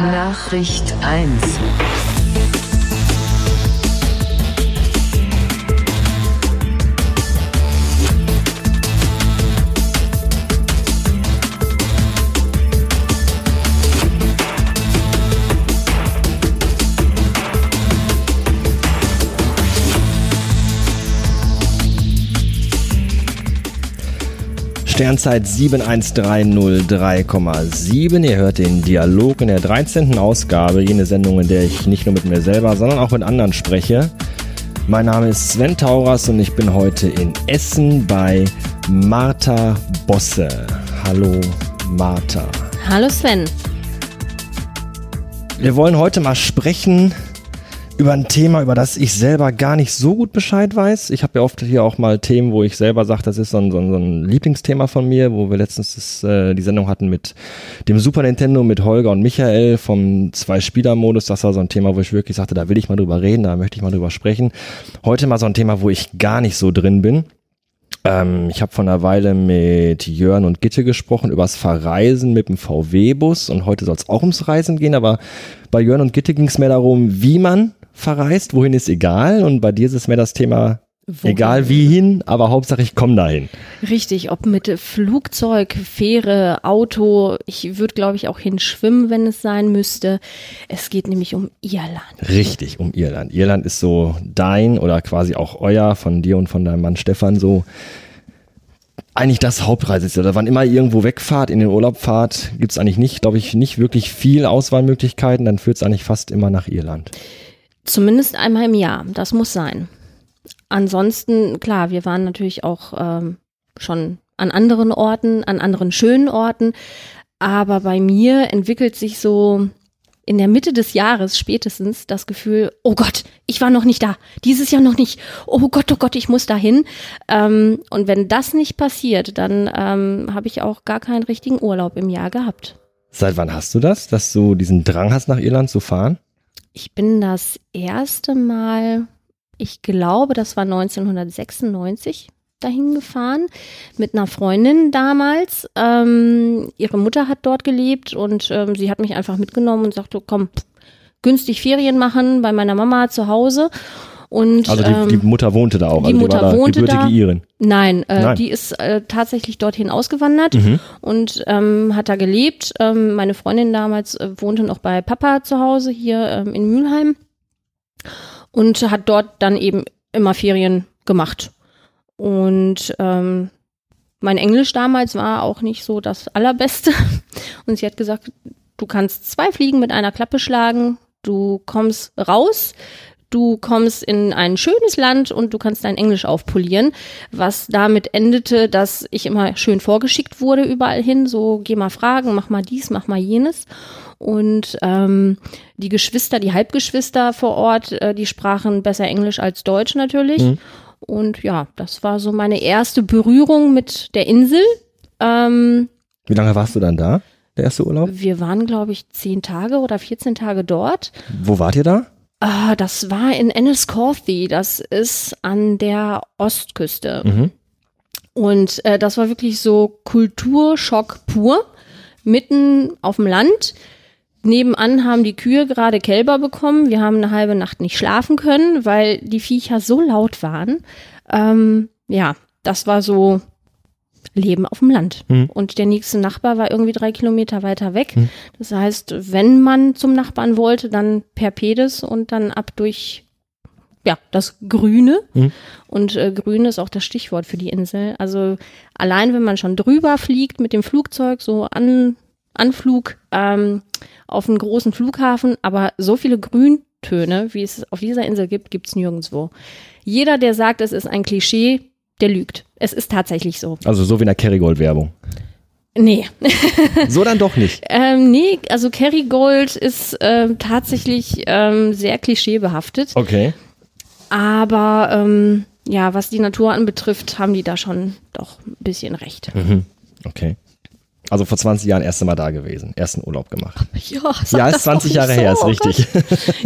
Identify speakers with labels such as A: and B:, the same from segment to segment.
A: Nachricht 1
B: Sternzeit 71303,7. Ihr hört den Dialog in der 13. Ausgabe, jene Sendung, in der ich nicht nur mit mir selber, sondern auch mit anderen spreche. Mein Name ist Sven Tauras und ich bin heute in Essen bei Martha Bosse. Hallo Martha.
C: Hallo Sven.
B: Wir wollen heute mal sprechen über ein Thema, über das ich selber gar nicht so gut Bescheid weiß. Ich habe ja oft hier auch mal Themen, wo ich selber sage, das ist so ein, so ein, so ein Lieblingsthema von mir, wo wir letztens das, äh, die Sendung hatten mit dem Super Nintendo, mit Holger und Michael vom Zwei-Spieler-Modus. Das war so ein Thema, wo ich wirklich sagte, da will ich mal drüber reden, da möchte ich mal drüber sprechen. Heute mal so ein Thema, wo ich gar nicht so drin bin. Ähm, ich habe vor einer Weile mit Jörn und Gitte gesprochen übers Verreisen mit dem VW-Bus und heute soll es auch ums Reisen gehen, aber bei Jörn und Gitte ging es mehr darum, wie man verreist, wohin ist egal. Und bei dir ist es mehr das Thema, Wohin? egal wie hin, aber Hauptsache ich komme dahin.
C: Richtig, ob mit Flugzeug, Fähre, Auto. Ich würde, glaube ich, auch hinschwimmen, wenn es sein müsste. Es geht nämlich um Irland.
B: Richtig, um Irland. Irland ist so dein oder quasi auch euer, von dir und von deinem Mann Stefan so eigentlich das Hauptreiseziel. Oder wann immer irgendwo wegfahrt, in den Urlaub fahrt, gibt es eigentlich nicht, glaube ich, nicht wirklich viel Auswahlmöglichkeiten. Dann führt es eigentlich fast immer nach Irland.
C: Zumindest einmal im Jahr, das muss sein. Ansonsten, klar, wir waren natürlich auch ähm, schon an anderen Orten, an anderen schönen Orten, aber bei mir entwickelt sich so in der Mitte des Jahres spätestens das Gefühl, oh Gott, ich war noch nicht da, dieses Jahr noch nicht, oh Gott, oh Gott, ich muss dahin. Ähm, und wenn das nicht passiert, dann ähm, habe ich auch gar keinen richtigen Urlaub im Jahr gehabt.
B: Seit wann hast du das, dass du diesen Drang hast, nach Irland zu fahren?
C: Ich bin das erste Mal, ich glaube, das war 1996 dahin gefahren mit einer Freundin damals. Ähm, ihre Mutter hat dort gelebt und ähm, sie hat mich einfach mitgenommen und sagte, komm, günstig Ferien machen bei meiner Mama zu Hause. Und,
B: also die, ähm, die, Mutter wohnte da auch,
C: die
B: also
C: Mutter
B: die war
C: da wohnte
B: da, Irin.
C: Nein, äh, Nein, die ist äh, tatsächlich dorthin ausgewandert mhm. und ähm, hat da gelebt. Ähm, meine Freundin damals äh, wohnte noch bei Papa zu Hause hier ähm, in Mülheim und hat dort dann eben immer Ferien gemacht. Und ähm, mein Englisch damals war auch nicht so das allerbeste. Und sie hat gesagt, du kannst zwei Fliegen mit einer Klappe schlagen. Du kommst raus, du kommst in ein schönes Land und du kannst dein Englisch aufpolieren, was damit endete, dass ich immer schön vorgeschickt wurde überall hin, so geh mal fragen, mach mal dies, mach mal jenes. Und ähm, die Geschwister, die Halbgeschwister vor Ort, äh, die sprachen besser Englisch als Deutsch natürlich. Mhm. Und ja, das war so meine erste Berührung mit der Insel. Ähm,
B: Wie lange warst du dann da? Der erste Urlaub?
C: Wir waren, glaube ich, zehn Tage oder 14 Tage dort.
B: Wo wart ihr da?
C: Ah, das war in Enniscorthy, das ist an der Ostküste. Mhm. Und äh, das war wirklich so Kulturschock pur, mitten auf dem Land. Nebenan haben die Kühe gerade Kälber bekommen. Wir haben eine halbe Nacht nicht schlafen können, weil die Viecher so laut waren. Ähm, ja, das war so leben auf dem Land. Mhm. Und der nächste Nachbar war irgendwie drei Kilometer weiter weg. Mhm. Das heißt, wenn man zum Nachbarn wollte, dann per Pedes und dann ab durch ja, das Grüne. Mhm. Und äh, Grün ist auch das Stichwort für die Insel. Also allein, wenn man schon drüber fliegt mit dem Flugzeug, so an, Anflug ähm, auf einen großen Flughafen, aber so viele Grüntöne, wie es auf dieser Insel gibt, gibt es nirgendwo. Jeder, der sagt, es ist ein Klischee, der lügt. Es ist tatsächlich so.
B: Also so wie in der Kerrygold-Werbung.
C: Nee.
B: so dann doch nicht.
C: Ähm, nee, also Kerrygold ist ähm, tatsächlich ähm, sehr klischeebehaftet.
B: Okay.
C: Aber ähm, ja, was die Natur anbetrifft, haben die da schon doch ein bisschen recht.
B: Mhm. Okay. Also vor 20 Jahren erst Mal da gewesen, ersten Urlaub gemacht.
C: Ja,
B: ja ist 20 Jahre so, her, ist richtig.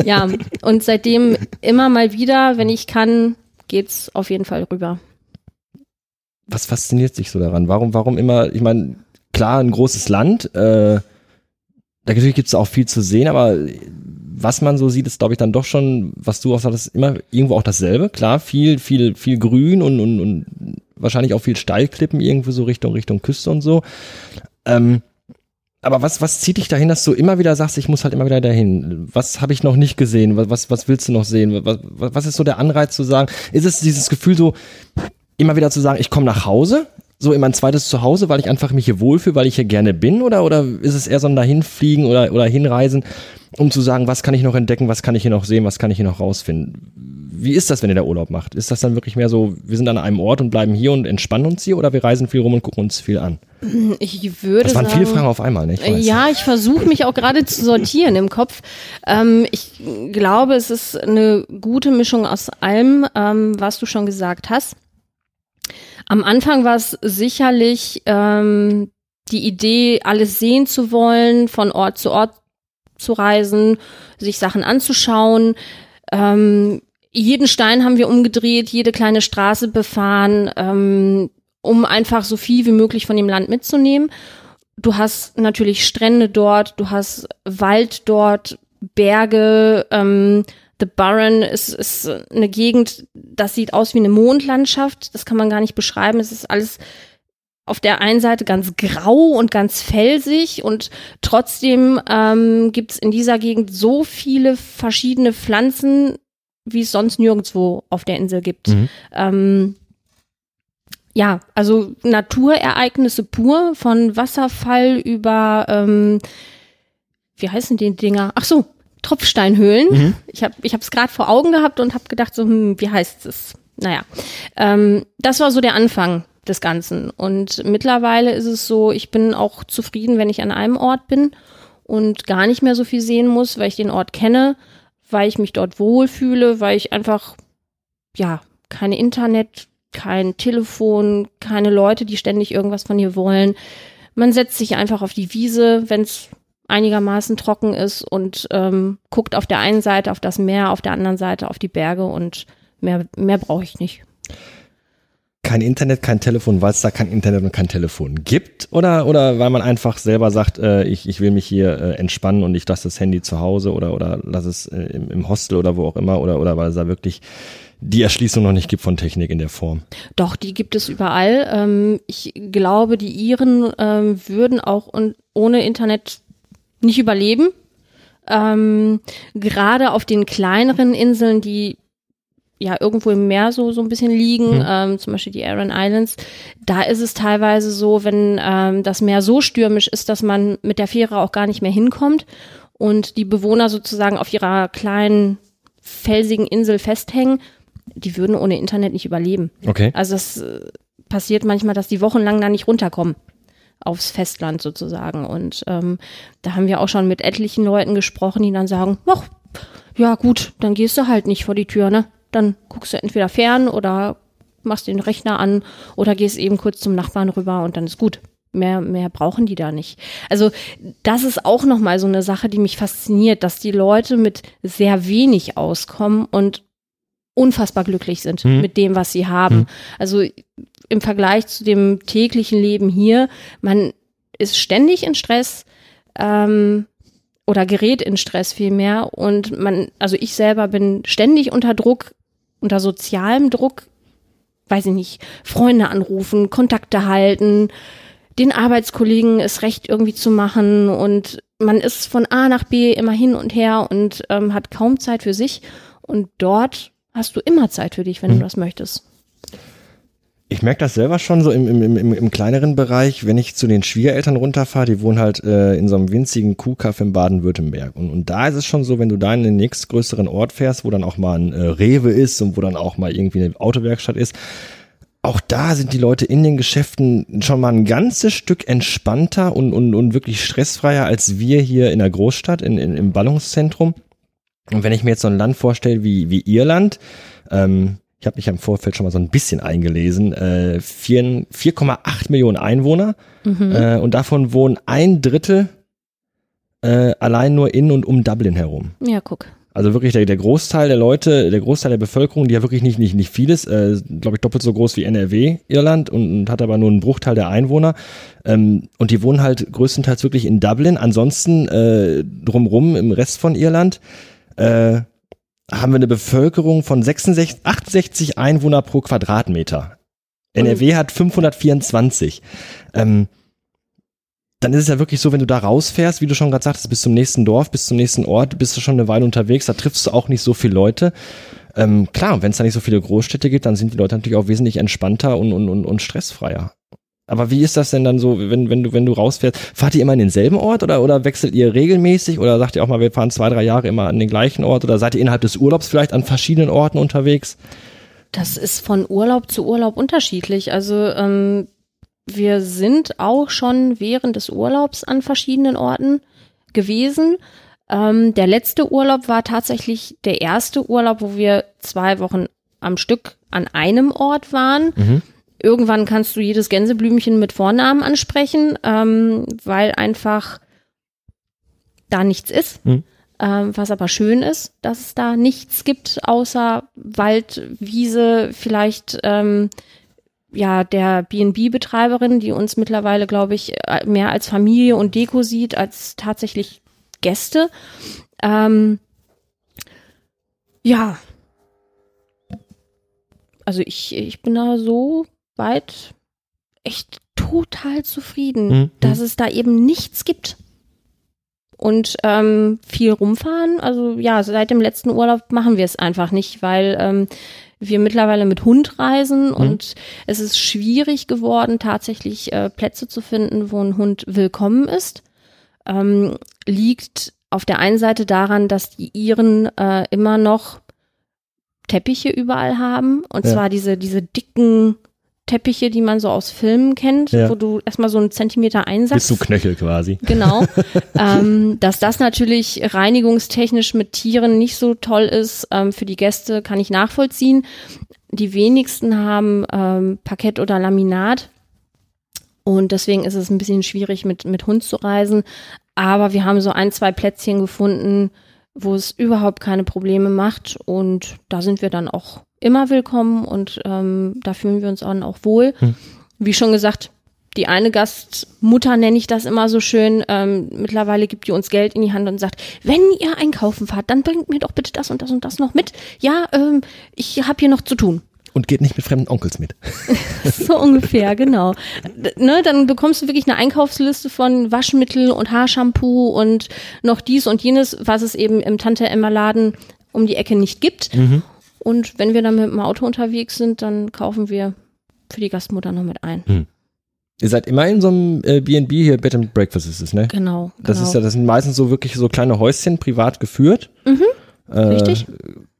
C: ja, und seitdem immer mal wieder, wenn ich kann, geht's auf jeden Fall rüber
B: was fasziniert sich so daran? Warum, warum immer, ich meine, klar, ein großes Land, äh, natürlich gibt es auch viel zu sehen, aber was man so sieht, ist, glaube ich, dann doch schon, was du auch sagst, immer irgendwo auch dasselbe. Klar, viel, viel, viel Grün und, und, und wahrscheinlich auch viel Steilklippen irgendwo so Richtung, Richtung Küste und so. Ähm, aber was, was zieht dich dahin, dass du immer wieder sagst, ich muss halt immer wieder dahin? Was habe ich noch nicht gesehen? Was, was willst du noch sehen? Was, was ist so der Anreiz zu sagen? Ist es dieses Gefühl so, immer wieder zu sagen, ich komme nach Hause, so in mein zweites Zuhause, weil ich einfach mich hier wohlfühle, weil ich hier gerne bin? Oder, oder ist es eher so ein Dahinfliegen oder, oder Hinreisen, um zu sagen, was kann ich noch entdecken, was kann ich hier noch sehen, was kann ich hier noch rausfinden? Wie ist das, wenn ihr da Urlaub macht? Ist das dann wirklich mehr so, wir sind an einem Ort und bleiben hier und entspannen uns hier oder wir reisen viel rum und gucken uns viel an?
C: Ich würde
B: Das waren
C: sagen,
B: viele Fragen auf einmal, nicht?
C: Ja, ich versuche mich auch gerade zu sortieren im Kopf. Ähm, ich glaube, es ist eine gute Mischung aus allem, ähm, was du schon gesagt hast. Am Anfang war es sicherlich ähm, die Idee, alles sehen zu wollen, von Ort zu Ort zu reisen, sich Sachen anzuschauen. Ähm, jeden Stein haben wir umgedreht, jede kleine Straße befahren, ähm, um einfach so viel wie möglich von dem Land mitzunehmen. Du hast natürlich Strände dort, du hast Wald dort, Berge, ähm, The Burren ist, ist eine Gegend, das sieht aus wie eine Mondlandschaft, das kann man gar nicht beschreiben. Es ist alles auf der einen Seite ganz grau und ganz felsig und trotzdem ähm, gibt es in dieser Gegend so viele verschiedene Pflanzen, wie es sonst nirgendwo auf der Insel gibt.
B: Mhm.
C: Ähm, ja, also Naturereignisse pur, von Wasserfall über, ähm, wie heißen die Dinger? Ach so, Tropfsteinhöhlen.
B: Mhm.
C: Ich habe ich es gerade vor Augen gehabt und habe gedacht, so, hm, wie heißt es? Naja, ähm, das war so der Anfang des Ganzen. Und mittlerweile ist es so, ich bin auch zufrieden, wenn ich an einem Ort bin und gar nicht mehr so viel sehen muss, weil ich den Ort kenne, weil ich mich dort wohlfühle, weil ich einfach, ja, keine Internet, kein Telefon, keine Leute, die ständig irgendwas von dir wollen. Man setzt sich einfach auf die Wiese, wenn es einigermaßen trocken ist und ähm, guckt auf der einen Seite auf das Meer, auf der anderen Seite auf die Berge und mehr, mehr brauche ich nicht.
B: Kein Internet, kein Telefon, weil es da kein Internet und kein Telefon gibt? Oder, oder weil man einfach selber sagt, äh, ich, ich will mich hier äh, entspannen und ich lasse das Handy zu Hause oder, oder lasse es äh, im, im Hostel oder wo auch immer oder, oder weil es da wirklich die Erschließung noch nicht gibt von Technik in der Form.
C: Doch, die gibt es überall. Ähm, ich glaube, die Iren ähm, würden auch ohne Internet nicht überleben. Ähm, gerade auf den kleineren Inseln, die ja irgendwo im Meer so so ein bisschen liegen,
B: Hm.
C: ähm, zum Beispiel die Aran Islands, da ist es teilweise so, wenn ähm, das Meer so stürmisch ist, dass man mit der Fähre auch gar nicht mehr hinkommt und die Bewohner sozusagen auf ihrer kleinen felsigen Insel festhängen, die würden ohne Internet nicht überleben.
B: Okay.
C: Also es äh, passiert manchmal, dass die wochenlang da nicht runterkommen aufs Festland sozusagen. Und ähm, da haben wir auch schon mit etlichen Leuten gesprochen, die dann sagen, ach, ja gut, dann gehst du halt nicht vor die Tür, ne? Dann guckst du entweder fern oder machst den Rechner an oder gehst eben kurz zum Nachbarn rüber und dann ist gut. Mehr, mehr brauchen die da nicht. Also das ist auch nochmal so eine Sache, die mich fasziniert, dass die Leute mit sehr wenig auskommen und unfassbar glücklich sind
B: Mhm.
C: mit dem, was sie haben.
B: Mhm.
C: Also im Vergleich zu dem täglichen Leben hier, man ist ständig in Stress ähm, oder gerät in Stress vielmehr und man, also ich selber bin ständig unter Druck, unter sozialem Druck, weiß ich nicht, Freunde anrufen, Kontakte halten, den Arbeitskollegen es recht irgendwie zu machen und man ist von A nach B immer hin und her und ähm, hat kaum Zeit für sich und dort hast du immer Zeit für dich, wenn
B: Mhm.
C: du das möchtest.
B: Ich merke das selber schon so im, im, im, im kleineren Bereich, wenn ich zu den Schwiegereltern runterfahre, die wohnen halt äh, in so einem winzigen Kuhkaff in Baden-Württemberg. Und, und da ist es schon so, wenn du da in den nächstgrößeren Ort fährst, wo dann auch mal ein äh, Rewe ist und wo dann auch mal irgendwie eine Autowerkstatt ist, auch da sind die Leute in den Geschäften schon mal ein ganzes Stück entspannter und, und, und wirklich stressfreier als wir hier in der Großstadt, in, in, im Ballungszentrum. Und wenn ich mir jetzt so ein Land vorstelle wie, wie Irland, ähm, ich habe mich im Vorfeld schon mal so ein bisschen eingelesen, äh, vier- 4,8 Millionen Einwohner äh, und davon wohnen ein Drittel äh, allein nur in und um Dublin herum.
C: Ja, guck.
B: Also wirklich der, der Großteil der Leute, der Großteil der Bevölkerung, die ja wirklich nicht, nicht, nicht vieles, äh, glaube ich, doppelt so groß wie NRW, Irland und, und hat aber nur einen Bruchteil der Einwohner. Ähm, und die wohnen halt größtenteils wirklich in Dublin. Ansonsten äh, drumrum im Rest von Irland äh, haben wir eine Bevölkerung von 66, 68 Einwohner pro Quadratmeter. NRW hat 524. Ähm, dann ist es ja wirklich so, wenn du da rausfährst, wie du schon gerade sagtest, bis zum nächsten Dorf, bis zum nächsten Ort, bist du schon eine Weile unterwegs, da triffst du auch nicht so viele Leute. Ähm, klar, wenn es da nicht so viele Großstädte gibt, dann sind die Leute natürlich auch wesentlich entspannter und, und, und, und stressfreier. Aber wie ist das denn dann so, wenn, wenn du, wenn du rausfährst? Fahrt ihr immer in denselben Ort oder, oder wechselt ihr regelmäßig oder sagt ihr auch mal, wir fahren zwei, drei Jahre immer an den gleichen Ort oder seid ihr innerhalb des Urlaubs vielleicht an verschiedenen Orten unterwegs?
C: Das ist von Urlaub zu Urlaub unterschiedlich. Also ähm, wir sind auch schon während des Urlaubs an verschiedenen Orten gewesen. Ähm, der letzte Urlaub war tatsächlich der erste Urlaub, wo wir zwei Wochen am Stück an einem Ort waren. Mhm. Irgendwann kannst du jedes Gänseblümchen mit Vornamen ansprechen, ähm, weil einfach da nichts ist. Mhm. Ähm, was aber schön ist, dass es da nichts gibt, außer Wald, Wiese, vielleicht ähm, ja der B&B-Betreiberin, die uns mittlerweile, glaube ich, äh, mehr als Familie und Deko sieht als tatsächlich Gäste. Ähm, ja, also ich, ich bin da so weit echt total zufrieden, mhm. dass es da eben nichts gibt. Und ähm, viel rumfahren, also ja, seit dem letzten Urlaub machen wir es einfach nicht, weil ähm, wir mittlerweile mit Hund reisen mhm. und es ist schwierig geworden, tatsächlich äh, Plätze zu finden, wo ein Hund willkommen ist. Ähm, liegt auf der einen Seite daran, dass die Iren äh, immer noch Teppiche überall haben und ja. zwar diese diese dicken Teppiche, die man so aus Filmen kennt, ja. wo du erstmal so einen Zentimeter einsackst.
B: Bis zu Knöchel quasi.
C: Genau. ähm, dass das natürlich reinigungstechnisch mit Tieren nicht so toll ist, ähm, für die Gäste kann ich nachvollziehen. Die wenigsten haben ähm, Parkett oder Laminat. Und deswegen ist es ein bisschen schwierig, mit, mit Hund zu reisen. Aber wir haben so ein, zwei Plätzchen gefunden, wo es überhaupt keine Probleme macht. Und da sind wir dann auch immer willkommen und ähm, da fühlen wir uns auch, auch wohl. Hm. Wie schon gesagt, die eine Gastmutter nenne ich das immer so schön. Ähm, mittlerweile gibt die uns Geld in die Hand und sagt, wenn ihr einkaufen fahrt, dann bringt mir doch bitte das und das und das noch mit. Ja, ähm, ich habe hier noch zu tun.
B: Und geht nicht mit fremden Onkels mit.
C: so ungefähr, genau. Ne, dann bekommst du wirklich eine Einkaufsliste von Waschmittel und Haarshampoo und noch dies und jenes, was es eben im Tante Emma Laden um die Ecke nicht gibt. Mhm. Und wenn wir dann mit dem Auto unterwegs sind, dann kaufen wir für die Gastmutter noch mit ein. Hm.
B: Ihr seid immer in so einem äh, B&B hier, Bed and Breakfast ist es, ne?
C: Genau.
B: Das
C: genau.
B: ist ja, das sind meistens so wirklich so kleine Häuschen, privat geführt. Mhm.
C: Äh, Richtig.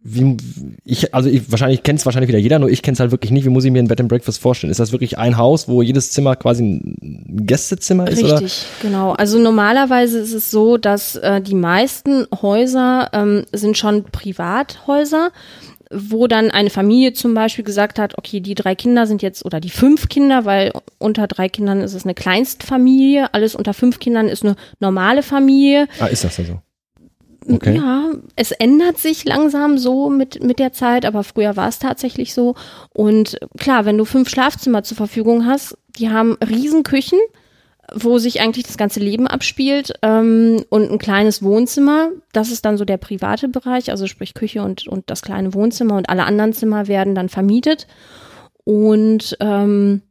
B: Wie, ich, also ich, wahrscheinlich kennt es wahrscheinlich wieder jeder, nur ich kenne es halt wirklich nicht. Wie muss ich mir ein Bed and Breakfast vorstellen? Ist das wirklich ein Haus, wo jedes Zimmer quasi ein Gästezimmer ist?
C: Richtig,
B: oder?
C: genau. Also normalerweise ist es so, dass äh, die meisten Häuser ähm, sind schon Privathäuser wo dann eine Familie zum Beispiel gesagt hat, okay, die drei Kinder sind jetzt oder die fünf Kinder, weil unter drei Kindern ist es eine Kleinstfamilie, alles unter fünf Kindern ist eine normale Familie.
B: Ah, ist das also?
C: Okay. Ja, es ändert sich langsam so mit, mit der Zeit, aber früher war es tatsächlich so. Und klar, wenn du fünf Schlafzimmer zur Verfügung hast, die haben Riesenküchen, wo sich eigentlich das ganze Leben abspielt ähm, und ein kleines Wohnzimmer. Das ist dann so der private Bereich, also sprich Küche und, und das kleine Wohnzimmer und alle anderen Zimmer werden dann vermietet. Und ähm,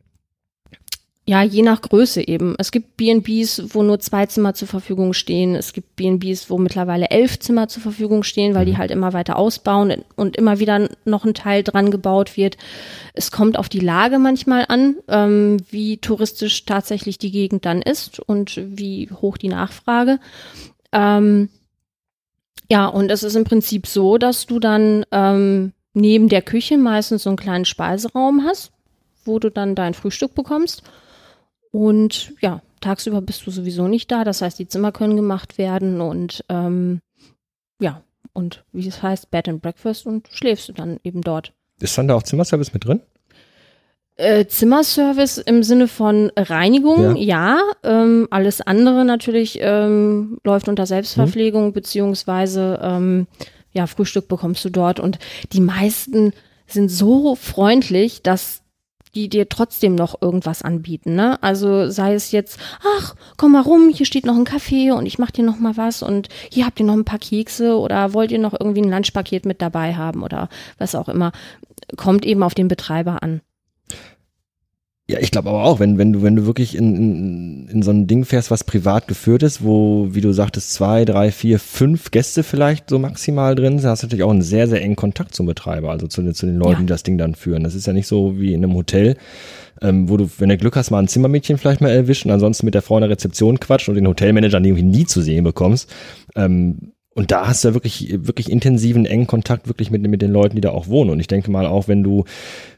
C: ja, je nach Größe eben. Es gibt B&Bs, wo nur zwei Zimmer zur Verfügung stehen. Es gibt B&Bs, wo mittlerweile elf Zimmer zur Verfügung stehen, weil die mhm. halt immer weiter ausbauen und immer wieder noch ein Teil dran gebaut wird. Es kommt auf die Lage manchmal an, ähm, wie touristisch tatsächlich die Gegend dann ist und wie hoch die Nachfrage. Ähm, ja, und es ist im Prinzip so, dass du dann ähm, neben der Küche meistens so einen kleinen Speiseraum hast, wo du dann dein Frühstück bekommst. Und ja, tagsüber bist du sowieso nicht da. Das heißt, die Zimmer können gemacht werden und ähm, ja, und wie es heißt, Bed and Breakfast und schläfst du dann eben dort.
B: Ist dann da auch Zimmerservice mit drin?
C: Äh, Zimmerservice im Sinne von Reinigung, ja. ja ähm, alles andere natürlich ähm, läuft unter Selbstverpflegung, hm. beziehungsweise ähm, ja, Frühstück bekommst du dort und die meisten sind so freundlich, dass die dir trotzdem noch irgendwas anbieten, ne? Also sei es jetzt, ach, komm mal rum, hier steht noch ein Kaffee und ich mach dir noch mal was und hier habt ihr noch ein paar Kekse oder wollt ihr noch irgendwie ein Lunchpaket mit dabei haben oder was auch immer. Kommt eben auf den Betreiber an.
B: Ja, ich glaube aber auch, wenn, wenn du, wenn du wirklich in, in, in so ein Ding fährst, was privat geführt ist, wo, wie du sagtest, zwei, drei, vier, fünf Gäste vielleicht so maximal drin sind, hast du natürlich auch einen sehr, sehr engen Kontakt zum Betreiber, also zu, zu den Leuten, ja. die das Ding dann führen. Das ist ja nicht so wie in einem Hotel, ähm, wo du, wenn du Glück hast, mal ein Zimmermädchen vielleicht mal erwischt und ansonsten mit der Frau in der Rezeption quatscht und den Hotelmanager irgendwie nie zu sehen bekommst. Ähm, und da hast du wirklich, wirklich intensiven, engen Kontakt wirklich mit, mit den Leuten, die da auch wohnen. Und ich denke mal auch, wenn du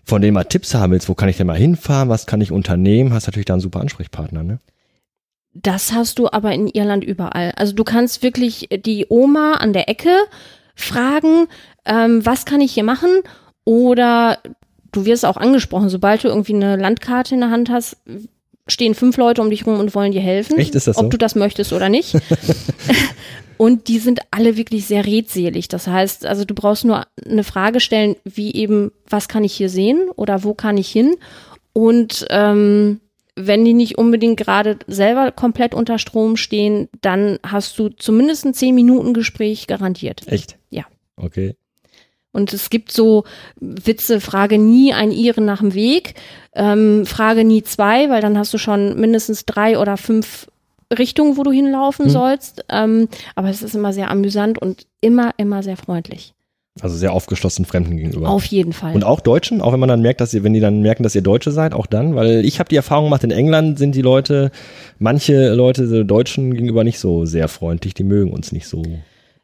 B: von denen mal Tipps haben willst, wo kann ich denn mal hinfahren, was kann ich unternehmen, hast du natürlich da einen super Ansprechpartner, ne?
C: Das hast du aber in Irland überall. Also du kannst wirklich die Oma an der Ecke fragen, ähm, was kann ich hier machen? Oder du wirst auch angesprochen, sobald du irgendwie eine Landkarte in der Hand hast, stehen fünf Leute um dich rum und wollen dir helfen.
B: Echt, ist das so?
C: Ob du das möchtest oder nicht. Und die sind alle wirklich sehr redselig. Das heißt, also du brauchst nur eine Frage stellen, wie eben, was kann ich hier sehen oder wo kann ich hin? Und ähm, wenn die nicht unbedingt gerade selber komplett unter Strom stehen, dann hast du zumindest ein 10 Minuten Gespräch garantiert.
B: Echt?
C: Ja.
B: Okay.
C: Und es gibt so Witze, frage nie ein Iren nach dem Weg, ähm, frage nie zwei, weil dann hast du schon mindestens drei oder fünf Richtung, wo du hinlaufen hm. sollst. Ähm, aber es ist immer sehr amüsant und immer, immer sehr freundlich.
B: Also sehr aufgeschlossen Fremden gegenüber.
C: Auf jeden Fall.
B: Und auch Deutschen, auch wenn man dann merkt, dass ihr, wenn die dann merken, dass ihr Deutsche seid, auch dann, weil ich habe die Erfahrung gemacht, in England sind die Leute, manche Leute, Deutschen gegenüber nicht so sehr freundlich, die mögen uns nicht so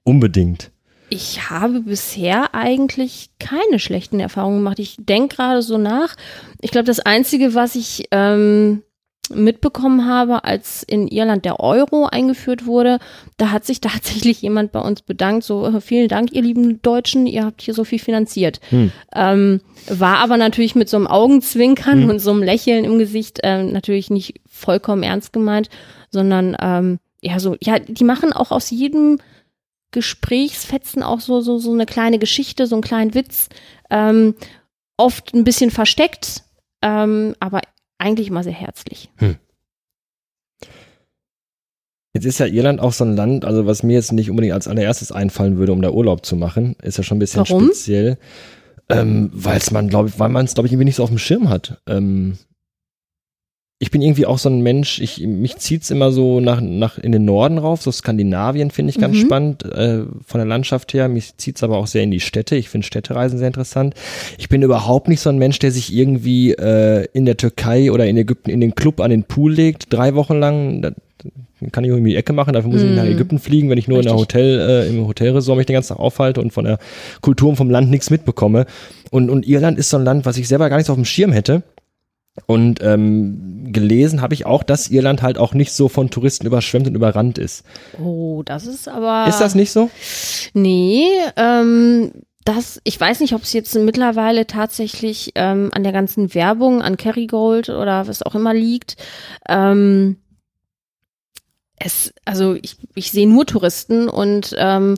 B: unbedingt.
C: Ich habe bisher eigentlich keine schlechten Erfahrungen gemacht. Ich denke gerade so nach. Ich glaube, das Einzige, was ich ähm, mitbekommen habe, als in Irland der Euro eingeführt wurde, da hat sich tatsächlich jemand bei uns bedankt, so äh, vielen Dank, ihr lieben Deutschen, ihr habt hier so viel finanziert. Hm. Ähm, war aber natürlich mit so einem Augenzwinkern hm. und so einem Lächeln im Gesicht äh, natürlich nicht vollkommen ernst gemeint, sondern ähm, ja, so, ja, die machen auch aus jedem Gesprächsfetzen auch so, so, so eine kleine Geschichte, so einen kleinen Witz, ähm, oft ein bisschen versteckt, ähm, aber eigentlich immer sehr herzlich. Hm.
B: Jetzt ist ja Irland auch so ein Land, also was mir jetzt nicht unbedingt als allererstes einfallen würde, um da Urlaub zu machen, ist ja schon ein bisschen Warum? speziell. Ähm, weil es man, glaube ich, weil man es, glaube ich, irgendwie nicht so auf dem Schirm hat. Ähm, ich bin irgendwie auch so ein Mensch, ich, mich zieht's immer so nach, nach in den Norden rauf, so Skandinavien finde ich ganz mhm. spannend, äh, von der Landschaft her. Mich zieht's aber auch sehr in die Städte. Ich finde Städtereisen sehr interessant. Ich bin überhaupt nicht so ein Mensch, der sich irgendwie äh, in der Türkei oder in Ägypten in den Club an den Pool legt, drei Wochen lang. Da, kann ich irgendwie die Ecke machen, dafür muss ich nicht nach mhm. Ägypten fliegen, wenn ich nur Richtig. in der Hotel, äh, im Hotelresort mich den ganzen Tag aufhalte und von der Kultur und vom Land nichts mitbekomme. Und, und Irland ist so ein Land, was ich selber gar nicht so auf dem Schirm hätte. Und ähm, gelesen habe ich auch, dass Irland halt auch nicht so von Touristen überschwemmt und überrannt ist.
C: Oh, das ist aber.
B: Ist das nicht so?
C: Nee, ähm, das, ich weiß nicht, ob es jetzt mittlerweile tatsächlich ähm, an der ganzen Werbung, an Kerrygold oder was auch immer liegt. Ähm, es, also ich, ich sehe nur Touristen und ähm,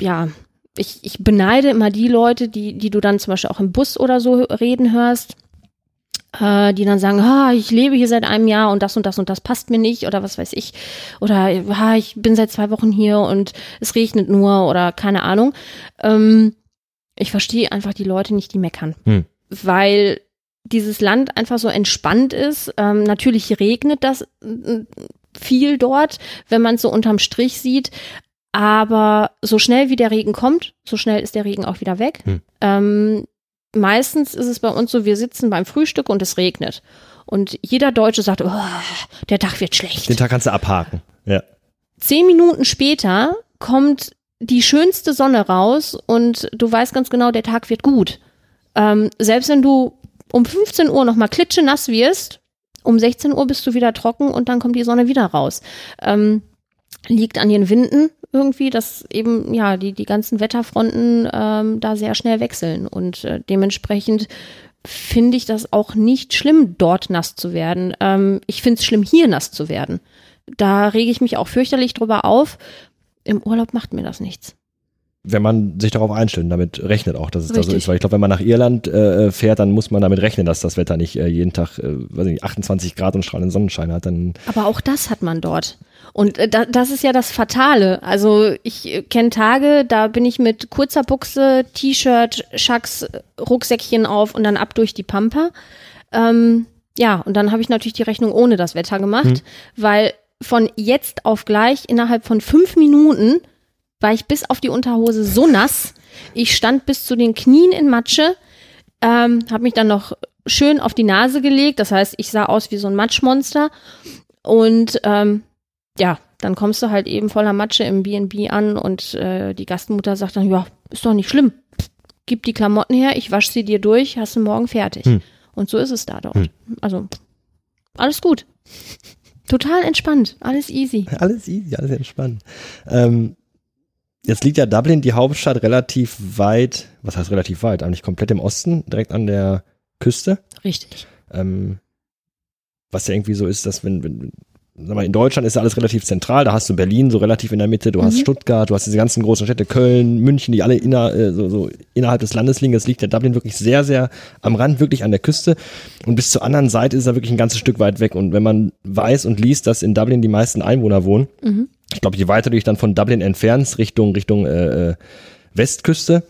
C: ja, ich, ich beneide immer die Leute, die, die du dann zum Beispiel auch im Bus oder so reden hörst äh, die dann sagen, ah, ich lebe hier seit einem Jahr und das und das und das passt mir nicht oder was weiß ich. Oder ah, ich bin seit zwei Wochen hier und es regnet nur oder keine Ahnung. Ähm, ich verstehe einfach die Leute nicht, die meckern. Hm. Weil dieses Land einfach so entspannt ist. Ähm, natürlich regnet das äh, viel dort, wenn man es so unterm Strich sieht. Aber so schnell wie der Regen kommt, so schnell ist der Regen auch wieder weg. Hm. Ähm, meistens ist es bei uns so, wir sitzen beim Frühstück und es regnet. Und jeder Deutsche sagt, oh, der Tag wird schlecht.
B: Den Tag kannst du abhaken. Ja.
C: Zehn Minuten später kommt die schönste Sonne raus und du weißt ganz genau, der Tag wird gut. Ähm, selbst wenn du um 15 Uhr nochmal klitschenass wirst, um 16 Uhr bist du wieder trocken und dann kommt die Sonne wieder raus. Ähm, liegt an den Winden irgendwie, dass eben ja die die ganzen Wetterfronten ähm, da sehr schnell wechseln und äh, dementsprechend finde ich das auch nicht schlimm, dort nass zu werden. Ähm, ich finde es schlimm, hier nass zu werden. Da rege ich mich auch fürchterlich drüber auf. Im Urlaub macht mir das nichts.
B: Wenn man sich darauf einstellt und damit rechnet auch, dass es da so
C: Richtig.
B: ist. Weil ich glaube, wenn man nach Irland äh, fährt, dann muss man damit rechnen, dass das Wetter nicht äh, jeden Tag, äh, weiß ich nicht, 28 Grad und strahlenden Sonnenschein hat. Dann
C: Aber auch das hat man dort. Und äh, da, das ist ja das Fatale. Also ich äh, kenne Tage, da bin ich mit kurzer Buchse, T-Shirt, Schacks, Rucksäckchen auf und dann ab durch die Pampa. Ähm, ja, und dann habe ich natürlich die Rechnung ohne das Wetter gemacht, weil von jetzt auf gleich innerhalb von fünf Minuten war ich bis auf die Unterhose so nass. Ich stand bis zu den Knien in Matsche, ähm, habe mich dann noch schön auf die Nase gelegt. Das heißt, ich sah aus wie so ein Matschmonster. Und ähm, ja, dann kommst du halt eben voller Matsche im B&B an und äh, die Gastmutter sagt dann, ja, ist doch nicht schlimm. Gib die Klamotten her, ich wasche sie dir durch, hast du morgen fertig.
B: Hm.
C: Und so ist es da dort. Also, alles gut. Total entspannt, alles easy.
B: alles easy, alles entspannt. Ähm, jetzt liegt ja Dublin, die Hauptstadt, relativ weit, was heißt relativ weit? Eigentlich komplett im Osten, direkt an der Küste.
C: Richtig.
B: Ähm, was ja irgendwie so ist, dass wenn, wenn sag mal, in Deutschland ist ja alles relativ zentral, da hast du Berlin so relativ in der Mitte, du hast
C: Mhm.
B: Stuttgart, du hast diese ganzen großen Städte, Köln, München, die alle inner, äh, so, so innerhalb des Landes liegen. Es liegt ja Dublin wirklich sehr, sehr am Rand, wirklich an der Küste. Und bis zur anderen Seite ist er wirklich ein ganzes Stück weit weg. Und wenn man weiß und liest, dass in Dublin die meisten Einwohner wohnen,
C: Mhm.
B: Ich glaube, je weiter du dich dann von Dublin entfernst, Richtung, Richtung äh, äh, Westküste,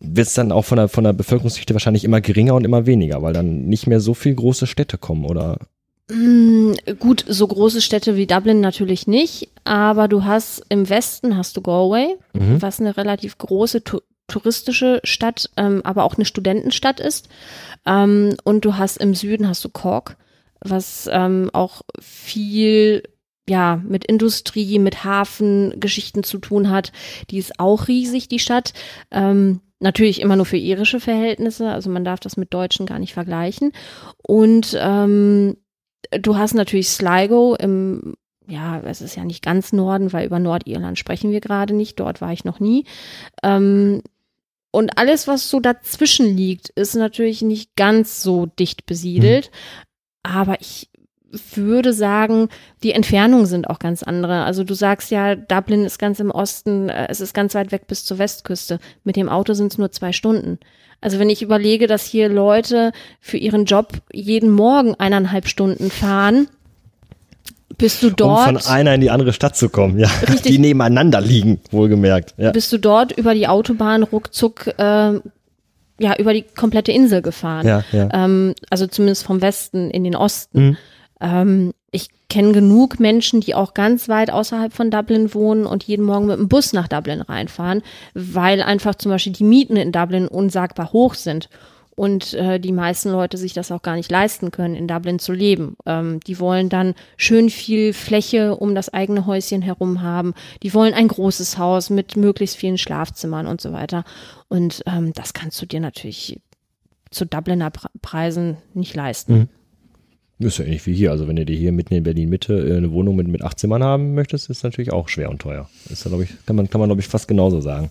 B: wird es dann auch von der, von der Bevölkerungsdichte wahrscheinlich immer geringer und immer weniger, weil dann nicht mehr so viel große Städte kommen, oder?
C: Mm, Gut, so große Städte wie Dublin natürlich nicht, aber du hast im Westen hast du Galway,
B: Mhm.
C: was eine relativ große tu touristische Stadt, ähm, aber auch eine Studentenstadt ist. Ähm, und du hast im Süden hast du Cork, was ähm, auch viel ja mit Industrie, mit Hafengeschichten zu tun hat. Die ist auch riesig, die Stadt. Ähm, natürlich immer nur für irische Verhältnisse, also man darf das mit Deutschen gar nicht vergleichen. Und ähm, du hast natürlich Sligo im, ja, es ist ja nicht ganz Norden, weil über Nordirland sprechen wir gerade nicht, dort war ich noch nie. Ähm, und alles, was so dazwischen liegt, ist natürlich nicht ganz so dicht besiedelt. Aber ich würde sagen, die Entfernungen sind auch ganz andere. Also du sagst ja, Dublin ist ganz im Osten, äh, es ist ganz weit weg bis zur Westküste. Mit dem Auto sind es nur zwei Stunden. Also wenn ich überlege, dass hier Leute für ihren Job jeden Morgen eineinhalb Stunden fahren, bist du dort,
B: Um von einer in die andere Stadt zu kommen, ja.
C: Richtig.
B: Die nebeneinander liegen, wohlgemerkt. Ja.
C: bist du dort über die Autobahn ruckzuck ähm, ja über die komplette Insel gefahren.
B: Ja, ja.
C: Ähm, also zumindest vom Westen in den Osten.
B: Mhm.
C: Ähm, ich kenne genug Menschen, die auch ganz weit außerhalb von Dublin wohnen und jeden Morgen mit dem Bus nach Dublin reinfahren, weil einfach zum Beispiel die Mieten in Dublin unsagbar hoch sind und äh, die meisten Leute sich das auch gar nicht leisten können, in Dublin zu leben. Ähm, die wollen dann schön viel Fläche um das eigene Häuschen herum haben. Die wollen ein großes Haus mit möglichst vielen Schlafzimmern und so weiter. Und ähm, das kannst du dir natürlich zu Dubliner Pre- Preisen nicht leisten.
B: Mhm. Ist ja ähnlich wie hier. Also wenn du dir hier mitten in Berlin Mitte äh, eine Wohnung mit, mit acht Zimmern haben möchtest, ist natürlich auch schwer und teuer. Ist ja, glaube ich, kann man, kann man, glaube ich, fast genauso sagen.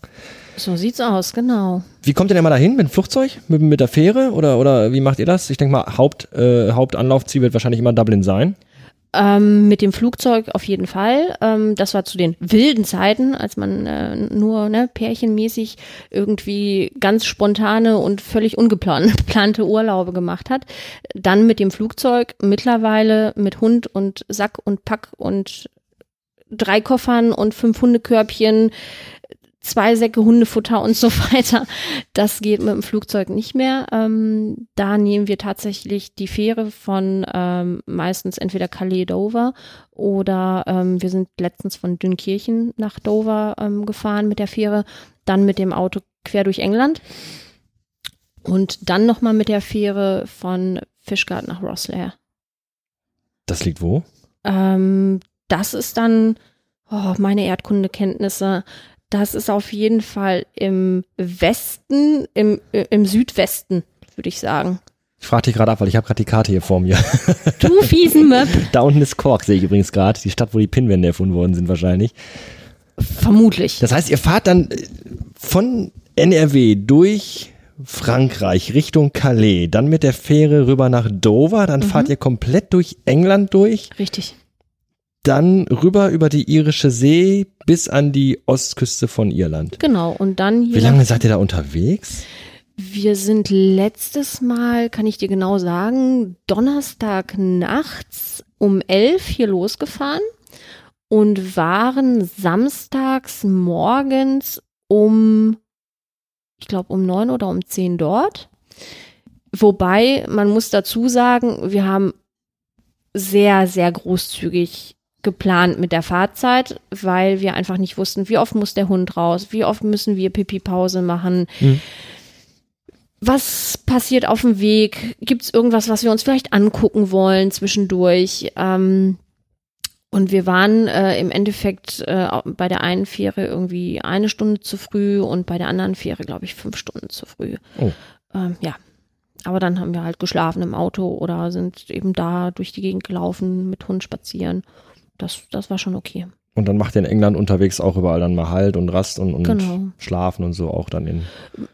C: So sieht's aus, genau.
B: Wie kommt ihr denn mal dahin? Mit dem Flugzeug? Mit, mit der Fähre? Oder, oder wie macht ihr das? Ich denke mal, Haupt, äh, Hauptanlaufziel wird wahrscheinlich immer Dublin sein.
C: Ähm, mit dem Flugzeug auf jeden Fall. Ähm, das war zu den wilden Zeiten, als man äh, nur ne, pärchenmäßig irgendwie ganz spontane und völlig ungeplante Urlaube gemacht hat. Dann mit dem Flugzeug, mittlerweile mit Hund und Sack und Pack und drei Koffern und fünf Hundekörbchen, zwei Säcke Hundefutter und so weiter. Das geht mit dem Flugzeug nicht mehr. Ähm, da nehmen wir tatsächlich die Fähre von ähm, meistens entweder Calais Dover oder ähm, wir sind letztens von Dünkirchen nach Dover ähm, gefahren mit der Fähre, dann mit dem Auto quer durch England und dann nochmal mit der Fähre von Fishguard nach Rosslare.
B: Das liegt wo?
C: Ähm, das ist dann, oh, meine Erdkundekenntnisse, das ist auf jeden Fall im Westen, im, äh, im Südwesten, würde ich sagen.
B: Ich frage dich gerade ab, weil ich habe gerade die Karte hier vor mir.
C: Du fiesen Möb.
B: da unten ist Cork, sehe ich übrigens gerade. Die Stadt, wo die Pinwände erfunden worden sind wahrscheinlich.
C: Vermutlich.
B: Das heißt, ihr fahrt dann äh, von NRW durch Frankreich Richtung Calais, dann mit der Fähre rüber nach Dover, dann fahrt ihr komplett durch England durch.
C: Richtig.
B: Dann rüber über die irische See bis an die Ostküste von Irland.
C: Genau, und dann hier.
B: Wie lange seid ihr da unterwegs?
C: Wir sind letztes Mal, kann ich dir genau sagen, Donnerstag nachts um elf hier losgefahren und waren samstags morgens um, ich glaube, um neun oder um zehn dort. Wobei, man muss dazu sagen, wir haben sehr, sehr großzügig geplant mit der Fahrzeit, weil wir einfach nicht wussten, wie oft muss der Hund raus, wie oft müssen wir Pipi-Pause machen.
B: Mhm.
C: Was passiert auf dem Weg? Gibt es irgendwas, was wir uns vielleicht angucken wollen zwischendurch? Ähm, und wir waren äh, im Endeffekt äh, bei der einen Fähre irgendwie eine Stunde zu früh und bei der anderen Fähre, glaube ich, fünf Stunden zu früh.
B: Oh.
C: Ähm, ja. Aber dann haben wir halt geschlafen im Auto oder sind eben da durch die Gegend gelaufen, mit Hund spazieren. Das, das war schon okay.
B: Und dann macht ihr in England unterwegs auch überall dann mal Halt und Rast und, und
C: Genau.
B: Schlafen und so auch dann in.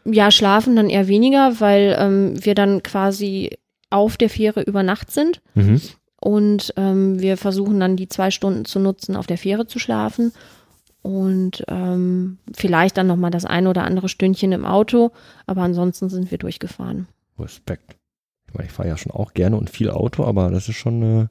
C: Ja, schlafen dann eher weniger, weil ähm, wir dann quasi auf der Fähre über Nacht sind.
B: Mhm.
C: Und ähm, wir versuchen dann die zwei Stunden zu nutzen, auf der Fähre zu schlafen. Und ähm, vielleicht dann nochmal das eine oder andere Stündchen im Auto. Aber ansonsten sind wir durchgefahren.
B: Respekt. Ich meine, ich fahre ja schon auch gerne und viel Auto, aber das ist schon eine,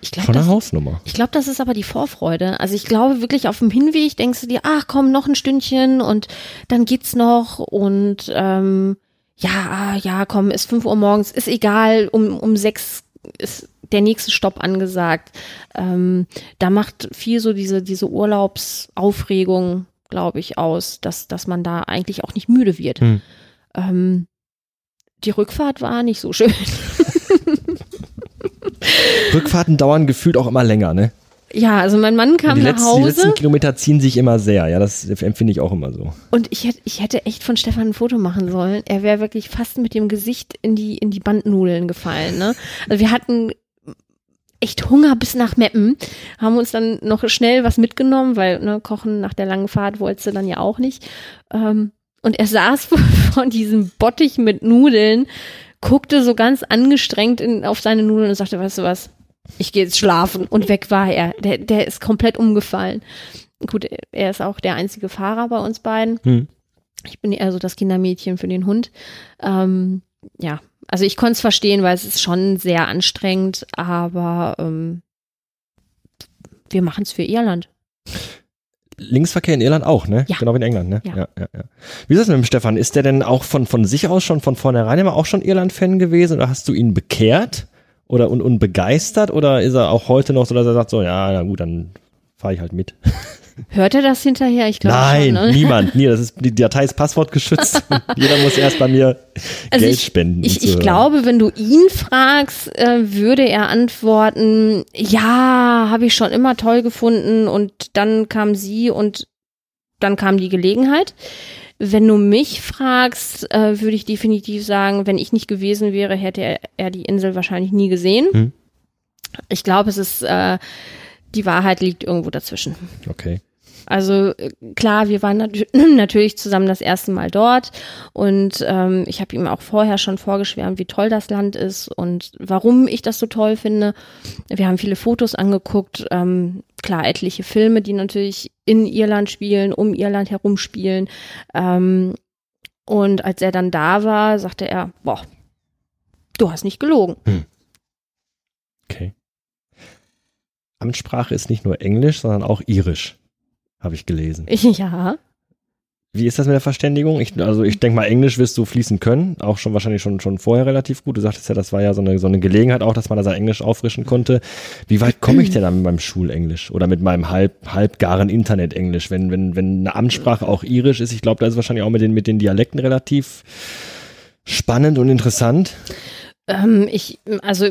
C: Ich glaube,
B: schon eine
C: das,
B: Hausnummer.
C: ich glaub, das ist aber die Vorfreude. Also ich glaube wirklich auf dem Hinweg denkst du dir, ach komm, noch ein Stündchen und dann geht's noch. Und ähm, ja, ah, ja, komm, ist 5 Uhr morgens, ist egal, um, um sechs ist der nächste Stopp angesagt. Ähm, da macht viel so diese, diese Urlaubsaufregung, glaube ich, aus, dass, dass man da eigentlich auch nicht müde wird.
B: Hm.
C: Ähm, die Rückfahrt war nicht so schön.
B: Rückfahrten dauern gefühlt auch immer länger, ne?
C: Ja, also mein Mann kam
B: die,
C: nach
B: letzten, die letzten
C: Hause
B: Kilometer ziehen sich immer sehr, ja, das empfinde ich auch immer so.
C: und ich hätte, ich hätte echt von Stefan ein Foto machen sollen. Er wäre wirklich fast mit dem Gesicht in die, in die Bandnudeln gefallen. Ne? Also wir hatten echt Hunger bis nach Meppen, haben uns dann noch schnell was mitgenommen, weil ne, Kochen nach der langen Fahrt wollte dann ja auch nicht. Ähm, und er saß vor diesem Bottich mit Nudeln, guckte so ganz angestrengt in, auf seine Nudeln und sagte, weißt du was, ich gehe jetzt schlafen. Und weg war er. Der, der ist komplett umgefallen. Gut, er ist auch der einzige Fahrer bei uns beiden.
B: Hm.
C: Ich bin eher so das Kindermädchen für den Hund. Ähm, ja, also ich konnte es verstehen, weil es ist schon sehr anstrengend, aber ähm, wir machen es für Irland.
B: Linksverkehr in Irland auch, ne?
C: Ja.
B: Genau wie in England, ne?
C: Ja.
B: ja, ja, ja. Wie ist das mit dem Stefan? Ist der denn auch von, von sich aus schon von vornherein immer auch schon Irland-Fan gewesen oder hast du ihn bekehrt oder und, und begeistert oder ist er auch heute noch so, dass er sagt so, ja, na gut, dann fahre ich halt mit?
C: Hört er das hinterher? Ich glaube
B: Nein,
C: schon. Ne?
B: niemand. Nie, das ist, die Datei ist passwortgeschützt. Jeder muss erst bei mir
C: Also
B: Geld
C: ich,
B: spenden.
C: Ich, ich glaube, wenn du ihn fragst, äh, würde er antworten, ja, habe ich schon immer toll gefunden und dann kam sie und dann kam die Gelegenheit. Wenn du mich fragst, äh, würde ich definitiv sagen, wenn ich nicht gewesen wäre, hätte er, er die Insel wahrscheinlich nie gesehen.
B: Hm.
C: Ich glaube, es ist, äh, die Wahrheit liegt irgendwo dazwischen.
B: Okay.
C: Also äh, klar, wir waren nat natürlich zusammen das erste Mal dort und ähm, ich habe ihm auch vorher schon vorgeschwärmt, wie toll das Land ist und warum ich das so toll finde. Wir haben viele Fotos angeguckt, ähm, klar etliche Filme, die natürlich in Irland spielen, um Irland herum spielen. Ähm, und als er dann da war, sagte er, boah, du hast nicht gelogen.
B: Okay. Amtssprache ist nicht nur Englisch, sondern auch Irisch, habe ich gelesen.
C: Ja,
B: Wie ist das mit der Verständigung? Ich, also ich denke mal, Englisch wirst du fließen können, auch schon wahrscheinlich schon, schon vorher relativ gut. Du sagtest ja, das war ja so eine, so eine Gelegenheit auch, dass man da sein Englisch auffrischen konnte. Wie weit komme ich denn dann mit meinem Schulenglisch oder mit meinem halb, halbgaren Internetenglisch, wenn, wenn, wenn eine Amtssprache auch Irisch ist? Ich glaube, da ist es wahrscheinlich auch mit den, mit den Dialekten relativ spannend und interessant.
C: Ähm, ich, also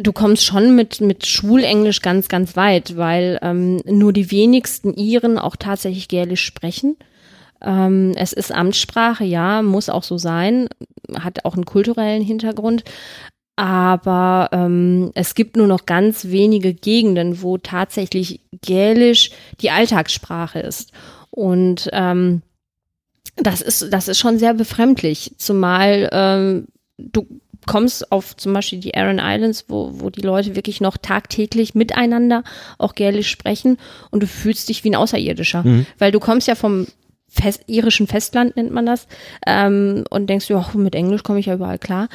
C: du kommst schon mit, mit Schulenglisch ganz, ganz weit, weil ähm, nur die wenigsten Iren auch tatsächlich Gälisch sprechen. Ähm, es ist Amtssprache, ja, muss auch so sein, hat auch einen kulturellen Hintergrund. Aber ähm, es gibt nur noch ganz wenige Gegenden, wo tatsächlich Gälisch die Alltagssprache ist. Und ähm, das ist, das ist schon sehr befremdlich, zumal ähm, du kommst auf zum Beispiel die Aran Islands, wo, wo die Leute wirklich noch tagtäglich miteinander auch Gälisch sprechen und du fühlst dich wie ein Außerirdischer. Mhm. Weil du kommst ja vom Fest, irischen Festland, nennt man das, ähm, und denkst, ja, mit Englisch komme ich ja überall klar.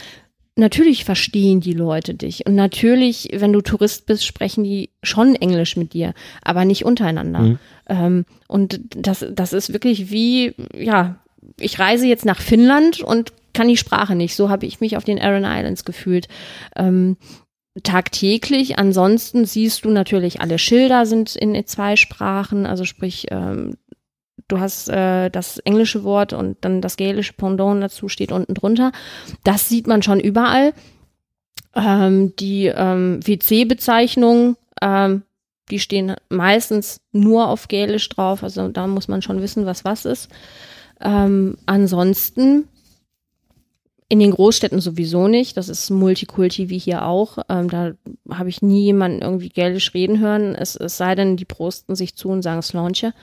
C: Natürlich verstehen die Leute dich. Und natürlich, wenn du Tourist bist, sprechen die schon Englisch mit dir, aber nicht untereinander. Mhm. Ähm, und das, das ist wirklich wie, ja, ich reise jetzt nach Finnland und kann die Sprache nicht. So habe ich mich auf den Aran Islands gefühlt. Ähm, tagtäglich. Ansonsten siehst du natürlich, alle Schilder sind in zwei Sprachen, also sprich, ähm, du hast äh, das englische Wort und dann das gälische Pendant dazu steht unten drunter. Das sieht man schon überall. Ähm, die ähm, WC-Bezeichnungen, ähm, die stehen meistens nur auf Gälisch drauf, also da muss man schon wissen, was was ist. Ähm, ansonsten in den Großstädten sowieso nicht. Das ist Multikulti wie hier auch. Ähm, da habe ich nie jemanden irgendwie gälisch reden hören. Es, es sei denn, die prosten sich zu und sagen Slaunche.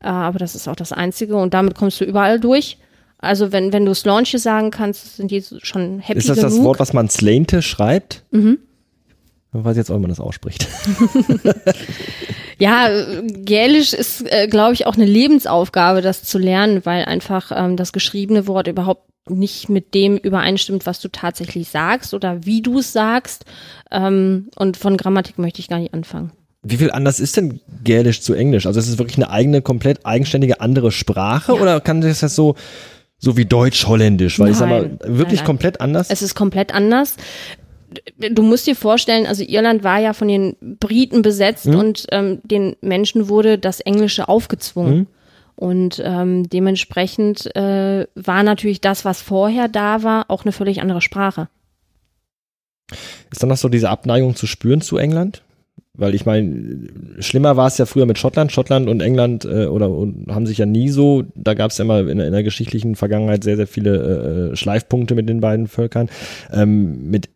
C: Äh, aber das ist auch das Einzige. Und damit kommst du überall durch. Also wenn, wenn du Slaunche sagen kannst, sind die schon happy
B: Ist das
C: genug.
B: das Wort, was man Slainte schreibt? Mhm. Ich weiß jetzt auch, wie man das ausspricht.
C: ja, Gälisch ist, äh, glaube ich, auch eine Lebensaufgabe, das zu lernen, weil einfach ähm, das geschriebene Wort überhaupt nicht mit dem übereinstimmt, was du tatsächlich sagst oder wie du es sagst. Ähm, und von Grammatik möchte ich gar nicht anfangen.
B: Wie viel anders ist denn Gälisch zu Englisch? Also ist es wirklich eine eigene, komplett eigenständige andere Sprache ja. oder kann das so so wie Deutsch-Holländisch, weil nein, ich sag mal, wirklich nein, nein. komplett anders?
C: Es ist komplett anders. Du musst dir vorstellen, also Irland war ja von den Briten besetzt hm? und ähm, den Menschen wurde das Englische aufgezwungen. Hm? Und ähm, dementsprechend äh, war natürlich das, was vorher da war, auch eine völlig andere Sprache.
B: Ist dann noch so diese Abneigung zu spüren zu England? Weil ich meine, schlimmer war es ja früher mit Schottland. Schottland und England äh, oder und haben sich ja nie so, da gab es ja immer in, in, der geschichtlichen Vergangenheit sehr, sehr viele äh, Schleifpunkte mit den beiden Völkern. Ähm, mit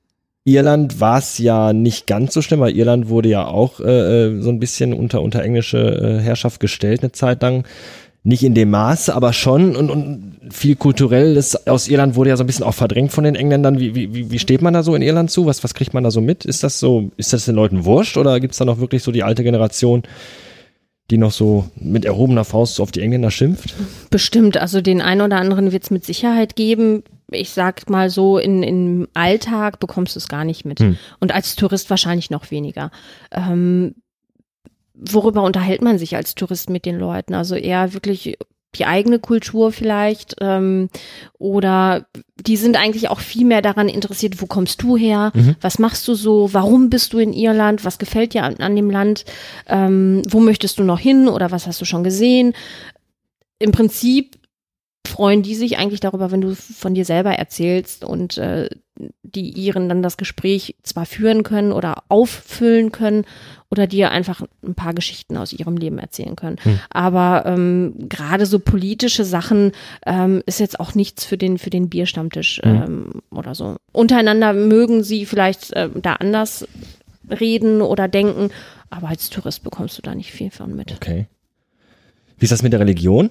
B: Irland war es ja nicht ganz so schlimm, weil Irland wurde ja auch äh, äh so ein bisschen unter, unter englische äh, Herrschaft gestellt eine Zeit lang nicht in dem Maße, aber schon und, und viel kulturelles aus Irland wurde ja so ein bisschen auch verdrängt von den Engländern. Wie, wie, wie steht man da so in Irland zu? Was, was kriegt man da so mit? Ist das so, ist das den Leuten wurscht oder gibt's da noch wirklich so die alte Generation, die noch so mit erhobener Faust auf die Engländer schimpft?
C: Bestimmt, also den einen oder anderen wird's mit Sicherheit geben. Ich sag mal so, in, im Alltag bekommst du es gar nicht mit. Hm. Und als Tourist wahrscheinlich noch weniger. Ähm, worüber unterhält man sich als Tourist mit den Leuten? Also eher wirklich die eigene Kultur vielleicht ähm, oder die sind eigentlich auch viel mehr daran interessiert, wo kommst du her, mhm. was machst du so, warum bist du in Irland, was gefällt dir an, an dem Land, ähm, wo möchtest du noch hin oder was hast du schon gesehen. Im Prinzip freuen die sich eigentlich darüber, wenn du von dir selber erzählst und äh, die ihren dann das Gespräch zwar führen können oder auffüllen können oder dir einfach ein paar Geschichten aus ihrem Leben erzählen können. Hm. Aber ähm, gerade so politische Sachen ähm, ist jetzt auch nichts für den für den Bierstammtisch hm. ähm, oder so. Untereinander mögen sie vielleicht äh, da anders reden oder denken, aber als Tourist bekommst du da nicht viel von mit.
B: Okay. Wie ist das mit der Religion?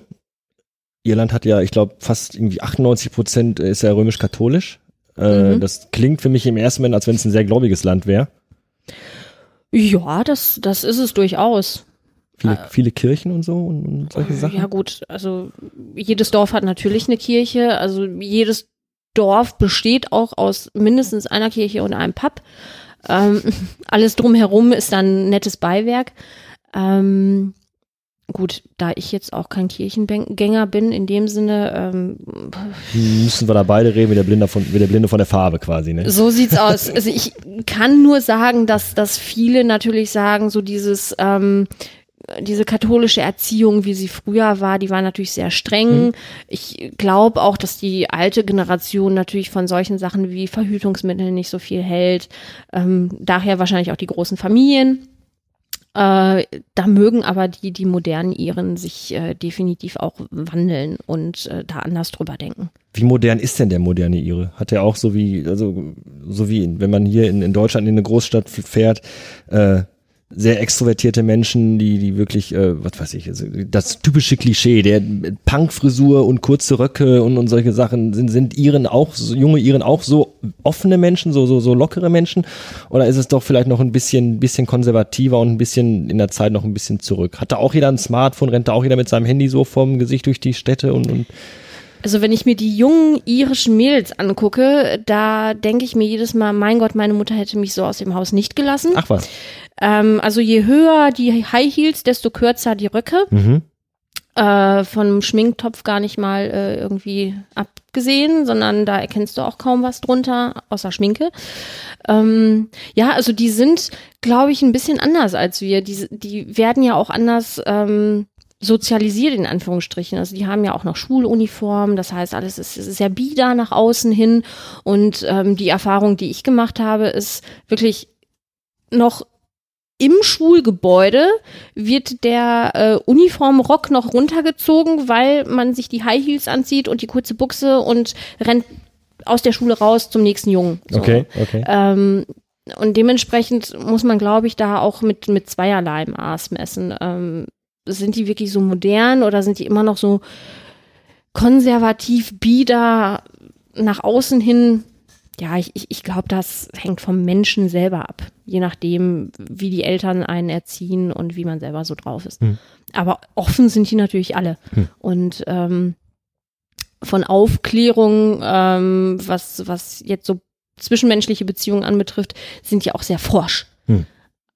B: Irland hat ja, ich glaube, fast irgendwie 98 Prozent ist ja römisch-katholisch. Äh, mhm. Das klingt für mich im ersten Moment, als wenn es ein sehr gläubiges Land wäre.
C: Ja, das, das ist es durchaus.
B: Viele, äh, viele Kirchen und so und, und solche Sachen.
C: Ja gut, also jedes Dorf hat natürlich eine Kirche. Also jedes Dorf besteht auch aus mindestens einer Kirche und einem Pub. Ähm, alles drumherum ist dann nettes Beiwerk. Ähm, gut, da ich jetzt auch kein Kirchengänger bin, in dem Sinne. Ähm,
B: Müssen wir da beide reden, wie der, Blinde von, wie der Blinde von der Farbe quasi, ne?
C: So sieht's aus. Also ich kann nur sagen, dass, dass viele natürlich sagen, so dieses, ähm, diese katholische Erziehung, wie sie früher war, die war natürlich sehr streng. Mhm. Ich glaube auch, dass die alte Generation natürlich von solchen Sachen wie Verhütungsmitteln nicht so viel hält. Ähm, daher wahrscheinlich auch die großen Familien. Äh, da mögen aber die, die modernen Iren sich äh, definitiv auch wandeln und äh, da anders drüber denken.
B: Wie modern ist denn der moderne Ire? Hat er auch so wie, also so wie, wenn man hier in, in Deutschland in eine Großstadt fährt, äh, sehr extrovertierte Menschen, die, die wirklich, äh, was weiß ich, also das typische Klischee, der Punkfrisur und kurze Röcke und, und solche Sachen, sind, sind Iren auch, so, junge Iren auch so offene Menschen, so, so, so lockere Menschen? Oder ist es doch vielleicht noch ein bisschen, bisschen konservativer und ein bisschen in der Zeit noch ein bisschen zurück? Hat da auch jeder ein Smartphone, rennt da auch jeder mit seinem Handy so vorm Gesicht durch die Städte und, und
C: also wenn ich mir die jungen irischen Mädels angucke, da denke ich mir jedes Mal, mein Gott, meine Mutter hätte mich so aus dem Haus nicht gelassen.
B: Ach was.
C: Ähm, also je höher die High Heels, desto kürzer die Röcke.
B: Mhm.
C: Äh, von Schminktopf gar nicht mal äh, irgendwie abgesehen, sondern da erkennst du auch kaum was drunter, außer Schminke. Ähm, ja, also die sind, glaube ich, ein bisschen anders als wir. Die, die werden ja auch anders ähm, sozialisiert in Anführungsstrichen. Also die haben ja auch noch Schuluniformen, das heißt, alles ist, ist sehr bieder nach außen hin. Und ähm, die Erfahrung, die ich gemacht habe, ist wirklich noch im Schulgebäude wird der äh, Uniformrock noch runtergezogen, weil man sich die High Heels anzieht und die kurze Buchse und rennt aus der Schule raus zum nächsten Jungen.
B: So. Okay, okay.
C: Ähm, und dementsprechend muss man, glaube ich, da auch mit, mit zweierlei Maß messen. Ähm, sind die wirklich so modern oder sind die immer noch so konservativ, bieder nach außen hin? Ja, ich, ich, ich glaube, das hängt vom Menschen selber ab. Je nachdem, wie die Eltern einen erziehen und wie man selber so drauf ist. Hm. Aber offen sind die natürlich alle. Hm. Und ähm, von Aufklärung, ähm, was, was jetzt so zwischenmenschliche Beziehungen anbetrifft, sind die auch sehr forsch. Hm.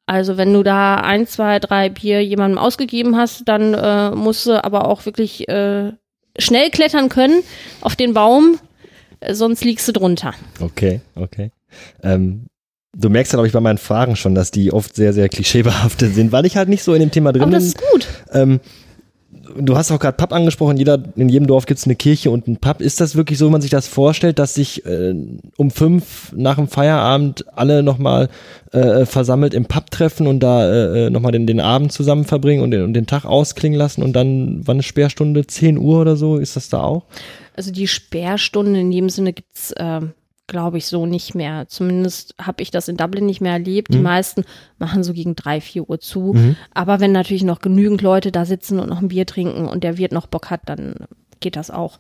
C: Also wenn du da ein, zwei, drei Bier jemandem ausgegeben hast, dann äh, musst du aber auch wirklich äh, schnell klettern können auf den Baum, äh, sonst liegst du drunter.
B: Okay, okay. Ähm, du merkst ja, glaube ich, bei meinen Fragen schon, dass die oft sehr, sehr klischeebehaftet sind, weil ich halt nicht so in dem Thema drin bin.
C: Aber das ist gut.
B: Ähm, du hast auch gerade Pub angesprochen, jeder, in jedem Dorf gibt es eine Kirche und einen Pub. Ist das wirklich so, wie man sich das vorstellt, dass sich äh, um fünf nach dem Feierabend alle nochmal äh, versammelt im Pub treffen und da äh, äh, nochmal den, den Abend zusammen verbringen und den, und den Tag ausklingen lassen und dann, wann ist Sperrstunde? 10 Uhr oder so? Ist das da auch?
C: Also die Sperrstunde in dem Sinne gibt's äh, glaube ich, so nicht mehr. Zumindest habe ich das in Dublin nicht mehr erlebt. Mhm. Die meisten machen so gegen drei, vier Uhr zu. Mhm. Aber wenn natürlich noch genügend Leute da sitzen und noch ein Bier trinken und der Wirt noch Bock hat, dann geht das auch.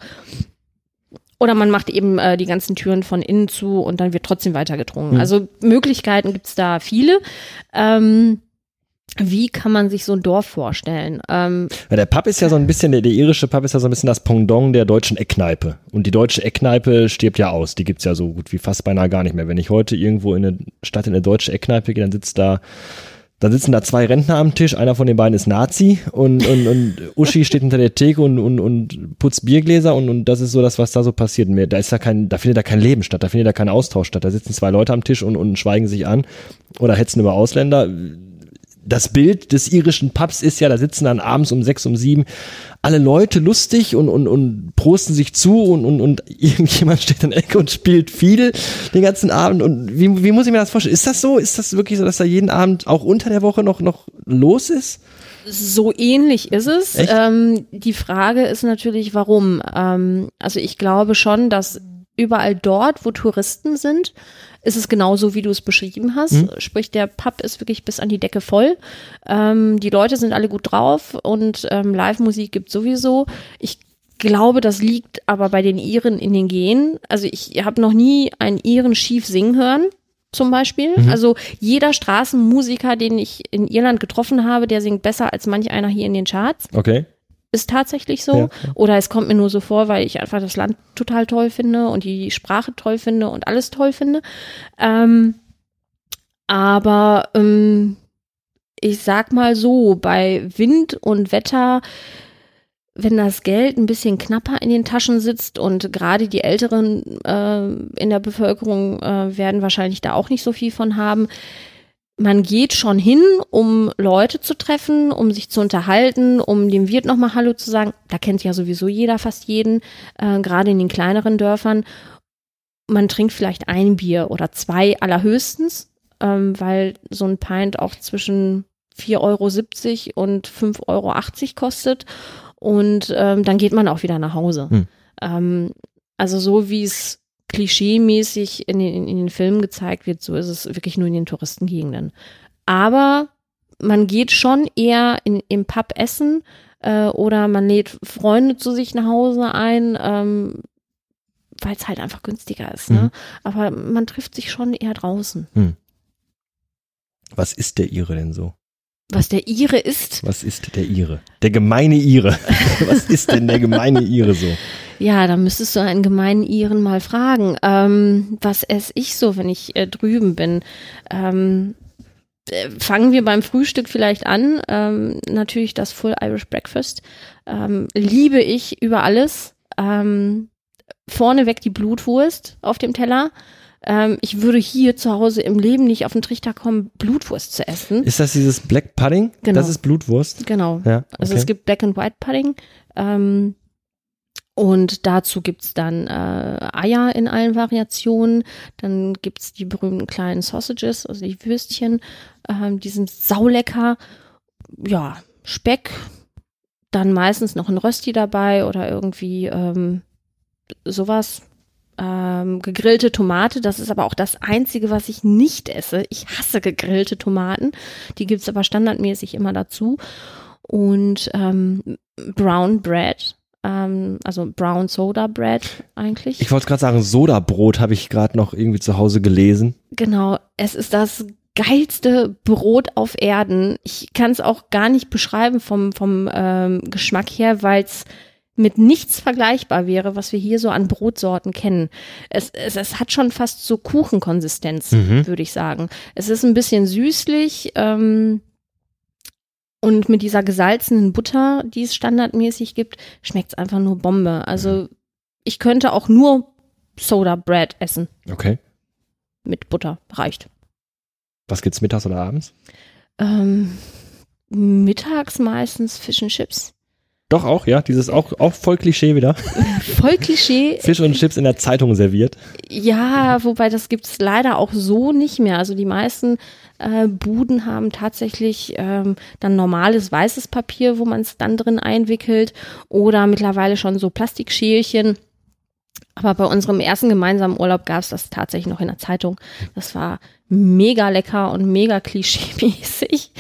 C: Oder man macht eben äh, die ganzen Türen von innen zu und dann wird trotzdem weiter getrunken. Mhm. Also Möglichkeiten gibt's da viele. Ähm, wie kann man sich so ein Dorf vorstellen? Ähm,
B: der Pub ist ja so ein bisschen, der, der, irische Pub ist ja so ein bisschen das Pendant der deutschen Eckkneipe. Und die deutsche Eckkneipe stirbt ja aus. Die gibt's ja so gut wie fast beinahe gar nicht mehr. Wenn ich heute irgendwo in eine Stadt in eine deutsche Eckkneipe gehe, dann sitzt da dann sitzen da zwei Rentner am Tisch, einer von den beiden ist Nazi und, und, und Uschi steht hinter der Theke und, und, und putzt Biergläser und, und das ist so das, was da so passiert. Da ist da kein, da findet da kein Leben statt, da findet da kein Austausch statt. Da sitzen zwei Leute am Tisch und, und schweigen sich an oder hetzen über Ausländer das Bild des irischen Pubs ist ja, da sitzen dann abends um sechs, um sieben alle Leute lustig und, und, und prosten sich zu und, und, und irgendjemand steht in der Ecke und spielt viel den ganzen Abend. Und wie, wie muss ich mir das vorstellen? Ist das so? Ist das wirklich so, dass da jeden Abend auch unter der Woche noch, noch los ist?
C: So ähnlich ist es. Ähm, die Frage ist natürlich, warum. Ähm, also ich glaube schon, dass überall dort, wo Touristen sind, ist es genauso, wie du es beschrieben hast. Mhm. Sprich, der Pub ist wirklich bis an die Decke voll. Ähm, die Leute sind alle gut drauf und ähm, Live-Musik gibt sowieso. Ich glaube, das liegt aber bei den Iren in den Genen. Also ich habe noch nie einen Iren schief singen hören zum Beispiel. Mhm. Also jeder Straßenmusiker, den ich in Irland getroffen habe, der singt besser als manch einer hier in den Charts.
B: Okay
C: ist tatsächlich so. Ja. Oder es kommt mir nur so vor, weil ich einfach das Land total toll finde und die Sprache toll finde und alles toll finde. Ähm, aber ähm, ich sag mal so, bei Wind und Wetter, wenn das Geld ein bisschen knapper in den Taschen sitzt und gerade die Älteren äh, in der Bevölkerung äh, werden wahrscheinlich da auch nicht so viel von haben, man geht schon hin, um Leute zu treffen, um sich zu unterhalten, um dem Wirt nochmal Hallo zu sagen. Da kennt ja sowieso jeder fast jeden, äh, gerade in den kleineren Dörfern. Man trinkt vielleicht ein Bier oder zwei allerhöchstens, ähm, weil so ein Pint auch zwischen 4,70 Euro und 5,80 Euro kostet. Und ähm, dann geht man auch wieder nach Hause. Hm. Ähm, also so wie es klischeemäßig in den, in den Filmen gezeigt wird, so ist es wirklich nur in den Touristengegenden. Aber man geht schon eher in, im Pub essen äh, oder man lädt Freunde zu sich nach Hause ein, ähm, weil es halt einfach günstiger ist. Ne?
B: Mhm.
C: Aber man trifft sich schon eher draußen.
B: Was ist der Ire denn so?
C: Was der Ire ist,
B: Was ist der Ire? Der gemeine Ire. Was ist denn der gemeine Ire so?
C: Ja, da müsstest du einen gemeinen Iren mal fragen. Ähm, was esse ich so, wenn ich äh, drüben bin? Ähm, äh, fangen wir beim Frühstück vielleicht an. Ähm, natürlich das Full Irish Breakfast. Ähm, liebe ich über alles. Ähm, vorneweg die Blutwurst auf dem Teller. Ähm, ich würde hier zu Hause im Leben nicht auf den Trichter kommen, Blutwurst zu essen.
B: Ist das dieses Black Pudding?
C: Genau.
B: Das ist Blutwurst.
C: Genau.
B: Ja.
C: Also
B: okay.
C: es gibt Black and White Pudding. Ähm, und dazu gibt's dann äh, Eier in allen Variationen. Dann gibt's die berühmten kleinen Sausages, also die Würstchen. Ähm, die sind saulecker. Ja, Speck. Dann meistens noch ein Rösti dabei oder irgendwie ähm, sowas. Ähm, gegrillte Tomate, das ist aber auch das Einzige, was ich nicht esse. Ich hasse gegrillte Tomaten. Die gibt's aber standardmäßig immer dazu. Und ähm, Brown Bread, ähm, also Brown Soda Bread eigentlich.
B: Ich wollte gerade sagen, Sodabrot habe ich gerade noch irgendwie zu Hause gelesen.
C: Genau, es ist das geilste Brot auf Erden. Ich kann es auch gar nicht beschreiben vom, vom ähm, Geschmack her, weil es mit nichts vergleichbar wäre, was wir hier so an Brotsorten kennen. Es, es, es hat schon fast so Kuchenkonsistenz,
B: Mhm.
C: würde ich sagen. Es ist ein bisschen süßlich ähm, und mit dieser gesalzenen Butter, die es standardmäßig gibt, schmeckt es einfach nur Bombe. Also ich könnte auch nur Soda Bread essen
B: Okay.
C: mit Butter. Reicht.
B: Was gibt's mittags oder abends?
C: Ähm, mittags meistens Fish and Chips.
B: Doch auch, ja. Dieses auch, auch voll Klischee wieder.
C: Voll Klischee.
B: Fisch und Chips in der Zeitung serviert.
C: Ja, wobei das gibt's leider auch so nicht mehr. Also die meisten äh, Buden haben tatsächlich ähm, dann normales weißes Papier, wo man es dann drin einwickelt oder mittlerweile schon so Plastikschälchen. Aber bei unserem ersten gemeinsamen Urlaub gab's das tatsächlich noch in der Zeitung. Das war mega lecker und mega klischee-mäßig.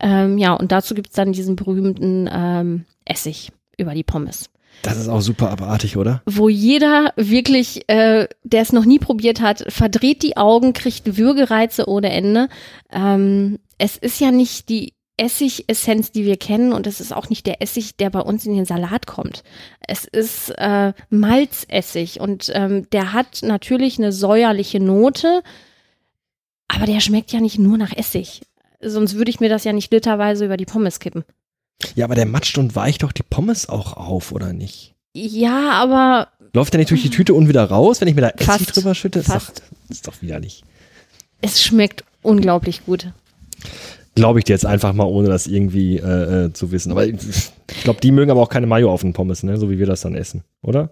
C: Ähm, ja, und dazu gibt's dann diesen berühmten ähm, Essig über die Pommes
B: Das ist auch super abartig, oder?
C: wo jeder wirklich, äh, der es noch nie probiert hat, verdreht die Augen, kriegt Würgereize ohne Ende. Ähm, es ist ja nicht die Essigessenz, die wir kennen und es ist auch nicht der Essig, der bei uns in den Salat kommt. Es ist äh, Malzessig und ähm, der hat natürlich eine säuerliche Note, aber der schmeckt ja nicht nur nach Essig. Sonst würde ich mir das ja nicht literweise über die Pommes kippen.
B: Ja, aber der matscht und weicht doch die Pommes auch auf, oder nicht?
C: Ja, aber
B: Läuft der nicht durch die Tüte und wieder raus, wenn ich mir da Essig
C: Fast.
B: drüber schütte? Ist
C: Fast.
B: Doch, ist doch widerlich.
C: es schmeckt unglaublich gut.
B: Glaube ich dir jetzt einfach mal, ohne das irgendwie äh, äh, zu wissen. Aber ich, ich glaube, die mögen aber auch keine Mayo auf den Pommes, ne? So wie wir das dann essen, oder?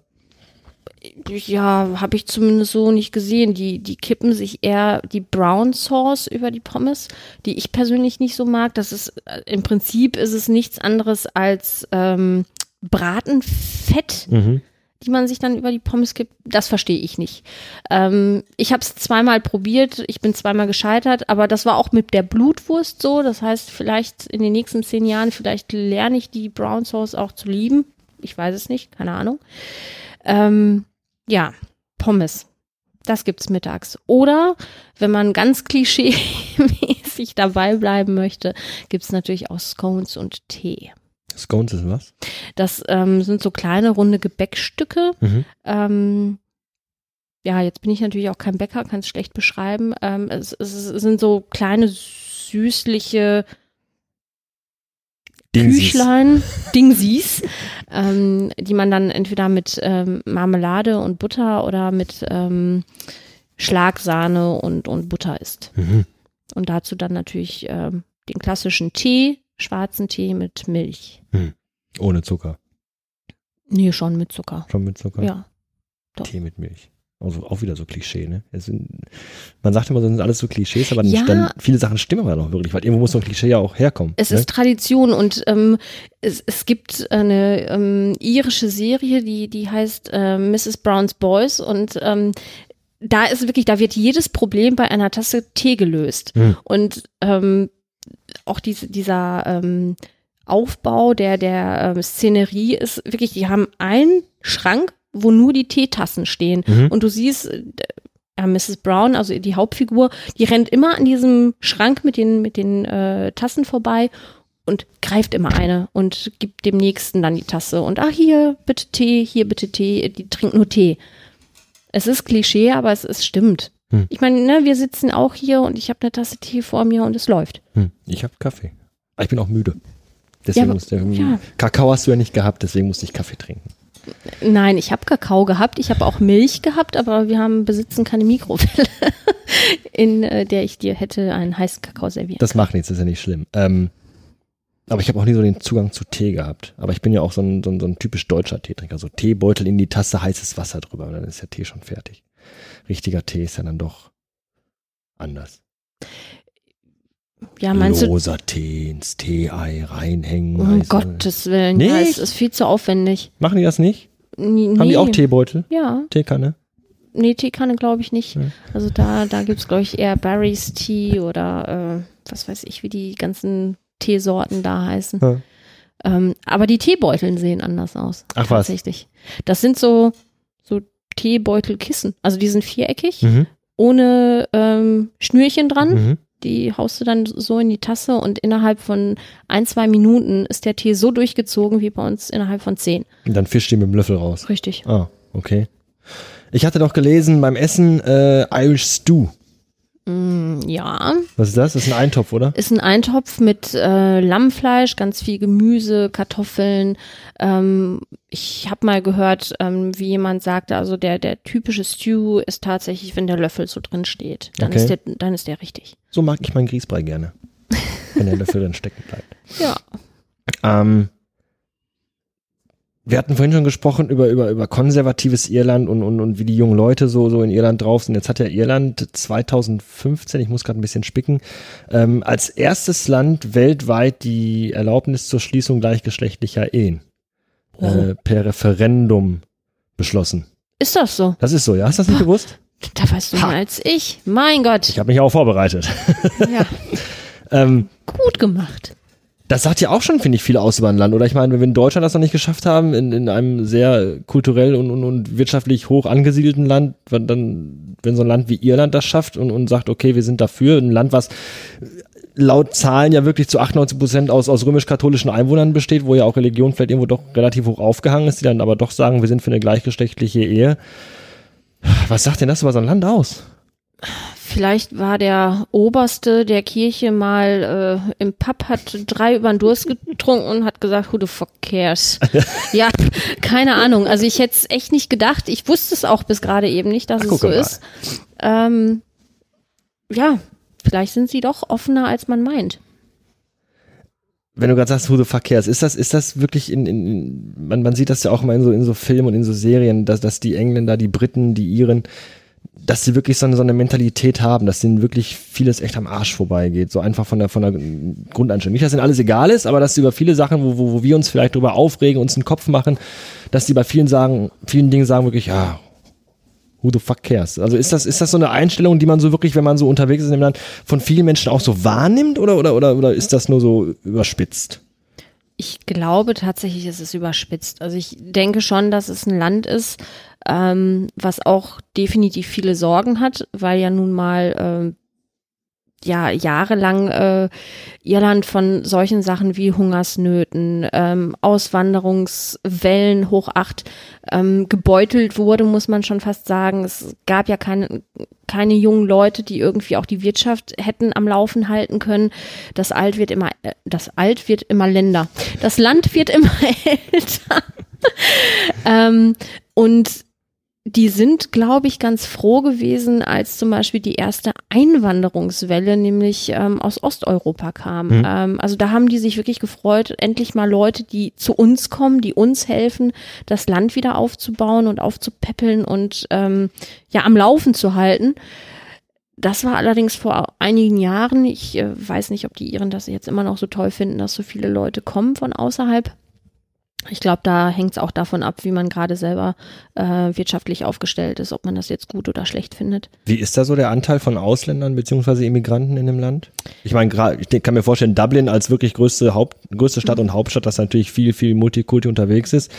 C: Ja, habe ich zumindest so nicht gesehen. Die, die kippen sich eher die Brown Sauce über die Pommes, die ich persönlich nicht so mag. Das ist äh, im Prinzip ist es nichts anderes als ähm, Bratenfett,
B: Mhm.
C: die man sich dann über die Pommes kippt. Das verstehe ich nicht. Ähm, ich habe es zweimal probiert, ich bin zweimal gescheitert, aber das war auch mit der Blutwurst so. Das heißt, vielleicht in den nächsten zehn Jahren, vielleicht lerne ich die Brown Sauce auch zu lieben. Ich weiß es nicht, keine Ahnung. Ähm, ja, Pommes. Das gibt's mittags. Oder wenn man ganz klischee-mäßig dabei bleiben möchte, gibt's natürlich auch Scones und Tee.
B: Scones ist was?
C: Das ähm, sind so kleine runde Gebäckstücke.
B: Mhm.
C: Ähm, ja, jetzt bin ich natürlich auch kein Bäcker, kann es schlecht beschreiben. Ähm, es, es sind so kleine süßliche
B: Dingsies.
C: Küchlein, Dingsies, ähm, die man dann entweder mit ähm, Marmelade und Butter oder mit ähm, Schlagsahne und, und Butter isst.
B: Mhm.
C: Und dazu dann natürlich ähm, den klassischen Tee, schwarzen Tee mit Milch.
B: Ohne Zucker.
C: Nee, schon mit Zucker.
B: Schon mit Zucker?
C: Ja. doch.
B: Tee mit Milch. Also auch wieder so Klischee, ne? Sind, man sagt immer, das sind alles so Klischees, aber
C: Ja.
B: dann, viele Sachen stimmen aber noch wirklich, weil irgendwo muss so ein Klischee ja auch herkommen.
C: Es
B: ne?
C: ist Tradition und ähm, es, es gibt eine ähm, irische Serie, die, die heißt äh, Mrs. Brown's Boys und ähm, da ist wirklich, da wird jedes Problem bei einer Tasse Tee gelöst.
B: Hm.
C: Und ähm, auch diese, dieser ähm, Aufbau der, der ähm, Szenerie ist wirklich, die haben einen Schrank, wo nur die Teetassen stehen.
B: Mhm.
C: Und du siehst, äh, äh, Mrs. Brown, also die Hauptfigur, die rennt immer an diesem Schrank mit den, mit den äh, Tassen vorbei und greift immer eine und gibt dem Nächsten dann die Tasse. Und ach, hier bitte Tee, hier bitte Tee, die trinkt nur Tee. Es ist Klischee, aber es, es stimmt.
B: Hm.
C: Ich meine, ne, wir sitzen auch hier und ich habe eine Tasse Tee vor mir und es läuft.
B: Hm, ich habe Kaffee. Aber ich bin auch müde. Deswegen
C: aber-
B: musste
C: ja.
B: Kakao hast du ja nicht gehabt, deswegen musste ich Kaffee trinken.
C: Nein, ich habe Kakao gehabt, ich habe auch Milch gehabt, aber wir haben besitzen keine Mikrowelle, in äh, der ich dir hätte einen heißen Kakao servieren.
B: Das macht nichts, das ist ja nicht schlimm. Ähm, aber ich habe auch nie so den Zugang zu Tee gehabt. Aber ich bin ja auch so ein, so ein, so ein typisch deutscher Teetrinker. So Teebeutel in die Tasse, heißes Wasser drüber und dann ist der Tee schon fertig. Richtiger Tee ist ja dann doch anders.
C: Ja, meinst du,
B: Loser Tee ins Tee-Ei reinhängen.
C: um Gottes Willen, ja,
B: Nicht?
C: es ist viel zu aufwendig.
B: Machen die das nicht?
C: Nee,
B: Haben die auch Teebeutel?
C: Ja,
B: Teekanne?
C: nee, Teekanne glaube ich nicht.
B: Ja.
C: Also da, da gibt's glaube ich eher Barry's Tea oder äh, was weiß ich, wie die ganzen Teesorten da heißen.
B: Ja.
C: Ähm, aber die Teebeuteln sehen anders aus.
B: Ach was.
C: Tatsächlich. Das sind so, so Teebeutelkissen. Also die sind viereckig,
B: Mhm.
C: ohne ähm, Schnürchen dran.
B: Mhm.
C: Die haust du dann so in die Tasse und innerhalb von ein, zwei Minuten ist der Tee so durchgezogen wie bei uns innerhalb von zehn.
B: Und dann fischt die mit dem Löffel raus.
C: Richtig.
B: Ah, okay. Ich hatte doch gelesen beim Essen äh, Irish Stew.
C: Mm, ja,
B: Was ist das? Das ist ein Eintopf, oder?
C: ist ein Eintopf mit äh, Lammfleisch, ganz viel Gemüse, Kartoffeln. Ähm, ich habe mal gehört, ähm, wie jemand sagte, also der, der typische Stew ist tatsächlich, wenn der Löffel so drin steht. Dann,
B: Okay.
C: ist, der, dann ist der richtig.
B: So mag ich meinen Grießbrei gerne. Wenn der Löffel dann stecken bleibt.
C: Ja.
B: Ähm, wir hatten vorhin schon gesprochen über, über, über konservatives Irland und, und, und wie die jungen Leute so, so in Irland drauf sind. Jetzt hat ja Irland 2015, ich muss gerade ein bisschen spicken, ähm, als erstes Land weltweit die Erlaubnis zur Schließung gleichgeschlechtlicher Ehen
C: Oh.
B: äh, per Referendum beschlossen.
C: Ist das so?
B: Das ist so, ja? Hast du das nicht gewusst?
C: Da weißt du
B: Ha.
C: mehr als ich. Mein Gott.
B: Ich habe mich auch vorbereitet.
C: Ja,
B: ähm,
C: gut gemacht.
B: Das sagt ja auch schon, finde ich, viel aus über ein Land. Oder ich meine, wenn wir in Deutschland das noch nicht geschafft haben, in, in einem sehr kulturell und, und, und wirtschaftlich hoch angesiedelten Land, wenn dann, wenn so ein Land wie Irland das schafft und, und sagt, okay, wir sind dafür, ein Land, was laut Zahlen ja wirklich zu 98 Prozent aus, aus römisch-katholischen Einwohnern besteht, wo ja auch Religion vielleicht irgendwo doch relativ hoch aufgehangen ist, die dann aber doch sagen, wir sind für eine gleichgeschlechtliche Ehe. Was sagt denn das über so ein Land aus?
C: Vielleicht war der Oberste der Kirche mal äh, im Pub, hat drei über den Durst getrunken und hat gesagt, who the fuck cares? ja, keine Ahnung. Also ich hätte es echt nicht gedacht. Ich wusste es auch bis gerade eben nicht, dass
B: Ach,
C: es so
B: mal.
C: ist. Ähm, ja, vielleicht sind sie doch offener, als man meint.
B: wenn du gerade sagst, who the fuck cares, ist das, ist das wirklich in, in in- man, man sieht das ja auch immer in so, in so Filmen und in so Serien, dass, dass die Engländer, die Briten, die Iren, dass sie wirklich so eine, so eine Mentalität haben, dass denen wirklich vieles echt am Arsch vorbeigeht. So einfach von der, von der Grundeinstellung. Nicht, dass ihnen alles egal ist, aber dass sie über viele Sachen, wo, wo, wo wir uns vielleicht drüber aufregen, uns einen Kopf machen, dass sie bei vielen sagen, vielen Dingen sagen wirklich, ja, who the fuck cares? Also ist das, ist das so eine Einstellung, die man so wirklich, wenn man so unterwegs ist in dem Land, von vielen Menschen auch so wahrnimmt oder, oder, oder, oder ist das nur so überspitzt?
C: Ich glaube tatsächlich, es ist überspitzt. Also ich denke schon, dass es ein Land ist, ähm, was auch definitiv viele Sorgen hat, weil ja nun mal ähm, ja jahrelang äh, Irland von solchen Sachen wie Hungersnöten, ähm, Auswanderungswellen hoch acht ähm, gebeutelt wurde, muss man schon fast sagen. Es gab ja keine keine jungen Leute, die irgendwie auch die Wirtschaft hätten am Laufen halten können. Das Alt wird immer, äh, das Alt wird immer Länder. Das Land wird immer älter. ähm, und die sind, glaube ich, ganz froh gewesen, als zum Beispiel die erste Einwanderungswelle, nämlich ähm, aus Osteuropa kam.
B: Mhm.
C: Ähm, also da haben die sich wirklich gefreut, endlich mal Leute, die zu uns kommen, die uns helfen, das Land wieder aufzubauen und aufzupäppeln und ähm, ja am Laufen zu halten. Das war allerdings vor einigen Jahren. Ich äh, weiß nicht, ob die Iren das jetzt immer noch so toll finden, dass so viele Leute kommen von außerhalb. Ich glaube, da hängt es auch davon ab, wie man gerade selber äh, wirtschaftlich aufgestellt ist, ob man das jetzt gut oder schlecht findet.
B: Wie ist da so der Anteil von Ausländern bzw. Immigranten in dem Land? Ich meine, ich kann mir vorstellen, Dublin als wirklich größte, Haupt, größte Stadt mhm. und Hauptstadt, das natürlich viel, viel Multikulti unterwegs ist.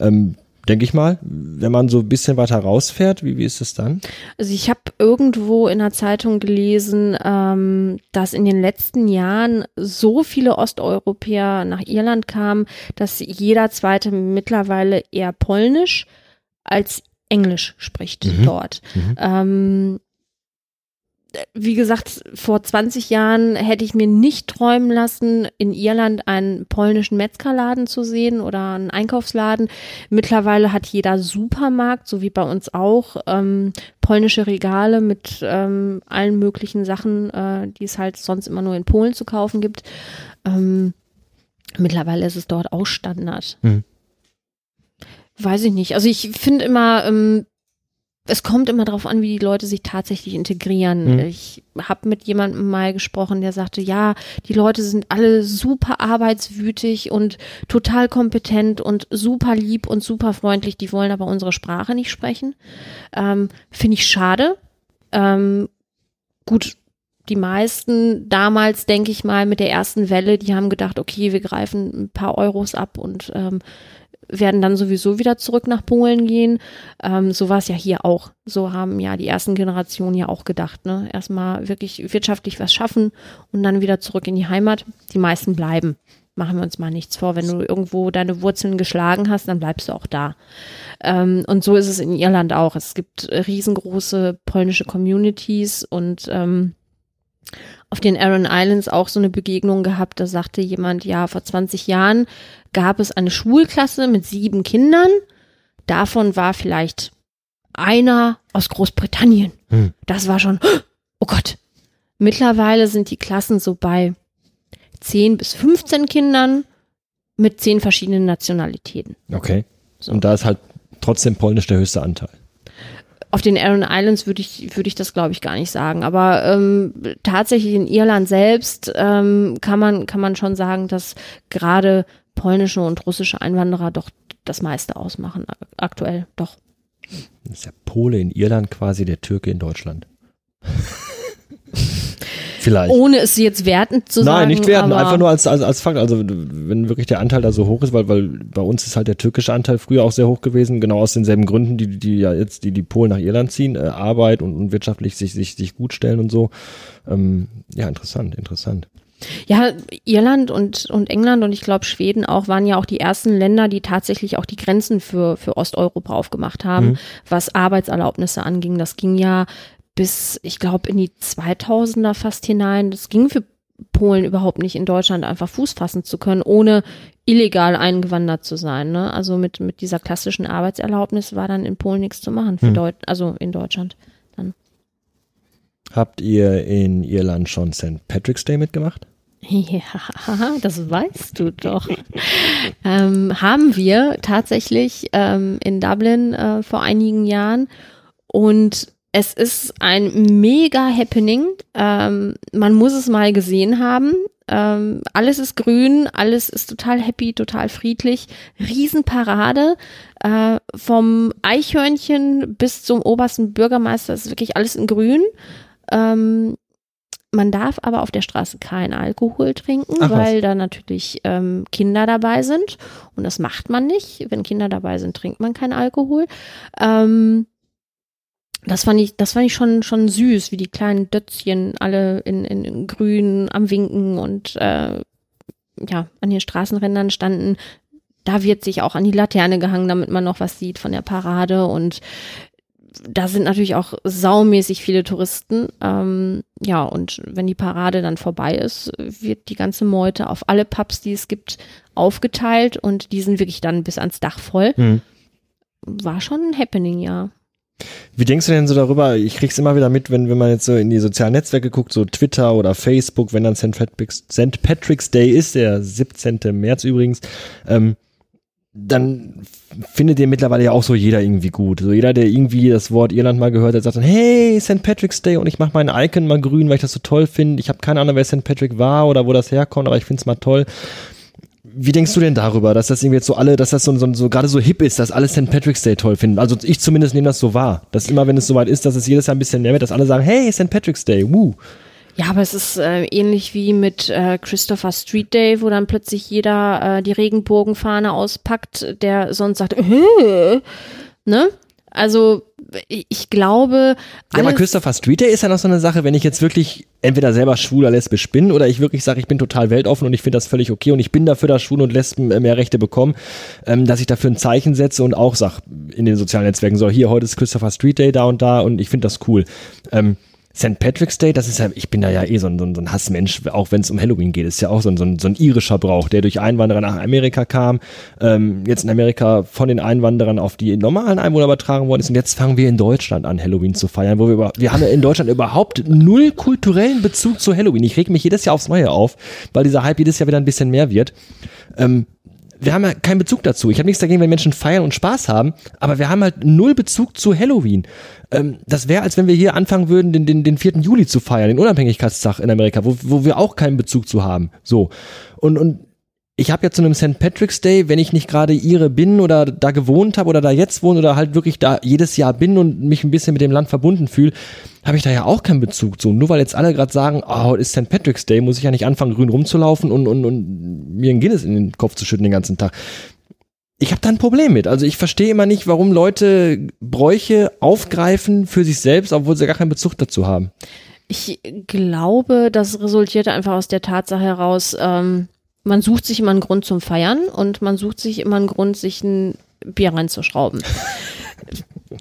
B: Ähm, denke ich mal. Wenn man so ein bisschen weiter rausfährt, wie, wie ist es dann?
C: Also ich habe irgendwo in der Zeitung gelesen, ähm, dass in den letzten Jahren so viele Osteuropäer nach Irland kamen, dass jeder zweite mittlerweile eher Polnisch als Englisch spricht mhm. dort. Mhm. Ähm, wie gesagt, vor 20 Jahren hätte ich mir nicht träumen lassen, in Irland einen polnischen Metzgerladen zu sehen oder einen Einkaufsladen. Mittlerweile hat jeder Supermarkt, so wie bei uns auch, ähm, polnische Regale mit ähm, allen möglichen Sachen, äh, die es halt sonst immer nur in Polen zu kaufen gibt. Ähm, mittlerweile ist es dort auch Standard. Mhm. Weiß ich nicht. Also ich finde immer, ähm, es kommt immer darauf an, wie die Leute sich tatsächlich integrieren. Mhm. Ich habe mit jemandem mal gesprochen, der sagte, ja, die Leute sind alle super arbeitswütig und total kompetent und super lieb und super freundlich, die wollen aber unsere Sprache nicht sprechen. Ähm, Finde ich schade. Ähm, gut, die meisten damals, denke ich mal, mit der ersten Welle, die haben gedacht, okay, wir greifen ein paar Euros ab und ähm, werden dann sowieso wieder zurück nach Polen gehen. Ähm, so war es ja hier auch. So haben ja die ersten Generationen ja auch gedacht. Ne? Erstmal wirklich wirtschaftlich was schaffen und dann wieder zurück in die Heimat. Die meisten bleiben. Machen wir uns mal nichts vor. Wenn du irgendwo deine Wurzeln geschlagen hast, dann bleibst du auch da. Ähm, und so ist es in Irland auch. Es gibt riesengroße polnische Communities und ähm, auf den Aran Islands auch so eine Begegnung gehabt. Da sagte jemand, ja, vor 20 Jahren gab es eine Schulklasse mit sieben Kindern. Davon war vielleicht einer aus Großbritannien. Hm. Das war schon, oh Gott. Mittlerweile sind die Klassen so bei 10 bis 15 Kindern mit zehn verschiedenen Nationalitäten.
B: Okay. So. Und da ist halt trotzdem polnisch der höchste Anteil
C: auf den Aran Islands würde ich, würde ich das glaube ich gar nicht sagen. Aber ähm, tatsächlich in Irland selbst ähm, kann man, kann man schon sagen, dass gerade polnische und russische Einwanderer doch das meiste ausmachen aktuell, doch.
B: Das ist der Pole in Irland quasi der Türke in Deutschland.
C: Vielleicht. Ohne es jetzt wertend zu
B: Nein,
C: sagen.
B: Nein, nicht werten, einfach nur als, als, als Fakt. Also wenn wirklich der Anteil da so hoch ist, weil, weil bei uns ist halt der türkische Anteil früher auch sehr hoch gewesen, genau aus denselben Gründen, die, die ja jetzt die, die Polen nach Irland ziehen, äh, Arbeit und, und wirtschaftlich sich, sich, sich gut stellen und so. Ähm, ja, interessant, interessant.
C: Ja, Irland und, und England und ich glaube Schweden auch waren ja auch die ersten Länder, die tatsächlich auch die Grenzen für, für Osteuropa aufgemacht haben, mhm. was Arbeitserlaubnisse anging. Das ging ja bis, ich glaube, in die 2000er fast hinein. Das ging für Polen überhaupt nicht in Deutschland einfach Fuß fassen zu können, ohne illegal eingewandert zu sein. Ne? Also mit, mit dieser klassischen Arbeitserlaubnis war dann in Polen nichts zu machen, für hm. Deut also in Deutschland dann.
B: Habt ihr in Irland schon St. Patrick's Day mitgemacht?
C: Ja, das weißt du doch. ähm, haben wir tatsächlich ähm, in Dublin äh, vor einigen Jahren und es ist ein mega Happening. Ähm, man muss es mal gesehen haben. Ähm, alles ist grün, alles ist total happy, total friedlich. Riesenparade. Äh, vom Eichhörnchen bis zum obersten Bürgermeister ist wirklich alles in grün. Ähm, man darf aber auf der Straße keinen Alkohol trinken, Ach, weil da natürlich ähm, Kinder dabei sind. Und das macht man nicht. Wenn Kinder dabei sind, trinkt man keinen Alkohol. Ähm, das fand ich, das fand ich schon, schon süß, wie die kleinen Dötzchen alle in, in, in grün am Winken und äh, ja, an den Straßenrändern standen. Da wird sich auch an die Laterne gehangen, damit man noch was sieht von der Parade und da sind natürlich auch saumäßig viele Touristen. Ähm, ja, und wenn die Parade dann vorbei ist, wird die ganze Meute auf alle Pubs, die es gibt, aufgeteilt und die sind wirklich dann bis ans Dach voll. Mhm. War schon ein Happening, ja.
B: Wie denkst du denn so darüber? Ich krieg's immer wieder mit, wenn, wenn man jetzt so in die sozialen Netzwerke guckt, so Twitter oder Facebook, wenn dann St. Patrick's, St. Patrick's Day ist, der 17. März übrigens, ähm, dann findet ihr mittlerweile ja auch so jeder irgendwie gut. So jeder, der irgendwie das Wort Irland mal gehört hat, sagt dann, hey, St. Patrick's Day und ich mache mein Icon mal grün, weil ich das so toll finde. Ich habe keine Ahnung, wer St. Patrick war oder wo das herkommt, aber ich find's mal toll wie denkst du denn darüber, dass das irgendwie jetzt so alle, dass das so, so, so gerade so hip ist, dass alle St. Patrick's Day toll finden? Also ich zumindest nehme das so wahr, dass immer, wenn es soweit ist, dass es jedes Jahr ein bisschen mehr wird, dass alle sagen, hey, St. Patrick's Day, woo.
C: Ja, aber es ist äh, ähnlich wie mit äh, Christopher Street Day, wo dann plötzlich jeder äh, die Regenbogenfahne auspackt, der sonst sagt, äh, ne? Also ich glaube.
B: Ja, aber Christopher Street Day ist ja noch so eine Sache, wenn ich jetzt wirklich entweder selber schwul oder lesbisch bin oder ich wirklich sage, ich bin total weltoffen und ich finde das völlig okay und ich bin dafür, dass Schwule und Lesben äh, mehr Rechte bekommen, ähm, dass ich dafür ein Zeichen setze und auch sage in den sozialen Netzwerken, so hier, heute ist Christopher Street Day da und da und ich finde das cool. Ähm, St. Patrick's Day, das ist ja, ich bin da ja eh so ein, so ein Hassmensch, auch wenn es um Halloween geht, ist ja auch so ein, so ein, so ein irischer Brauch, der durch Einwanderer nach Amerika kam, ähm, jetzt in Amerika von den Einwanderern auf die normalen Einwohner übertragen worden ist und jetzt fangen wir in Deutschland an, Halloween zu feiern, wo wir über, wir haben ja in Deutschland überhaupt null kulturellen Bezug zu Halloween. Ich reg mich jedes Jahr aufs Neue auf, weil dieser Hype jedes Jahr wieder ein bisschen mehr wird. Ähm, wir haben ja keinen Bezug dazu. Ich habe nichts dagegen, wenn Menschen feiern und Spaß haben, aber wir haben halt null Bezug zu Halloween. Ähm, das wäre, als wenn wir hier anfangen würden, den, den, den 4. Juli zu feiern, den Unabhängigkeitstag in Amerika, wo, wo wir auch keinen Bezug zu haben. So. Und, und ich habe ja zu einem St. Patrick's Day, wenn ich nicht gerade ihre bin oder da gewohnt habe oder da jetzt wohne oder halt wirklich da jedes Jahr bin und mich ein bisschen mit dem Land verbunden fühle, habe ich da ja auch keinen Bezug zu. Nur weil jetzt alle gerade sagen, oh, ist St. Patrick's Day, muss ich ja nicht anfangen, grün rumzulaufen und, und, und mir ein Guinness in den Kopf zu schütten den ganzen Tag. Ich habe da ein Problem mit. Also ich verstehe immer nicht, warum Leute Bräuche aufgreifen für sich selbst, obwohl sie gar keinen Bezug dazu haben.
C: Ich glaube, das resultiert einfach aus der Tatsache heraus, ähm, man sucht sich immer einen Grund zum Feiern und man sucht sich immer einen Grund, sich ein Bier reinzuschrauben.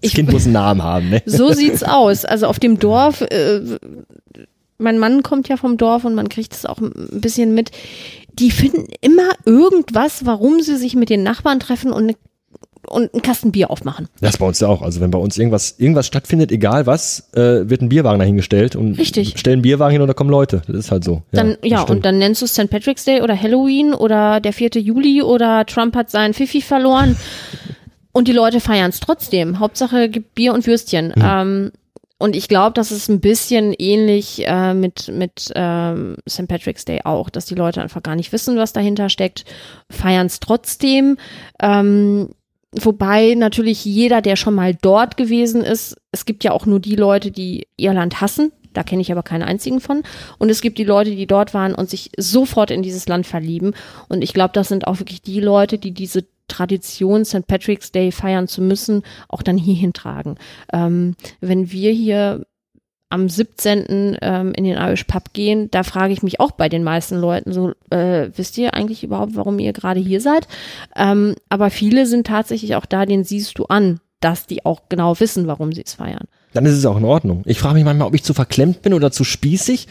B: Das Kind muss einen Namen haben, ne?
C: So sieht's aus. Also auf dem Dorf, äh, mein Mann kommt ja vom Dorf und man kriegt es auch ein bisschen mit. Die finden immer irgendwas, warum sie sich mit den Nachbarn treffen und eine und einen Kasten Bier aufmachen.
B: Das ist bei uns ja auch. Also wenn bei uns irgendwas, irgendwas stattfindet, egal was, äh, wird ein Bierwagen dahingestellt und
C: Richtig.
B: stellen Bierwagen hin und da kommen Leute. Das ist halt so.
C: Dann, ja, ja und dann nennst du es St. Patrick's Day oder Halloween oder der 4. Juli oder Trump hat seinen Fifi verloren. und die Leute feiern es trotzdem. Hauptsache gibt Bier und Würstchen. Mhm. Ähm, und ich glaube, das ist ein bisschen ähnlich äh, mit, mit ähm, St. Patrick's Day auch, dass die Leute einfach gar nicht wissen, was dahinter steckt, feiern es trotzdem. Ähm, Wobei natürlich jeder, der schon mal dort gewesen ist, es gibt ja auch nur die Leute, die ihr Land hassen. Da kenne ich aber keinen einzigen von. Und es gibt die Leute, die dort waren und sich sofort in dieses Land verlieben. Und ich glaube, das sind auch wirklich die Leute, die diese Tradition, St. Patrick's Day feiern zu müssen, auch dann hierhin tragen. Ähm, wenn wir hier am 17. Ähm, in den Irish Pub gehen, da frage ich mich auch bei den meisten Leuten so, äh, wisst ihr eigentlich überhaupt, warum ihr gerade hier seid? Ähm, aber viele sind tatsächlich auch da, den siehst du an, dass die auch genau wissen, warum sie es feiern.
B: Dann ist es auch in Ordnung. Ich frage mich manchmal, ob ich zu verklemmt bin oder zu spießig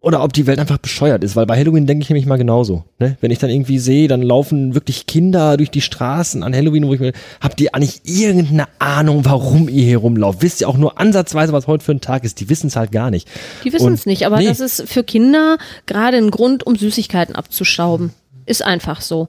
B: oder ob die Welt einfach bescheuert ist, weil bei Halloween denke ich nämlich mal genauso. Ne? Wenn ich dann irgendwie sehe, dann laufen wirklich Kinder durch die Straßen an Halloween, wo ich mir, habt ihr eigentlich irgendeine Ahnung, warum ihr hier rumlauft? Wisst ihr auch nur ansatzweise, was heute für ein Tag ist? Die wissen es halt gar nicht.
C: Die wissen es nicht, aber nee. das ist für Kinder gerade ein Grund, um Süßigkeiten abzuschrauben. Ist einfach so.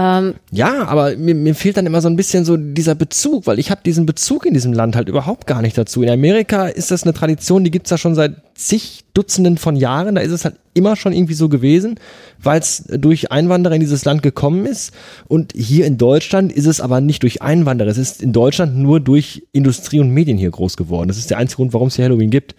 B: Ähm, ja, aber mir, mir fehlt dann immer so ein bisschen so dieser Bezug, weil ich habe diesen Bezug in diesem Land halt überhaupt gar nicht dazu. In Amerika ist das eine Tradition, die gibt's ja schon seit zig Dutzenden von Jahren. Da ist es halt immer schon irgendwie so gewesen, weil es durch Einwanderer in dieses Land gekommen ist. Und hier in Deutschland ist es aber nicht durch Einwanderer. Es ist in Deutschland nur durch Industrie und Medien hier groß geworden. Das ist der einzige Grund, warum es hier Halloween gibt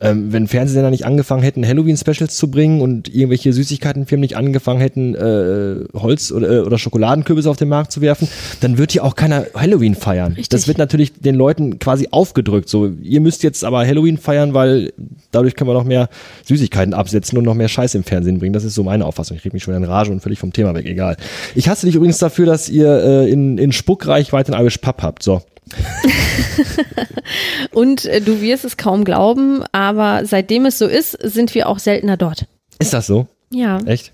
B: ähm, wenn Fernsehsender nicht angefangen hätten, Halloween-Specials zu bringen und irgendwelche Süßigkeitenfirmen nicht angefangen hätten, äh, Holz oder, äh, oder Schokoladenkürbisse auf den Markt zu werfen, dann wird hier auch keiner Halloween feiern. Richtig. Das wird natürlich den Leuten quasi aufgedrückt. So, ihr müsst jetzt aber Halloween feiern, weil dadurch können wir noch mehr Süßigkeiten absetzen und noch mehr Scheiß im Fernsehen bringen. Das ist so meine Auffassung. Ich rede mich schon in Rage und völlig vom Thema weg. Egal. Ich hasse dich übrigens dafür, dass ihr äh, in, in Spuckreichweite ein Irish Pub habt. So.
C: und äh, du wirst es kaum glauben, aber seitdem es so ist, sind wir auch seltener dort.
B: Ist das so?
C: Ja.
B: Echt?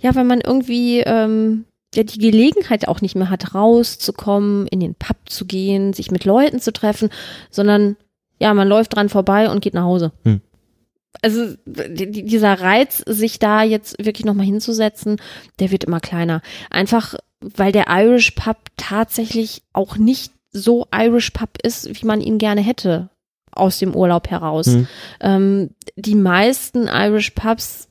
C: Ja, weil man irgendwie ähm, ja die Gelegenheit auch nicht mehr hat, rauszukommen, in den Pub zu gehen, sich mit Leuten zu treffen, sondern ja, man läuft dran vorbei und geht nach Hause. Hm. Also dieser Reiz, sich da jetzt wirklich nochmal hinzusetzen, der wird immer kleiner. Einfach, weil der Irish Pub tatsächlich auch nicht so Irish Pub ist, wie man ihn gerne hätte aus dem Urlaub heraus. Mhm. Ähm, die meisten Irish Pubs,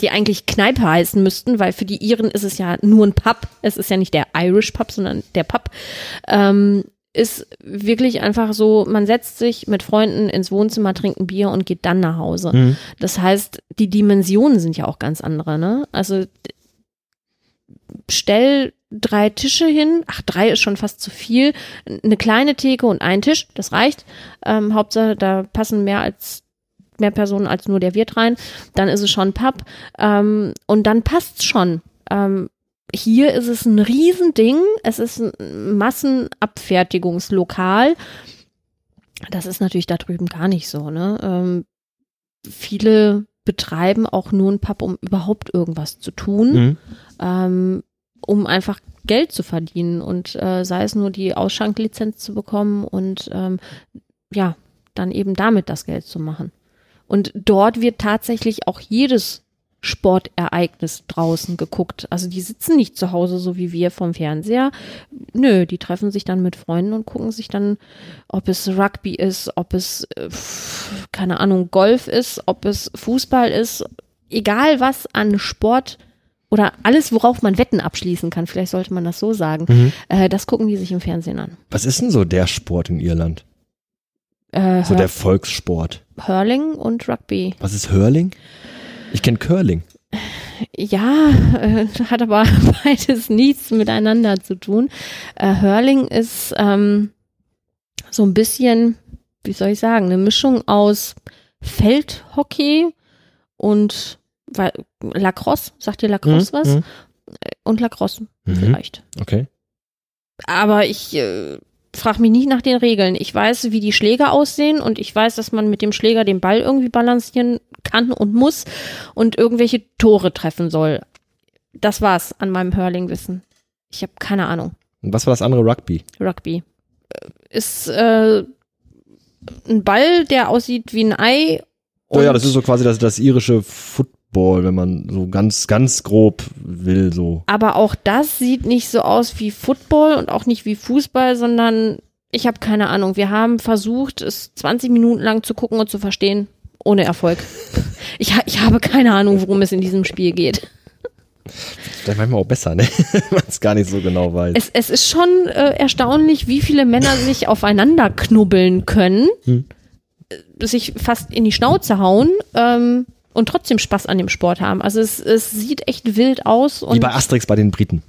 C: die eigentlich Kneipe heißen müssten, weil für die Iren ist es ja nur ein Pub. Es ist ja nicht der Irish Pub, sondern der Pub. Ähm, ist wirklich einfach so, man setzt sich mit Freunden ins Wohnzimmer, trinkt ein Bier und geht dann nach Hause.
B: Mhm.
C: Das heißt, die Dimensionen sind ja auch ganz andere, ne? Also stell drei Tische hin, ach, drei ist schon fast zu viel, eine kleine Theke und ein Tisch, das reicht. Ähm, Hauptsache, da passen mehr als mehr Personen als nur der Wirt rein, dann ist es schon Pub ähm, und dann passt's schon. Ähm, hier ist es ein Riesending, es ist ein Massenabfertigungslokal. Das ist natürlich da drüben gar nicht so, ne? Ähm, viele betreiben auch nur ein Pub, um überhaupt irgendwas zu tun,
B: Mhm.
C: ähm, um einfach Geld zu verdienen und äh, sei es nur die Ausschanklizenz zu bekommen und ähm, ja, dann eben damit das Geld zu machen. Und dort wird tatsächlich auch jedes Sportereignis draußen geguckt. Also die sitzen nicht zu Hause so wie wir vom Fernseher. Nö, die treffen sich dann mit Freunden und gucken sich dann, ob es Rugby ist, ob es, äh, keine Ahnung, Golf ist, ob es Fußball ist, egal was an Sport oder alles, worauf man Wetten abschließen kann, vielleicht sollte man das so sagen,
B: Mhm.
C: äh, das gucken die sich im Fernsehen an.
B: Was ist denn so der Sport in Irland?
C: Äh,
B: So
C: Hur-
B: der Volkssport.
C: Hurling und Rugby.
B: Was ist Hurling? Ich kenne Curling.
C: Ja, äh, hat aber beides nichts miteinander zu tun. Äh, Hurling ist ähm, so ein bisschen, wie soll ich sagen, eine Mischung aus Feldhockey und Lacrosse. Sagt dir Lacrosse was?
B: Mhm.
C: Und Lacrosse
B: Mhm.
C: vielleicht.
B: Okay.
C: Aber ich äh, frage mich nicht nach den Regeln. Ich weiß, wie die Schläger aussehen und ich weiß, dass man mit dem Schläger den Ball irgendwie balancieren kann und muss und irgendwelche Tore treffen soll. Das war's an meinem Hurling-Wissen. Ich habe keine Ahnung.
B: Und was war das andere Rugby?
C: Rugby Äh, ist äh, ein Ball, der aussieht wie ein Ei.
B: Oh ja, das ist so quasi das, das irische Football, wenn man so ganz, ganz grob will, so.
C: Aber auch das sieht nicht so aus wie Football und auch nicht wie Fußball, sondern ich habe keine Ahnung. Wir haben versucht, es 20 Minuten lang zu gucken und zu verstehen, ohne Erfolg. Ich, ich habe keine Ahnung, worum es in diesem Spiel geht.
B: Vielleicht manchmal auch besser, ne? wenn man es gar nicht so genau weiß.
C: Es, es ist schon äh, erstaunlich, wie viele Männer sich aufeinander knubbeln können,
B: Hm.
C: äh, sich fast in die Schnauze hauen ähm, und trotzdem Spaß an dem Sport haben. Also es, es sieht echt wild aus.
B: Wie bei Asterix bei den Briten.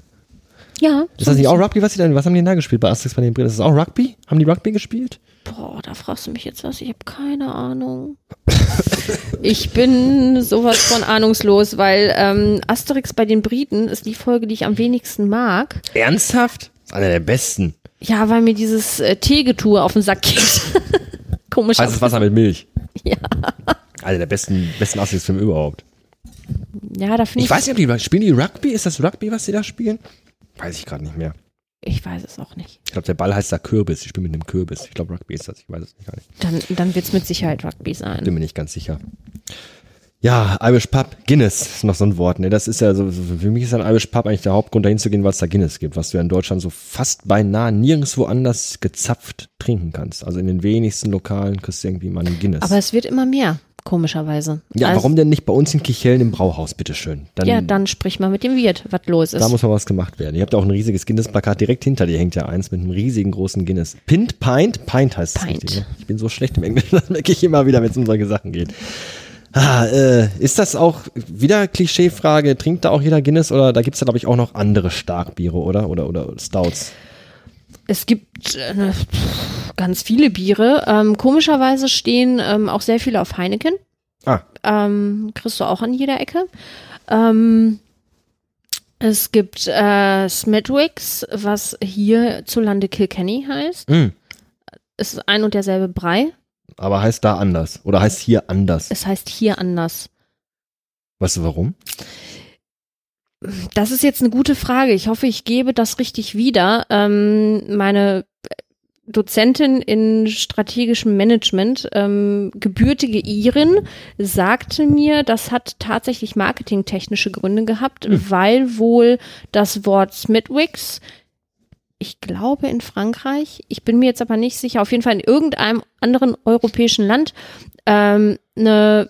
C: ja,
B: Ist
C: so
B: das nicht auch Rugby, was denn, was haben die denn da gespielt bei Asterix bei den Briten? Ist das auch Rugby? Haben die Rugby gespielt?
C: Boah, da fragst du mich jetzt was. Ich habe keine Ahnung. ich bin sowas von ahnungslos, weil ähm, Asterix bei den Briten ist die Folge, die ich am wenigsten mag.
B: Ernsthaft? Das ist einer der besten.
C: Ja, weil mir dieses äh, Teegetue auf den Sack geht. Komisch.
B: Heißes Wasser mit Milch.
C: Ja.
B: Einer der besten, besten Asterix-Filme überhaupt.
C: Ja, da finde
B: Ich
C: ich.
B: weiß nicht, ob die, spielen die Rugby? Ist das Rugby, was sie da spielen? Weiß ich gerade nicht mehr.
C: Ich weiß es auch nicht.
B: Ich glaube, der Ball heißt da Kürbis. Ich spiele mit einem Kürbis. Ich glaube, Rugby ist das. Ich weiß es nicht gar nicht.
C: Dann, dann wird es mit Sicherheit Rugby
B: Bin
C: sein.
B: mir nicht ganz sicher. Ja, Irish Pub, Guinness ist noch so ein Wort. Ne? Das ist ja so, so, für mich ist ein Irish Pub eigentlich der Hauptgrund, dahin zu gehen, weil es da Guinness gibt, was du ja in Deutschland so fast beinahe nirgendwo anders gezapft trinken kannst. Also in den wenigsten Lokalen kriegst du irgendwie mal einen Guinness.
C: Aber es wird immer mehr, komischerweise.
B: ja,
C: Also-
B: warum denn nicht bei uns in Kichellen im Brauhaus, bitteschön? Dann,
C: Ja, dann sprich mal mit dem Wirt, was los ist.
B: da muss mal was gemacht werden. Ihr habt ja auch ein riesiges Guinness-Plakat direkt hinter dir hängt ja eins mit einem riesigen großen Guinness. Pint, Pint, Pint heißt es
C: Pint.
B: richtig. Ne? Ich bin so schlecht im Englischen, das merke ich immer wieder, wenn es um solche Sachen geht. Ah, äh, ist das auch wieder Klischeefrage? Trinkt da auch jeder Guinness oder da gibt's ja, glaube ich, auch noch andere Starkbiere, oder? Oder, oder Stouts?
C: Es gibt äh, ganz viele Biere. Ähm, komischerweise stehen ähm, auch sehr viele auf Heineken.
B: Ah,
C: Ähm, kriegst du auch an jeder Ecke. Ähm, es gibt äh, Smedwick's, was hierzulande Kilkenny heißt.
B: mh.
C: Es ist ein und derselbe Brei.
B: aber heißt da anders. Oder heißt hier anders.
C: Es heißt hier anders.
B: Weißt du warum?
C: Das ist jetzt eine gute Frage. Ich hoffe, ich gebe das richtig wieder. Ähm, meine Dozentin in strategischem Management, ähm, gebürtige Irin, sagte mir, das hat tatsächlich marketingtechnische Gründe gehabt, weil wohl das Wort Smithwick's, ich glaube in Frankreich, ich bin mir jetzt aber nicht sicher, auf jeden Fall in irgendeinem anderen europäischen Land, ähm, eine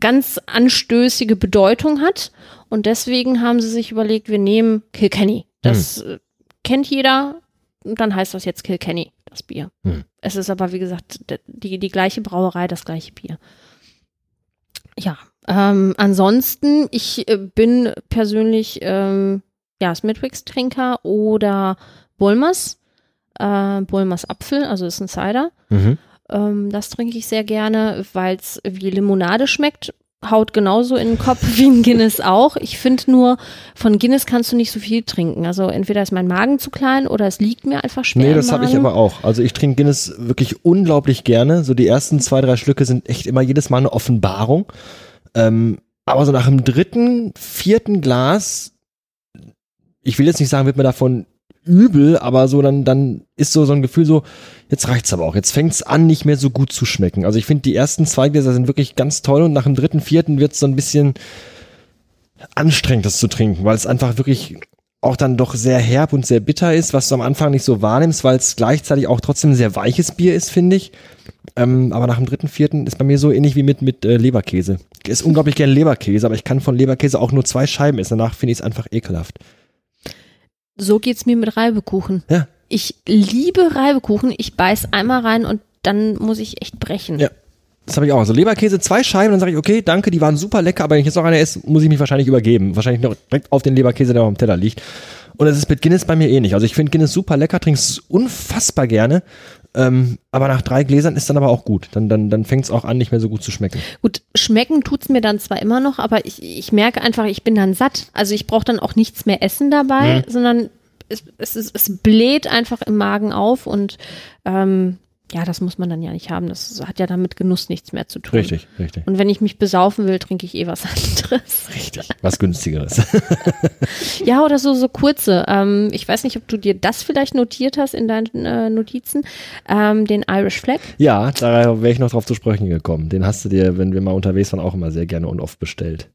C: ganz anstößige Bedeutung hat. Und deswegen haben sie sich überlegt, wir nehmen Kilkenny. Das
B: Hm.
C: äh, kennt jeder. Und dann heißt das jetzt Kilkenny, das Bier.
B: Hm.
C: Es ist aber, wie gesagt, die, die gleiche Brauerei, das gleiche Bier. Ja, ähm, ansonsten, ich äh, bin persönlich ähm, ja, Smithwick's-Trinker oder Bulmers. Äh, Bulmers Apfel, also ist ein Cider.
B: Mhm.
C: Ähm, das trinke ich sehr gerne, weil es wie Limonade schmeckt. Haut genauso in den Kopf wie ein Guinness auch. Ich finde nur, von Guinness kannst du nicht so viel trinken. Also entweder ist mein Magen zu klein oder es liegt mir einfach schwer.
B: Nee, das habe ich aber auch. Also ich trinke Guinness wirklich unglaublich gerne. So die ersten zwei, drei Schlücke sind echt immer jedes Mal eine Offenbarung. Ähm, aber so nach dem dritten, vierten Glas, ich will jetzt nicht sagen, wird mir davon übel, aber so dann, dann ist so, so ein Gefühl so, jetzt reicht's aber auch. Jetzt fängt's an, nicht mehr so gut zu schmecken. Also ich finde, die ersten zwei Gläser sind wirklich ganz toll und nach dem dritten, vierten wird's so ein bisschen anstrengend, das zu trinken, weil es einfach wirklich auch dann doch sehr herb und sehr bitter ist, was du am Anfang nicht so wahrnimmst, weil es gleichzeitig auch trotzdem sehr weiches Bier ist, finde ich. Ähm, aber nach dem dritten, vierten ist bei mir so ähnlich wie mit, mit äh, Leberkäse. Ich esse unglaublich gerne Leberkäse, aber ich kann von Leberkäse auch nur zwei Scheiben essen. Danach finde ich es einfach ekelhaft.
C: So geht's mir mit Reibekuchen.
B: Ja.
C: Ich liebe Reibekuchen. Ich beiß einmal rein und dann muss ich echt brechen.
B: Ja. Das habe ich auch. Also Leberkäse, zwei Scheiben, dann sage ich, okay, danke, die waren super lecker, aber wenn ich jetzt noch eine esse, muss ich mich wahrscheinlich übergeben. Wahrscheinlich noch direkt auf den Leberkäse, der auf dem Teller liegt. Und es ist mit Guinness bei mir ähnlich. Also ich finde Guinness super lecker, trinke es unfassbar gerne. Ähm, aber nach drei Gläsern ist dann aber auch gut. Dann, dann, dann fängt es auch an, nicht mehr so gut zu schmecken.
C: Gut, schmecken tut's mir dann zwar immer noch, aber ich, ich merke einfach, ich bin dann satt. Also ich brauche dann auch nichts mehr essen dabei, sondern es, es, ist, es bläht einfach im Magen auf und ähm, ja, das muss man dann ja nicht haben. Das hat ja dann mit Genuss nichts mehr zu tun.
B: Richtig, richtig.
C: Und wenn ich mich besaufen will, trinke ich eh was anderes.
B: Richtig. Was günstigeres.
C: Ja, oder so, so kurze. Ähm, ich weiß nicht, ob du dir das vielleicht notiert hast in deinen äh, Notizen. Ähm, den Irish Flag.
B: ja, da wäre ich noch drauf zu sprechen gekommen. Den hast du dir, wenn wir mal unterwegs waren, auch immer sehr gerne und oft bestellt.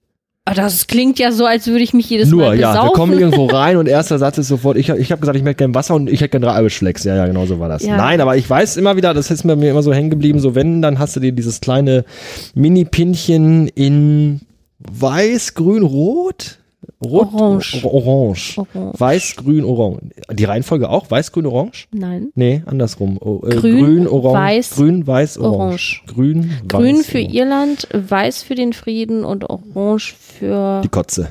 C: Ah, Das klingt ja so, als würde ich mich jedes
B: Nur,
C: Mal
B: ja,
C: besaufen.
B: wir kommen irgendwo rein und erster Satz ist sofort, ich, ich habe gesagt, ich möchte gerne Wasser und ich hätte gerne drei Flags. Ja, ja, genau so war das.
C: Ja.
B: Nein, aber ich weiß immer wieder, das ist mir mir immer so hängen geblieben, so wenn, dann hast du dir dieses kleine Mini-Pinchen in weiß, grün, rot? Rot?
C: Orange.
B: Orange.
C: Orange.
B: Weiß, grün, orange. Die Reihenfolge auch? Weiß, grün, orange?
C: Nein.
B: Nee, andersrum. O, äh,
C: Grün,
B: grün, orange.
C: weiß,
B: grün, weiß, orange.
C: orange.
B: Grün,
C: Grün
B: weiß,
C: für
B: orange.
C: Irland, weiß für den Frieden und orange für
B: Die Kotze.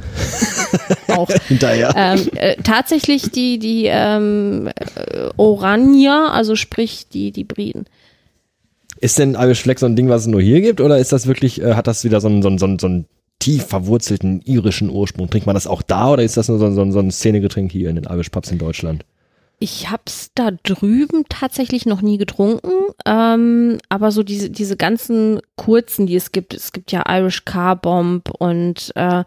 C: auch.
B: Hinterher.
C: ähm, äh, tatsächlich die, die ähm, äh, Oranje, also sprich die, die Briten.
B: Ist denn Irish Flag so ein Ding, was es nur hier gibt, oder ist das wirklich, äh, hat das wieder so einen, so einen, so einen, so einen tief verwurzelten irischen Ursprung? Trinkt man das auch da oder ist das nur so, ein- so, so ein Szenegetränk hier in den Irish Pubs in Deutschland?
C: Ich hab's da drüben tatsächlich noch nie getrunken, ähm, aber so diese, diese ganzen kurzen, die es gibt, es gibt ja Irish Car Bomb und äh,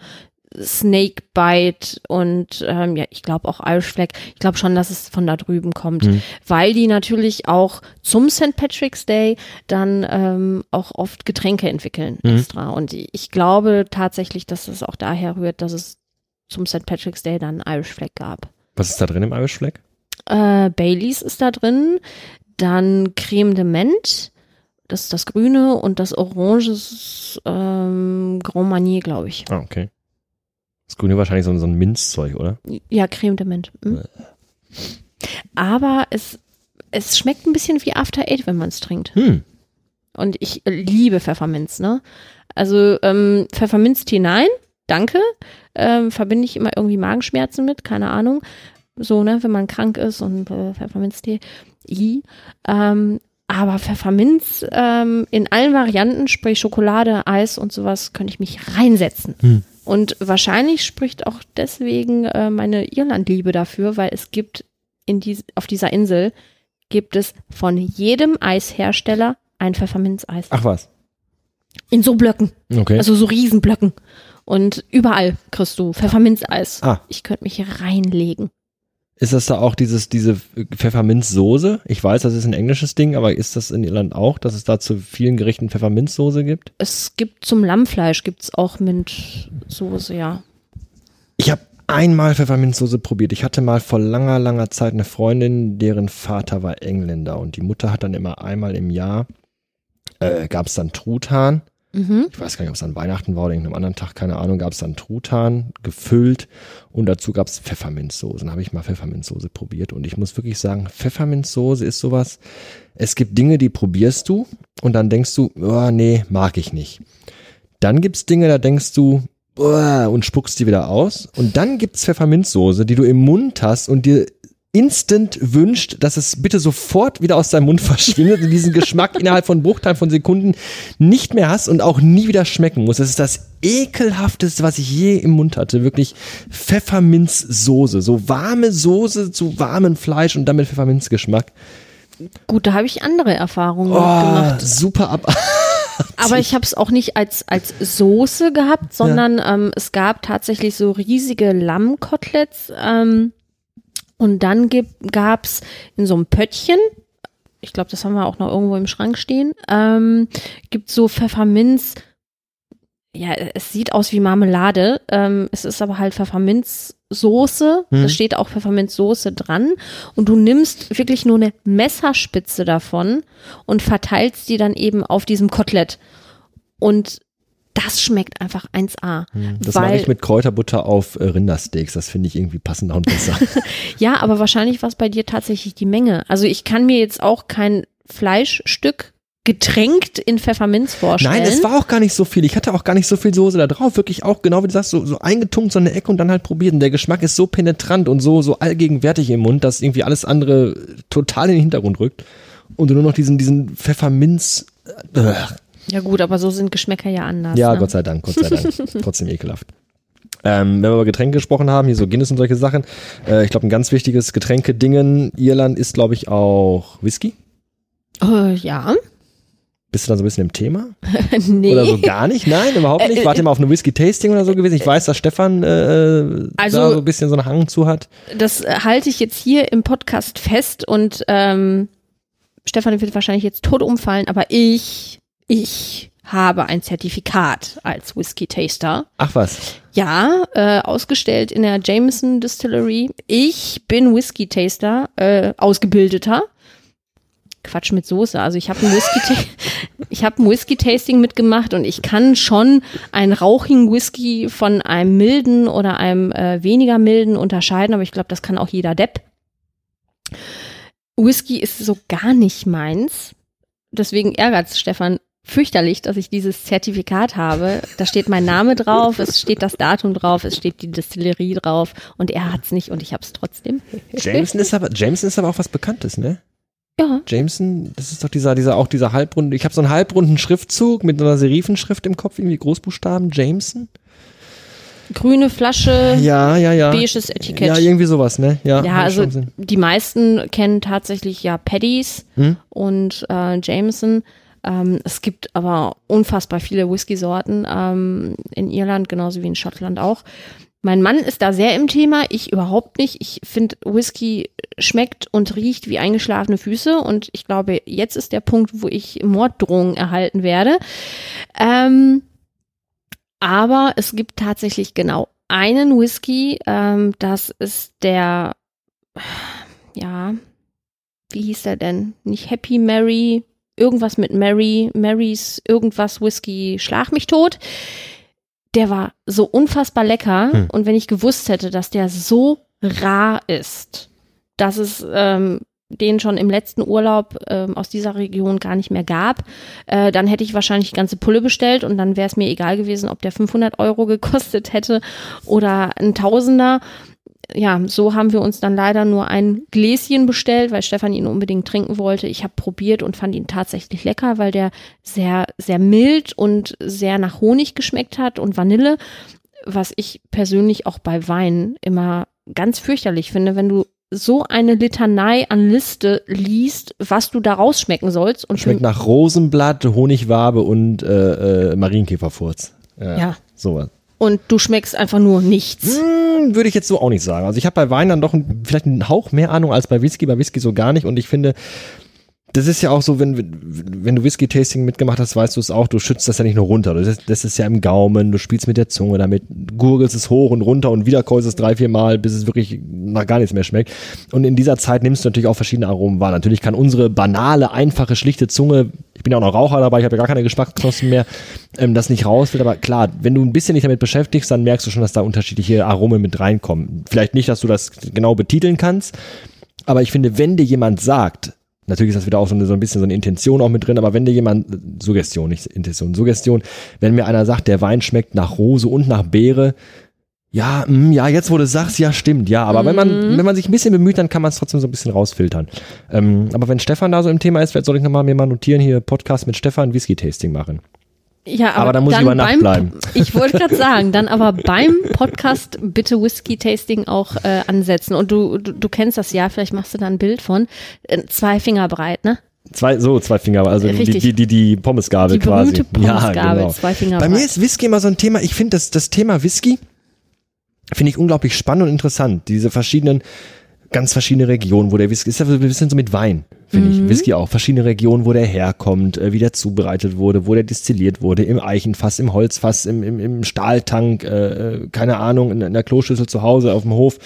C: Snake Bite und ähm, ja, ich glaube auch Irish Flag. Ich glaube schon, dass es von da drüben kommt,
B: Mhm.
C: weil die natürlich auch zum St. Patrick's Day dann ähm, auch oft Getränke entwickeln
B: Mhm.
C: extra. Und ich glaube tatsächlich, dass es auch daher rührt, dass es zum St. Patrick's Day dann Irish Flag gab.
B: Was ist da drin im Irish Flag?
C: Äh, Baileys ist da drin, dann Creme de Menthe, das ist das Grüne und das Orange ist ähm, Grand Marnier, glaube ich.
B: Ah, okay. Das Grüne wahrscheinlich so, ein- so ein Minzzeug, oder?
C: Ja, Creme de Menthe. Hm. Aber es, es schmeckt ein bisschen wie After Eight, wenn man es trinkt.
B: Hm.
C: Und ich liebe Pfefferminz, ne? Also ähm, Pfefferminztee nein, danke. Ähm, verbinde ich immer irgendwie Magenschmerzen mit, keine Ahnung. So, ne, wenn man krank ist und äh, Pfefferminztee. I. Ähm, aber Pfefferminz ähm, in allen Varianten, sprich Schokolade, Eis und sowas, könnte ich mich reinsetzen.
B: Hm.
C: Und wahrscheinlich spricht auch deswegen äh, meine Irlandliebe dafür, weil es gibt in dies, auf dieser Insel gibt es von jedem Eishersteller ein Pfefferminzeis.
B: Ach was.
C: In so Blöcken,
B: Okay.
C: also so Riesenblöcken. Und überall kriegst du Pfefferminzeis.
B: ah,
C: Ich könnte mich reinlegen.
B: Ist das da auch dieses, diese Pfefferminzsoße? Ich weiß, das ist ein englisches Ding, aber ist das in Irland auch, dass es da zu vielen Gerichten Pfefferminzsoße gibt?
C: Es gibt zum Lammfleisch gibt's auch Minzsoße, ja.
B: Ich habe einmal Pfefferminzsoße probiert. Ich hatte mal vor langer, langer Zeit eine Freundin, deren Vater war Engländer und die Mutter hat dann immer einmal im Jahr, äh, gab es dann Truthahn Ich weiß gar nicht, ob es an Weihnachten war oder an einem anderen Tag, keine Ahnung, gab es dann Truthahn gefüllt und dazu gab es Pfefferminzsoße. Dann habe ich mal Pfefferminzsoße probiert und ich muss wirklich sagen, Pfefferminzsoße ist sowas, es gibt Dinge, die probierst du und dann denkst du, oh, nee, mag ich nicht. Dann gibt's Dinge, da denkst du, oh, und spuckst die wieder aus. Und dann gibt's Pfefferminzsoße, die du im Mund hast und dir instant wünscht, dass es bitte sofort wieder aus deinem Mund verschwindet und diesen Geschmack innerhalb von Bruchteilen von Sekunden nicht mehr hast und auch nie wieder schmecken muss. Das ist das ekelhafteste, was ich je im Mund hatte. Wirklich Pfefferminzsoße. So warme Soße zu warmem Fleisch und dann mit Pfefferminzgeschmack.
C: Gut, da habe ich andere Erfahrungen
B: Oh,
C: gemacht.
B: super ab.
C: Aber ich habe es auch nicht als, als Soße gehabt, sondern ähm, es gab tatsächlich so riesige Lammkoteletts. Ähm, und dann gab es in so einem Pöttchen, ich glaube, das haben wir auch noch irgendwo im Schrank stehen, ähm, gibt so Pfefferminz. Ja, es sieht aus wie Marmelade. Ähm, es ist aber halt Pfefferminzsoße.
B: Hm.
C: Da steht auch Pfefferminzsoße dran. Und du nimmst wirklich nur eine Messerspitze davon und verteilst die dann eben auf diesem Kotelett. Und das schmeckt einfach 1A.
B: Das
C: weil,
B: mache ich mit Kräuterbutter auf äh, Rindersteaks. Das finde ich irgendwie passender und besser.
C: Ja, aber wahrscheinlich war es bei dir tatsächlich die Menge. Also ich kann mir jetzt auch kein Fleischstück getränkt in Pfefferminz vorstellen.
B: Nein, es war auch gar nicht so viel. Ich hatte auch gar nicht so viel Soße da drauf. Wirklich auch, genau wie du sagst, so, so eingetunkt so eine Ecke und dann halt probiert. Und der Geschmack ist so penetrant und so, so allgegenwärtig im Mund, dass irgendwie alles andere total in den Hintergrund rückt. Und du nur noch diesen, diesen Pfefferminz. Äh,
C: Ja gut, aber so sind Geschmäcker ja anders.
B: ja,
C: ne?
B: Gott sei Dank, Gott sei Dank. Trotzdem ekelhaft. Ähm, wenn wir über Getränke gesprochen haben, hier so Guinness und solche Sachen. Äh, ich glaube, ein ganz wichtiges Getränkedingen Irland ist, glaube ich, auch Whisky.
C: Äh, ja.
B: Bist du da so ein bisschen im Thema?
C: nee.
B: Oder so gar nicht? Nein, überhaupt nicht.
C: Äh,
B: Warte mal auf eine Whisky-Tasting oder so gewesen. Ich weiß, dass Stefan äh,
C: Also-
B: da so ein bisschen so einen Hang zu hat.
C: Das äh, halte ich jetzt hier im Podcast fest und ähm, Stefan wird wahrscheinlich jetzt tot umfallen, aber ich, ich habe ein Zertifikat als Whisky-Taster.
B: Ach was.
C: Ja, äh, ausgestellt in der Jameson Distillery. Ich bin Whisky-Taster, äh, ausgebildeter. Quatsch mit Soße. Also ich habe ein Whisky, ich habe ein Whisky-Tasting mitgemacht und ich kann schon einen rauchigen Whisky von einem milden oder einem äh, weniger milden unterscheiden, aber ich glaube, das kann auch jeder Depp. Whisky ist so gar nicht meins. Deswegen ärgert Stefan fürchterlich, dass ich dieses Zertifikat habe. Da steht mein Name drauf, es steht das Datum drauf, es steht die Distillerie drauf und er hat's nicht und ich hab's trotzdem.
B: Jameson ist aber, Jameson ist aber auch was Bekanntes, ne?
C: Ja,
B: Jameson, das ist doch dieser, dieser, auch dieser halbrunden, ich habe so einen halbrunden Schriftzug mit einer Serifenschrift im Kopf, irgendwie Großbuchstaben, Jameson.
C: grüne Flasche,
B: Ja, ja, ja.
C: beiges Etikett.
B: Ja, irgendwie sowas, ne? Ja,
C: Ja, also die meisten kennen tatsächlich ja Paddy's
B: Hm?
C: und äh, Jameson. Ähm, es gibt aber unfassbar viele Whisky-Sorten ähm, in Irland, genauso wie in Schottland auch. Mein Mann ist da sehr im Thema, ich überhaupt nicht. Ich finde, Whisky schmeckt und riecht wie eingeschlafene Füße und ich glaube, jetzt ist der Punkt, wo ich Morddrohungen erhalten werde. Ähm, aber es gibt tatsächlich genau einen Whisky, ähm, das ist der, ja, wie hieß der denn? Nicht Happy Mary, irgendwas mit Mary, Marys, irgendwas Whisky, schlag mich tot. Der war so unfassbar lecker
B: Hm.
C: und wenn ich gewusst hätte, dass der so rar ist, dass es ähm, den schon im letzten Urlaub ähm, aus dieser Region gar nicht mehr gab, äh, dann hätte ich wahrscheinlich die ganze Pulle bestellt und dann wäre es mir egal gewesen, ob der 500 Euro gekostet hätte oder ein Tausender. Ja, so haben wir uns dann leider nur ein Gläschen bestellt, weil Stefan ihn unbedingt trinken wollte. Ich habe probiert und fand ihn tatsächlich lecker, weil der sehr, sehr mild und sehr nach Honig geschmeckt hat und Vanille, was ich persönlich auch bei Wein immer ganz fürchterlich finde, wenn du so eine Litanei an Liste liest, was du da rausschmecken sollst. Und
B: Schmeckt nach Rosenblatt, Honigwabe und äh, äh, Marienkäferfurz.
C: Ja.
B: Sowas.
C: Und du schmeckst einfach nur nichts.
B: Hm, würde ich jetzt so auch nicht sagen. Also ich habe bei Wein dann doch ein, vielleicht einen Hauch mehr Ahnung als bei Whisky, bei Whisky so gar nicht. Und ich finde, das ist ja auch so, wenn, wenn du Whisky-Tasting mitgemacht hast, weißt du es auch, du schützt das ja nicht nur runter. Das, das ist ja im Gaumen, du spielst mit der Zunge damit, gurgelst es hoch und runter und wiederkäust es drei, vier Mal, bis es wirklich nach gar nichts mehr schmeckt. Und in dieser Zeit nimmst du natürlich auch verschiedene Aromen wahr. Natürlich kann unsere banale, einfache, schlichte Zunge, ich bin ja auch noch Raucher dabei, ich habe ja gar keine Geschmacksknospen mehr, ähm, das nicht rausfällt. Aber klar, wenn du ein bisschen dich damit beschäftigst, dann merkst du schon, dass da unterschiedliche Aromen mit reinkommen. Vielleicht nicht, dass du das genau betiteln kannst, aber ich finde, wenn dir jemand sagt, Natürlich ist das wieder auch so, eine, so ein bisschen so eine Intention auch mit drin, aber wenn dir jemand, Suggestion, nicht Intention, Suggestion, wenn mir einer sagt, der Wein schmeckt nach Rose und nach Beere, ja, mh, mm, ja, jetzt wo du sagst, ja, stimmt, ja, aber mhm. wenn man, wenn man sich ein bisschen bemüht, dann kann man es trotzdem so ein bisschen rausfiltern. Ähm, aber wenn Stefan da so im Thema ist, vielleicht soll ich nochmal mir mal notieren, hier Podcast mit Stefan Whisky-Tasting machen.
C: Ja, aber, aber
B: da muss ich über Nacht bleiben.
C: Ich wollte gerade sagen, dann aber beim Podcast bitte Whisky-Tasting auch äh, ansetzen. Und du, du, du kennst das ja, vielleicht machst du da ein Bild von. Äh, zwei Finger breit, ne?
B: Zwei, so zwei Finger, also
C: Richtig.
B: die, die, die, die Pommesgabel
C: die
B: quasi.
C: Pommesgabel, ja, genau. zwei Finger
B: Bei breit. mir ist Whisky immer so ein Thema, ich finde das, das Thema Whisky finde ich unglaublich spannend und interessant. Diese verschiedenen ganz verschiedene Regionen, wo der Whisky ist ja ein bisschen so mit Wein, finde mhm. ich. Whisky auch. Verschiedene Regionen, wo der herkommt, äh, wie der zubereitet wurde, wo der destilliert wurde, im Eichenfass, im Holzfass, im, im, im Stahltank, äh, äh, keine Ahnung, in, in der Kloschüssel zu Hause auf dem Hof.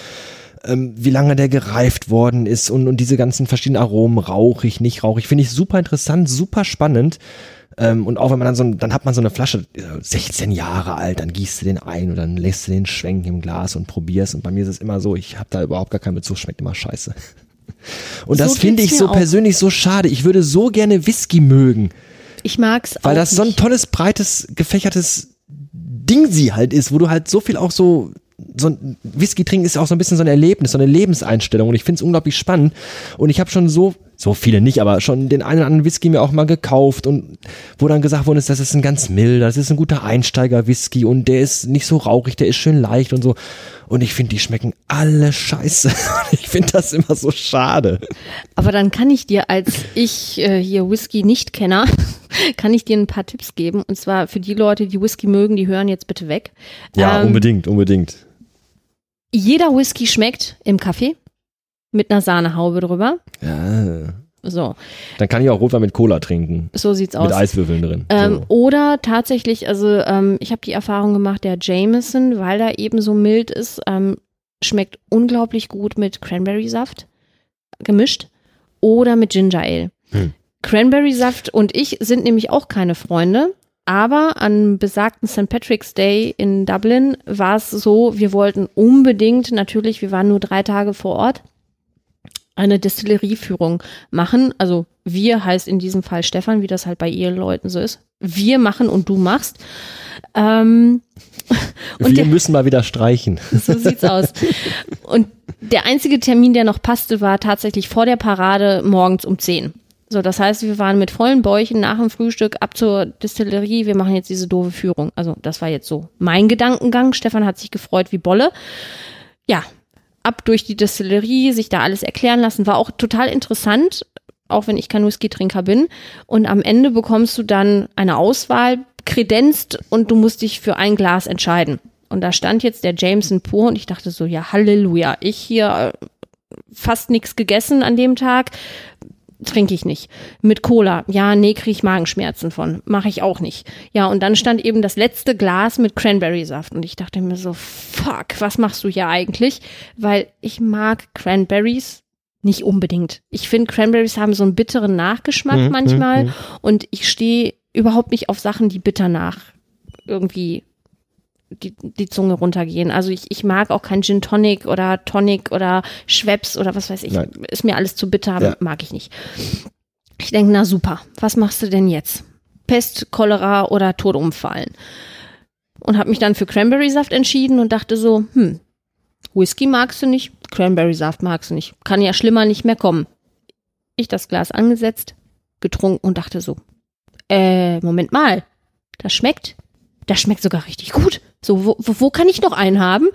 B: Ähm, wie lange der gereift worden ist und, und diese ganzen verschiedenen Aromen, rauchig, nicht rauchig, finde ich super interessant, super spannend. Ähm, und auch wenn man dann so, dann hat man so eine Flasche, 16 äh, Jahre alt, dann gießt du den ein und dann lässt du den schwenken im Glas und probierst. Und bei mir ist es immer so, ich habe da überhaupt gar keinen Bezug, schmeckt immer scheiße. Und so das finde ich so auch. persönlich so schade. Ich würde so gerne Whisky mögen.
C: Ich mag's
B: auch. Weil das so ein tolles, breites, gefächertes Ding sie halt ist, wo du halt so viel auch so so ein Whisky trinken ist auch so ein bisschen so ein Erlebnis, so eine Lebenseinstellung und ich finde es unglaublich spannend und ich habe schon so so viele nicht, aber schon den einen oder anderen Whisky mir auch mal gekauft und wo dann gesagt worden ist, das ist ein ganz milder, das ist ein guter Einsteiger-Whisky und der ist nicht so rauchig, der ist schön leicht und so. Und ich finde, die schmecken alle scheiße. Ich finde das immer so schade.
C: Aber dann kann ich dir als ich äh, hier Whisky nicht kenner, kann ich dir ein paar Tipps geben. Und zwar für die Leute, die Whisky mögen, die hören jetzt bitte weg.
B: Ja, ähm, unbedingt, unbedingt.
C: Jeder Whisky schmeckt im Kaffee mit einer Sahnehaube drüber.
B: Ja.
C: So.
B: Dann kann ich auch Rotwein mit Cola trinken.
C: So sieht's aus.
B: Mit Eiswürfeln drin.
C: Ähm,
B: so.
C: Oder tatsächlich, also ähm, ich habe die Erfahrung gemacht, der Jameson, weil er eben so mild ist, ähm, schmeckt unglaublich gut mit Cranberry-Saft gemischt oder mit Ginger Ale. Hm. Cranberry-Saft und ich sind nämlich auch keine Freunde. Aber an besagten St. Patrick's Day in Dublin war es so, wir wollten unbedingt, natürlich, wir waren nur drei Tage vor Ort, eine Destillerieführung machen. Also wir heißt in diesem Fall Stefan, wie das halt bei Eheleuten so ist. Wir machen und du machst. Ähm,
B: und wir der, müssen mal wieder streichen.
C: So sieht's aus. Und der einzige Termin, der noch passte, war tatsächlich vor der Parade morgens um 10. So, das heißt, wir waren mit vollen Bäuchen nach dem Frühstück ab zur Destillerie. Wir machen jetzt diese doofe Führung. Also, das war jetzt so mein Gedankengang. Stefan hat sich gefreut wie Bolle. Ja, ab durch die Destillerie, sich da alles erklären lassen, war auch total interessant, auch wenn ich kein Whisky-Trinker bin. Und am Ende bekommst du dann eine Auswahl kredenzt und du musst dich für ein Glas entscheiden. Und da stand jetzt der Jameson pur und ich dachte so, ja, Halleluja, ich hier äh, fast nichts gegessen an dem Tag, trinke ich nicht. Mit Cola, ja, nee, kriege ich Magenschmerzen von. Mache ich auch nicht. Ja, und dann stand eben das letzte Glas mit Cranberry-Saft. Und ich dachte mir so, fuck, was machst du hier eigentlich? Weil ich mag Cranberries nicht unbedingt. Ich finde, Cranberries haben so einen bitteren Nachgeschmack mhm, manchmal. Mhm. Und ich stehe überhaupt nicht auf Sachen, die bitter nach irgendwie die, die Zunge runtergehen. Also ich, ich mag auch kein Gin Tonic oder Tonic oder Schweppes oder was weiß ich. Nein. Ist mir alles zu bitter, ja. mag ich nicht. Ich denke, na super, was machst du denn jetzt? Pest, Cholera oder Tod umfallen? Und habe mich dann für Cranberry-Saft entschieden und dachte so, hm, Whisky magst du nicht, Cranberry-Saft magst du nicht. Kann ja schlimmer nicht mehr kommen. Ich das Glas angesetzt, getrunken und dachte so, äh, Moment mal, das schmeckt. Das schmeckt sogar richtig gut. So, wo, wo kann ich noch einen haben?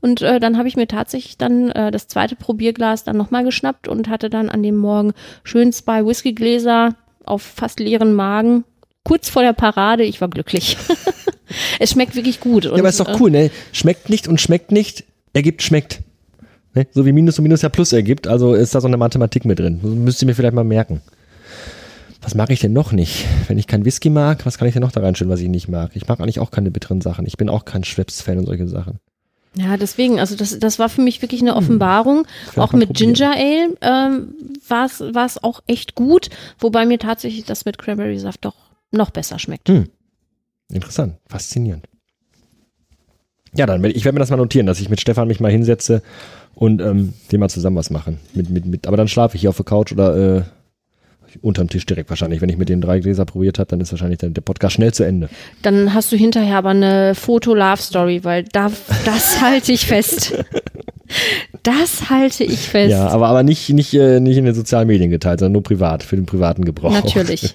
C: Und äh, dann habe ich mir tatsächlich dann äh, das zweite Probierglas dann nochmal geschnappt und hatte dann an dem Morgen schön zwei Whiskygläser auf fast leeren Magen. Kurz vor der Parade, ich war glücklich. es schmeckt wirklich gut.
B: Und, ja, aber ist doch äh, cool, ne? Schmeckt nicht und schmeckt nicht, ergibt schmeckt. Ne? So wie Minus und Minus ja Plus ergibt, also ist da so eine Mathematik mit drin. Müsst ihr mir vielleicht mal merken. Was mag ich denn noch nicht? Wenn ich kein Whisky mag, was kann ich denn noch da reinstellen, was ich nicht mag? Ich mag eigentlich auch keine bitteren Sachen. Ich bin auch kein Schweppes-Fan und solche Sachen.
C: Ja, deswegen, also das, das war für mich wirklich eine Offenbarung.
B: Hm.
C: Auch mit Ginger Ale ähm, war es auch echt gut, wobei mir tatsächlich das mit Cranberry-Saft doch noch besser schmeckt.
B: Hm. Interessant, faszinierend. Ja, dann werde ich werde mir das mal notieren, dass ich mit Stefan mich mal hinsetze und ähm, wir mal zusammen was machen. Mit, mit, mit, aber dann schlafe ich hier auf der Couch oder äh, unterm Tisch direkt wahrscheinlich. Wenn ich mit den drei Gläser probiert habe, dann ist wahrscheinlich der, der Podcast schnell zu Ende.
C: Dann hast du hinterher aber eine Foto-Love-Story, weil da, das halte ich fest. Das halte ich fest.
B: Ja, aber, aber nicht, nicht, äh, nicht in den sozialen Medien geteilt, sondern nur privat, für den privaten Gebrauch.
C: Natürlich.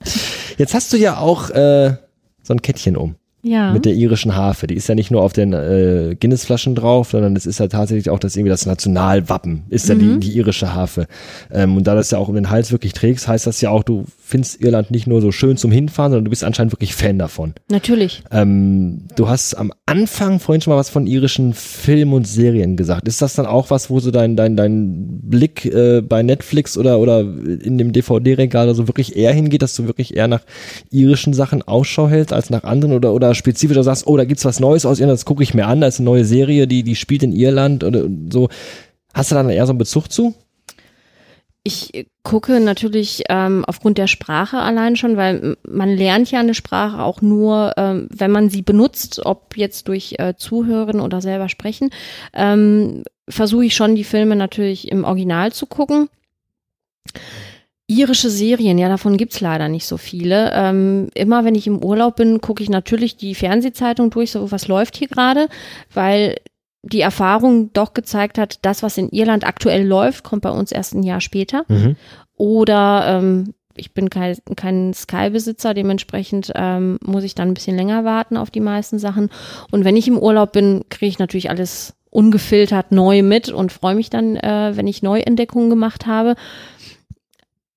B: Jetzt hast du ja auch äh, so ein Kettchen um.
C: Ja.
B: mit der irischen Harfe. Die ist ja nicht nur auf den äh, Guinness-Flaschen drauf, sondern es ist ja tatsächlich auch das irgendwie das Nationalwappen, ist ja die, die irische Harfe. Ähm, und da das ja auch um den Hals wirklich trägst, heißt das ja auch, du findest Irland nicht nur so schön zum Hinfahren, sondern du bist anscheinend wirklich Fan davon.
C: Natürlich.
B: Ähm, du hast am Anfang vorhin schon mal was von irischen Filmen und Serien gesagt. Ist das dann auch was, wo so dein, dein, dein Blick äh, bei Netflix oder, oder in dem DVD-Regal so wirklich eher hingeht, dass du wirklich eher nach irischen Sachen Ausschau hältst als nach anderen oder, oder spezifischer sagst, oh, da gibt's was Neues aus Irland, das gucke ich mir an, da ist eine neue Serie, die, die spielt in Irland oder so. Hast du dann eher so einen Bezug zu?
C: Ich gucke natürlich ähm, aufgrund der Sprache allein schon, weil man lernt ja eine Sprache auch nur, ähm, wenn man sie benutzt, ob jetzt durch äh, Zuhören oder selber sprechen. Ähm, Versuche ich schon, die Filme natürlich im Original zu gucken. Irische Serien, ja, davon gibt's leider nicht so viele. Ähm, immer wenn ich im Urlaub bin, gucke ich natürlich die Fernsehzeitung durch, so was läuft hier gerade, weil die Erfahrung doch gezeigt hat, das, was in Irland aktuell läuft, kommt bei uns erst ein Jahr später.
B: Mhm.
C: Oder ähm, ich bin kein, kein Sky-Besitzer, dementsprechend ähm, muss ich dann ein bisschen länger warten auf die meisten Sachen. Und wenn ich im Urlaub bin, kriege ich natürlich alles ungefiltert neu mit und freue mich dann, äh, wenn ich Neuentdeckungen gemacht habe.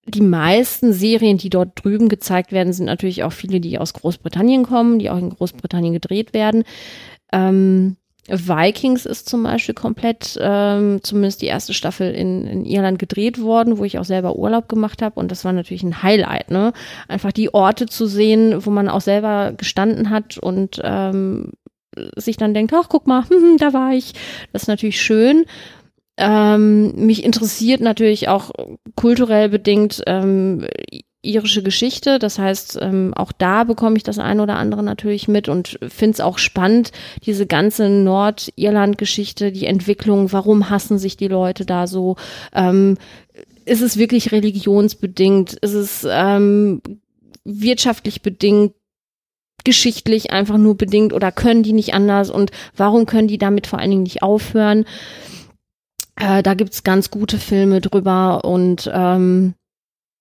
C: Die meisten Serien, die dort drüben gezeigt werden, sind natürlich auch viele, die aus Großbritannien kommen, die auch in Großbritannien gedreht werden. Ähm, Vikings ist zum Beispiel komplett, ähm, zumindest die erste Staffel in, in Irland gedreht worden, wo ich auch selber Urlaub gemacht habe. Und das war natürlich ein Highlight, ne? Einfach die Orte zu sehen, wo man auch selber gestanden hat und ähm, sich dann denkt, ach, guck mal, hm, da war ich. Das ist natürlich schön. Ähm, mich interessiert natürlich auch kulturell bedingt ähm, irische Geschichte. Das heißt, ähm, auch da bekomme ich das ein oder andere natürlich mit und finde es auch spannend, diese ganze Nordirland-Geschichte, die Entwicklung, warum hassen sich die Leute da so? Ähm, ist es wirklich religionsbedingt? Ist es ähm, wirtschaftlich bedingt? geschichtlich einfach nur bedingt oder können die nicht anders und warum können die damit vor allen Dingen nicht aufhören? Äh, da gibt's ganz gute Filme drüber und ähm,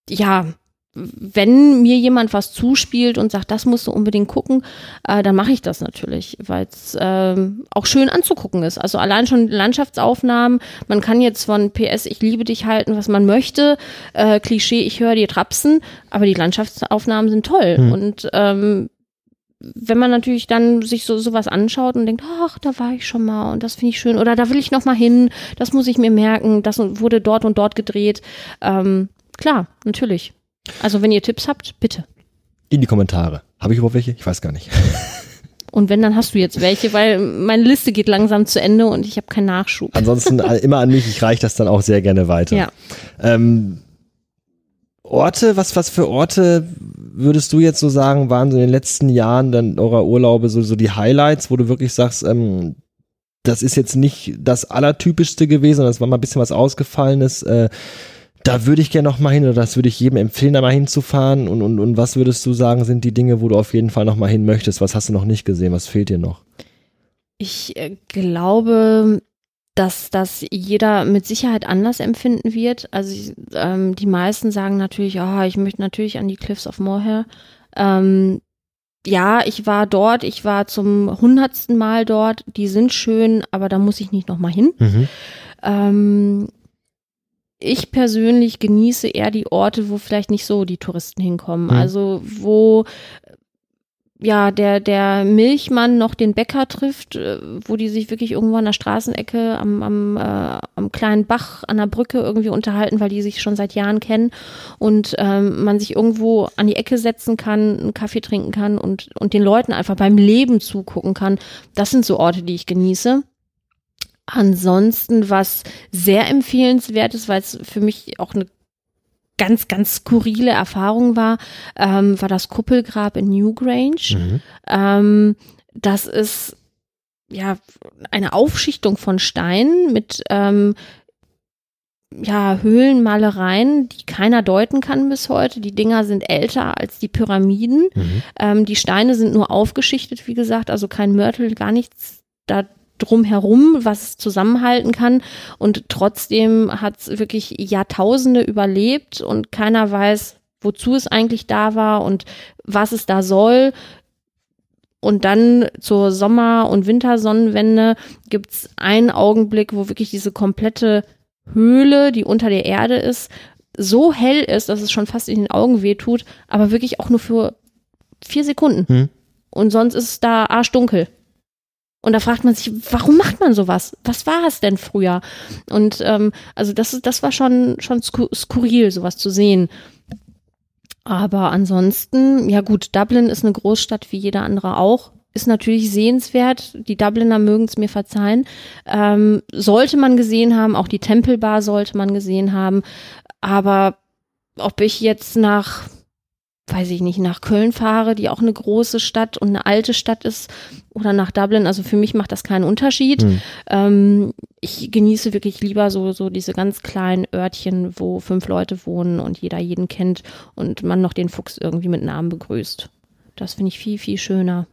C: ja, wenn mir jemand was zuspielt und sagt, das musst du unbedingt gucken, äh, dann mache ich das natürlich, weil es ähm, auch schön anzugucken ist. Also allein schon Landschaftsaufnahmen, man kann jetzt von PS Ich liebe dich halten, was man möchte, äh, Klischee Ich höre dir trapsen, aber die Landschaftsaufnahmen sind toll.
B: Hm.
C: Und ähm, wenn man natürlich dann sich so sowas anschaut und denkt, ach, da war ich schon mal und das finde ich schön oder da will ich noch mal hin, das muss ich mir merken, das wurde dort und dort gedreht. Ähm, klar, natürlich. Also wenn ihr Tipps habt, bitte.
B: In die Kommentare. Habe ich überhaupt welche? Ich weiß gar nicht.
C: Und wenn, dann hast du jetzt welche, weil meine Liste geht langsam zu Ende und ich habe keinen Nachschub.
B: Ansonsten äh, immer an mich, ich reiche das dann auch sehr gerne weiter.
C: Ja.
B: Ähm, Orte, was, was für Orte würdest du jetzt so sagen, waren so in den letzten Jahren dann eurer Urlaube so, so die Highlights, wo du wirklich sagst, ähm, das ist jetzt nicht das Allertypischste gewesen, das war mal ein bisschen was Ausgefallenes. Äh, da würde ich gerne noch mal hin oder das würde ich jedem empfehlen, da mal hinzufahren. Und, und, und was würdest du sagen, sind die Dinge, wo du auf jeden Fall noch mal hin möchtest? Was hast du noch nicht gesehen? Was fehlt dir noch?
C: Ich äh, glaube, dass das jeder mit Sicherheit anders empfinden wird. Also ähm, die meisten sagen natürlich, ah, ich möchte natürlich an die Cliffs of Moher. Ähm, ja, ich war dort, ich war zum hundertsten Mal dort. Die sind schön, aber da muss ich nicht noch mal hin.
B: Mhm.
C: Ähm, ich persönlich genieße eher die Orte, wo vielleicht nicht so die Touristen hinkommen.
B: Mhm.
C: Also wo ja, der, der Milchmann noch den Bäcker trifft, äh, wo die sich wirklich irgendwo an der Straßenecke am, am, äh, am kleinen Bach an der Brücke irgendwie unterhalten, weil die sich schon seit Jahren kennen und ähm, man sich irgendwo an die Ecke setzen kann, einen Kaffee trinken kann und, und den Leuten einfach beim Leben zugucken kann. Das sind so Orte, die ich genieße. Ansonsten, was sehr empfehlenswert ist, weil es für mich auch eine ganz, ganz skurrile Erfahrung war, ähm, war das Kuppelgrab in Newgrange. Mhm. Ähm, das ist ja eine Aufschichtung von Steinen mit ähm, ja, Höhlenmalereien, die keiner deuten kann bis heute. Die Dinger sind älter als die Pyramiden. Mhm. Ähm, die Steine sind nur aufgeschichtet, wie gesagt, also kein Mörtel, gar nichts da drumherum, was zusammenhalten kann. Und trotzdem hat es wirklich Jahrtausende überlebt und keiner weiß, wozu es eigentlich da war und was es da soll. Und dann zur Sommer- und Wintersonnenwende gibt es einen Augenblick, wo wirklich diese komplette Höhle, die unter der Erde ist, so hell ist, dass es schon fast in den Augen wehtut, aber wirklich auch nur für vier Sekunden. Hm. Und sonst ist es da arschdunkel. Und da fragt man sich, warum macht man sowas? Was war es denn früher? Und ähm, also das, das war schon, schon skurril, sowas zu sehen. Aber ansonsten, ja gut, Dublin ist eine Großstadt wie jeder andere auch. Ist natürlich sehenswert. Die Dubliner mögen es mir verzeihen. Ähm, sollte man gesehen haben, auch die Tempelbar sollte man gesehen haben. Aber ob ich jetzt nach weiß ich nicht, nach Köln fahre, die auch eine große Stadt und eine alte Stadt ist, oder nach Dublin. Also für mich macht das keinen Unterschied. Mhm. Ähm, ich genieße wirklich lieber so, so diese ganz kleinen Örtchen, wo fünf Leute wohnen und jeder jeden kennt und man noch den Fuchs irgendwie mit Namen begrüßt. Das finde ich viel, viel schöner.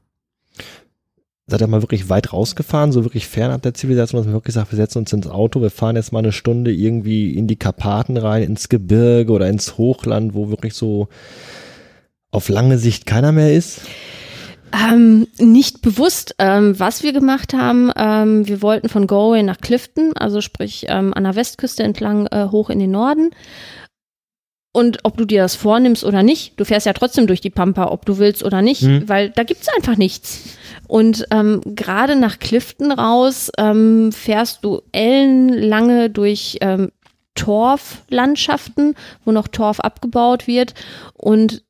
B: Seid ihr mal wirklich weit rausgefahren, so wirklich fernab der Zivilisation, dass man wirklich sagt, wir setzen uns ins Auto, wir fahren jetzt mal eine Stunde irgendwie in die Karpaten rein, ins Gebirge oder ins Hochland, wo wirklich so auf lange Sicht keiner mehr ist?
C: Ähm, nicht bewusst, ähm, was wir gemacht haben. Ähm, wir wollten von Galway nach Clifton, also sprich ähm, an der Westküste entlang äh, hoch in den Norden. Und ob du dir das vornimmst oder nicht, du fährst ja trotzdem durch die Pampa, ob du willst oder nicht, mhm. weil da gibt's einfach nichts. Und ähm, gerade nach Clifton raus ähm, fährst du ellenlange durch ähm, Torflandschaften, wo noch Torf abgebaut wird. Und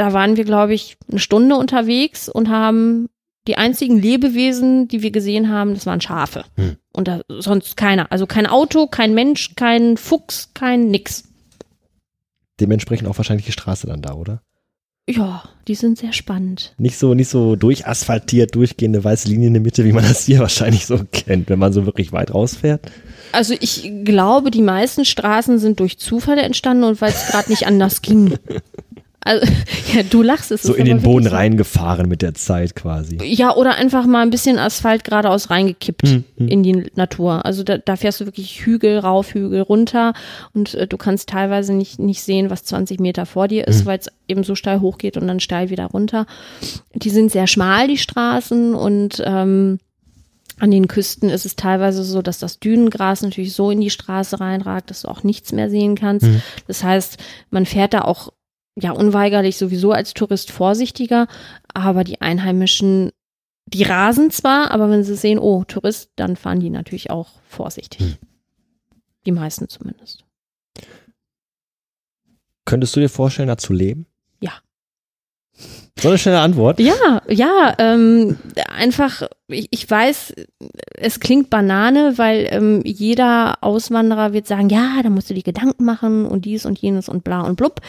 C: da waren wir, glaube ich, eine Stunde unterwegs und haben die einzigen Lebewesen, die wir gesehen haben, das waren Schafe. Hm. Und da, sonst keiner. Also kein Auto, kein Mensch, kein Fuchs, kein nix.
B: Dementsprechend auch wahrscheinlich die Straße dann da, oder?
C: Ja, die sind sehr spannend.
B: Nicht so, nicht so durchasphaltiert, durchgehende weiße Linie in der Mitte, wie man das hier wahrscheinlich so kennt, wenn man so wirklich weit rausfährt.
C: Also ich glaube, die meisten Straßen sind durch Zufall entstanden und weil es gerade nicht anders ging. Also, ja, du lachst es.
B: So in den Boden so. reingefahren mit der Zeit quasi.
C: Ja, oder einfach mal ein bisschen Asphalt geradeaus reingekippt hm, hm. in die Natur. Also da, da, fährst du wirklich Hügel rauf, Hügel runter und äh, du kannst teilweise nicht, nicht sehen, was 20 Meter vor dir ist, hm. weil es eben so steil hochgeht und dann steil wieder runter. Die sind sehr schmal, die Straßen und ähm, an den Küsten ist es teilweise so, dass das Dünengras natürlich so in die Straße reinragt, dass du auch nichts mehr sehen kannst. Mhm. Das heißt, man fährt da auch ja unweigerlich sowieso als Tourist vorsichtiger, aber die Einheimischen, die rasen zwar, aber wenn sie sehen, oh, Tourist, dann fahren die natürlich auch vorsichtig. Hm. Die meisten zumindest.
B: Könntest du dir vorstellen, da zu leben?
C: Ja.
B: So eine schnelle Antwort?
C: Ja, ja, ähm, einfach, ich, ich, weiß, es klingt Banane, weil ähm, jeder Auswanderer wird sagen, ja, da musst du dir Gedanken machen und dies und jenes und bla und blub.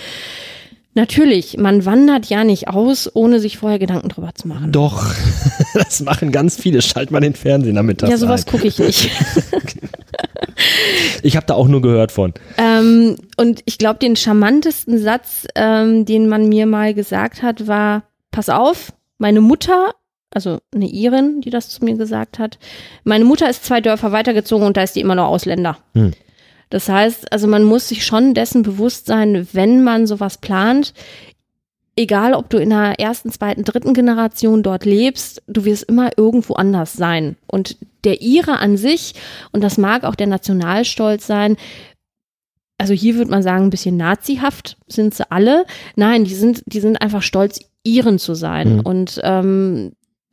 C: Natürlich, man wandert ja nicht aus, ohne sich vorher Gedanken drüber zu machen.
B: Doch, das machen ganz viele. Schalt mal den Fernsehen damit
C: Ja, sowas gucke ich nicht.
B: ich habe da auch nur gehört von.
C: Ähm, und ich glaube, den charmantesten Satz, ähm, den man mir mal gesagt hat, war, pass auf, meine Mutter, also eine Irin, die das zu mir gesagt hat, meine Mutter ist zwei Dörfer weitergezogen und da ist die immer noch Ausländer. Hm. Das heißt, also man muss sich schon dessen bewusst sein, wenn man sowas plant, egal ob du in der ersten, zweiten, dritten Generation dort lebst, du wirst immer irgendwo anders sein. Und der Ire an sich, und das mag auch der Nationalstolz sein, also hier würde man sagen, ein bisschen nazihaft sind sie alle. Nein, die sind, die sind einfach stolz, Iren zu sein. Mhm. Und ähm,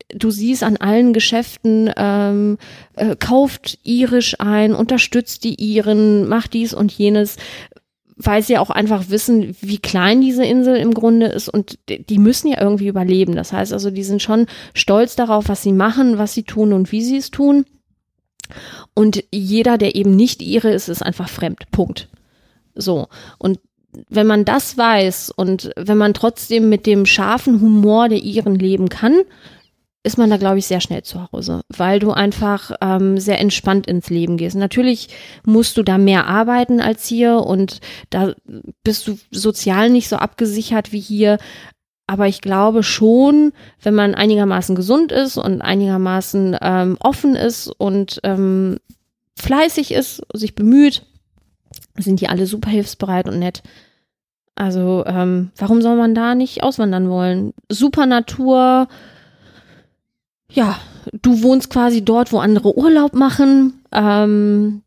C: du siehst an allen Geschäften, ähm, äh, kauft irisch ein, unterstützt die Iren, macht dies und jenes, weil sie auch einfach wissen, wie klein diese Insel im Grunde ist und die müssen ja irgendwie überleben. Das heißt also, die sind schon stolz darauf, was sie machen, was sie tun und wie sie es tun. Und jeder, der eben nicht ihre ist, ist einfach fremd. Punkt. So. Und wenn man das weiß und wenn man trotzdem mit dem scharfen Humor der Iren leben kann, ist man da, glaube ich, sehr schnell zu Hause, weil du einfach ähm, sehr entspannt ins Leben gehst. Natürlich musst du da mehr arbeiten als hier und da bist du sozial nicht so abgesichert wie hier. Aber ich glaube schon, wenn man einigermaßen gesund ist und einigermaßen ähm, offen ist und ähm, fleißig ist, sich bemüht, sind die alle super hilfsbereit und nett. Also ähm, warum soll man da nicht auswandern wollen? Super Natur, ja, du wohnst quasi dort, wo andere Urlaub machen. Ähm,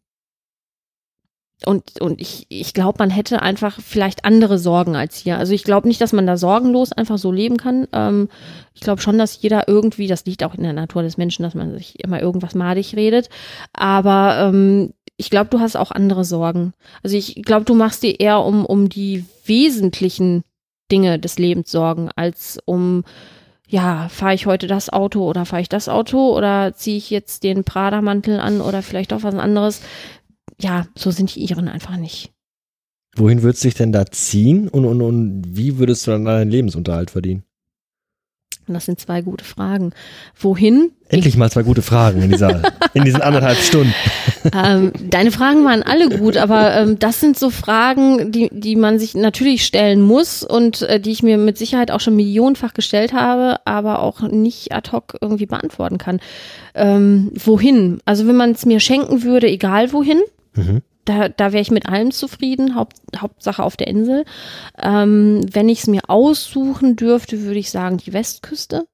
C: und, und ich, ich glaube, man hätte einfach vielleicht andere Sorgen als hier. Also ich glaube nicht, dass man da sorgenlos einfach so leben kann. Ähm, ich glaube schon, dass jeder irgendwie, das liegt auch in der Natur des Menschen, dass man sich immer irgendwas madig redet. Aber ähm, ich glaube, du hast auch andere Sorgen. Also ich glaube, du machst dir eher um, um die wesentlichen Dinge des Lebens Sorgen, als um ja, fahre ich heute das Auto oder fahre ich das Auto oder ziehe ich jetzt den Prada-Mantel an oder vielleicht auch was anderes. Ja, so sind die Iren einfach nicht.
B: Wohin würdest du dich denn da ziehen und, und, und wie würdest du dann deinen Lebensunterhalt verdienen?
C: Und das sind zwei gute Fragen. Wohin?
B: Endlich mal zwei gute Fragen in, dieser, in diesen anderthalb Stunden.
C: Ähm, deine Fragen waren alle gut, aber ähm, das sind so Fragen, die, die man sich natürlich stellen muss und äh, die ich mir mit Sicherheit auch schon millionenfach gestellt habe, aber auch nicht ad hoc irgendwie beantworten kann. Ähm, wohin? Also wenn man es mir schenken würde, egal wohin, mhm da, da wäre ich mit allem zufrieden, Haupt, Hauptsache auf der Insel. Ähm, wenn ich es mir aussuchen dürfte, würde ich sagen die Westküste.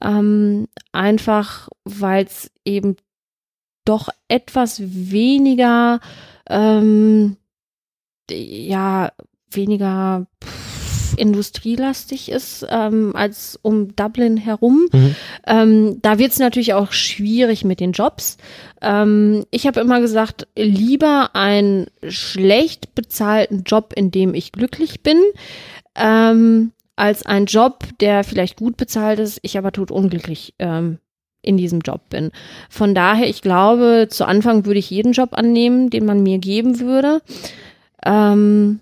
C: Ähm, einfach, weil es eben doch etwas weniger, ähm, ja, weniger pff, industrielastig ist ähm, als um Dublin herum. Mhm. Ähm, da wird es natürlich auch schwierig mit den Jobs. Ähm, ich habe immer gesagt, lieber einen schlecht bezahlten Job, in dem ich glücklich bin, ähm, als ein Job, der vielleicht gut bezahlt ist, ich aber tot unglücklich ähm, in diesem Job bin. Von daher, ich glaube, zu Anfang würde ich jeden Job annehmen, den man mir geben würde. Ähm,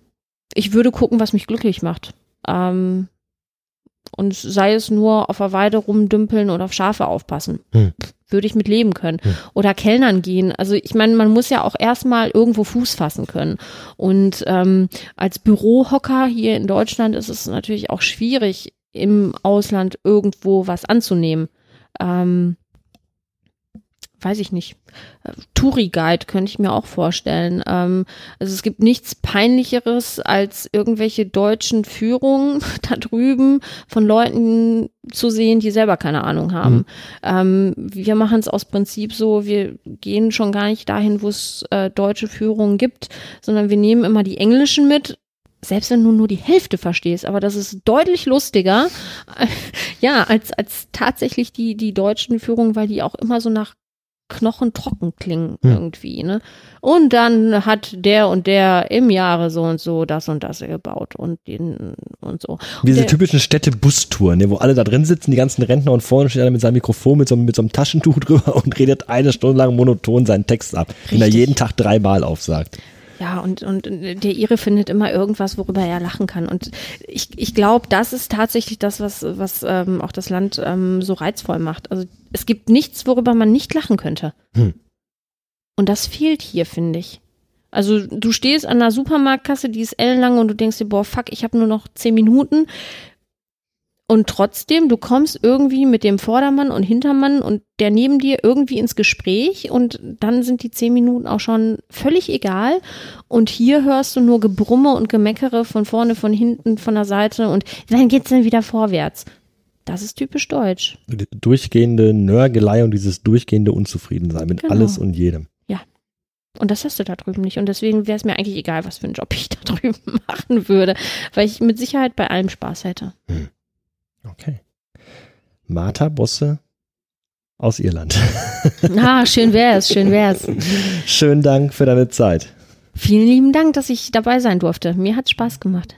C: ich würde gucken, was mich glücklich macht. Ähm, und sei es nur auf der Weide rumdümpeln oder auf Schafe aufpassen. Hm. Würde ich mit leben können. Hm. Oder Kellnern gehen. Also ich meine, man muss ja auch erstmal irgendwo Fuß fassen können. Und ähm, als Bürohocker hier in Deutschland ist es natürlich auch schwierig, im Ausland irgendwo was anzunehmen. Ähm, weiß ich nicht, äh, Touri-Guide könnte ich mir auch vorstellen. Ähm, also es gibt nichts peinlicheres als irgendwelche deutschen Führungen da drüben von Leuten zu sehen, die selber keine Ahnung haben. Mhm. Ähm, wir machen es aus Prinzip so, wir gehen schon gar nicht dahin, wo es äh, deutsche Führungen gibt, sondern wir nehmen immer die englischen mit selbst wenn du nur die Hälfte verstehst, aber das ist deutlich lustiger, ja, als, als tatsächlich die, die deutschen Führungen, weil die auch immer so nach Knochen trocken klingen hm. irgendwie, ne? Und dann hat der und der im Jahre so und so das und das gebaut und den und so.
B: Wie diese typischen Städte-Bustouren, ne, wo alle da drin sitzen, die ganzen Rentner und vorne steht einer mit seinem Mikrofon mit so, mit so einem Taschentuch drüber und redet eine Stunde lang monoton seinen Text ab, Richtig. den er jeden Tag dreimal aufsagt.
C: Ja, und, und der Ire findet immer irgendwas, worüber er lachen kann. Und ich, ich glaube, das ist tatsächlich das, was, was ähm, auch das Land ähm, so reizvoll macht. Also es gibt nichts, worüber man nicht lachen könnte. Hm. Und das fehlt hier, finde ich. Also du stehst an einer Supermarktkasse, die ist ellenlang und du denkst dir, boah, fuck, ich habe nur noch zehn Minuten. Und trotzdem, du kommst irgendwie mit dem Vordermann und Hintermann und der neben dir irgendwie ins Gespräch und dann sind die zehn Minuten auch schon völlig egal. Und hier hörst du nur Gebrumme und Gemeckere von vorne, von hinten, von der Seite und dann geht's dann wieder vorwärts. Das ist typisch deutsch.
B: Die durchgehende Nörgelei und dieses durchgehende Unzufriedensein mit genau. alles und jedem.
C: Ja. Und das hast du da drüben nicht. Und deswegen wäre es mir eigentlich egal, was für einen Job ich da drüben machen würde, weil ich mit Sicherheit bei allem Spaß hätte. Hm.
B: Okay. Martha Bosse aus Irland.
C: Ah, schön wär's, schön wär's.
B: Schönen Dank für deine Zeit.
C: Vielen lieben Dank, dass ich dabei sein durfte. Mir hat's Spaß gemacht.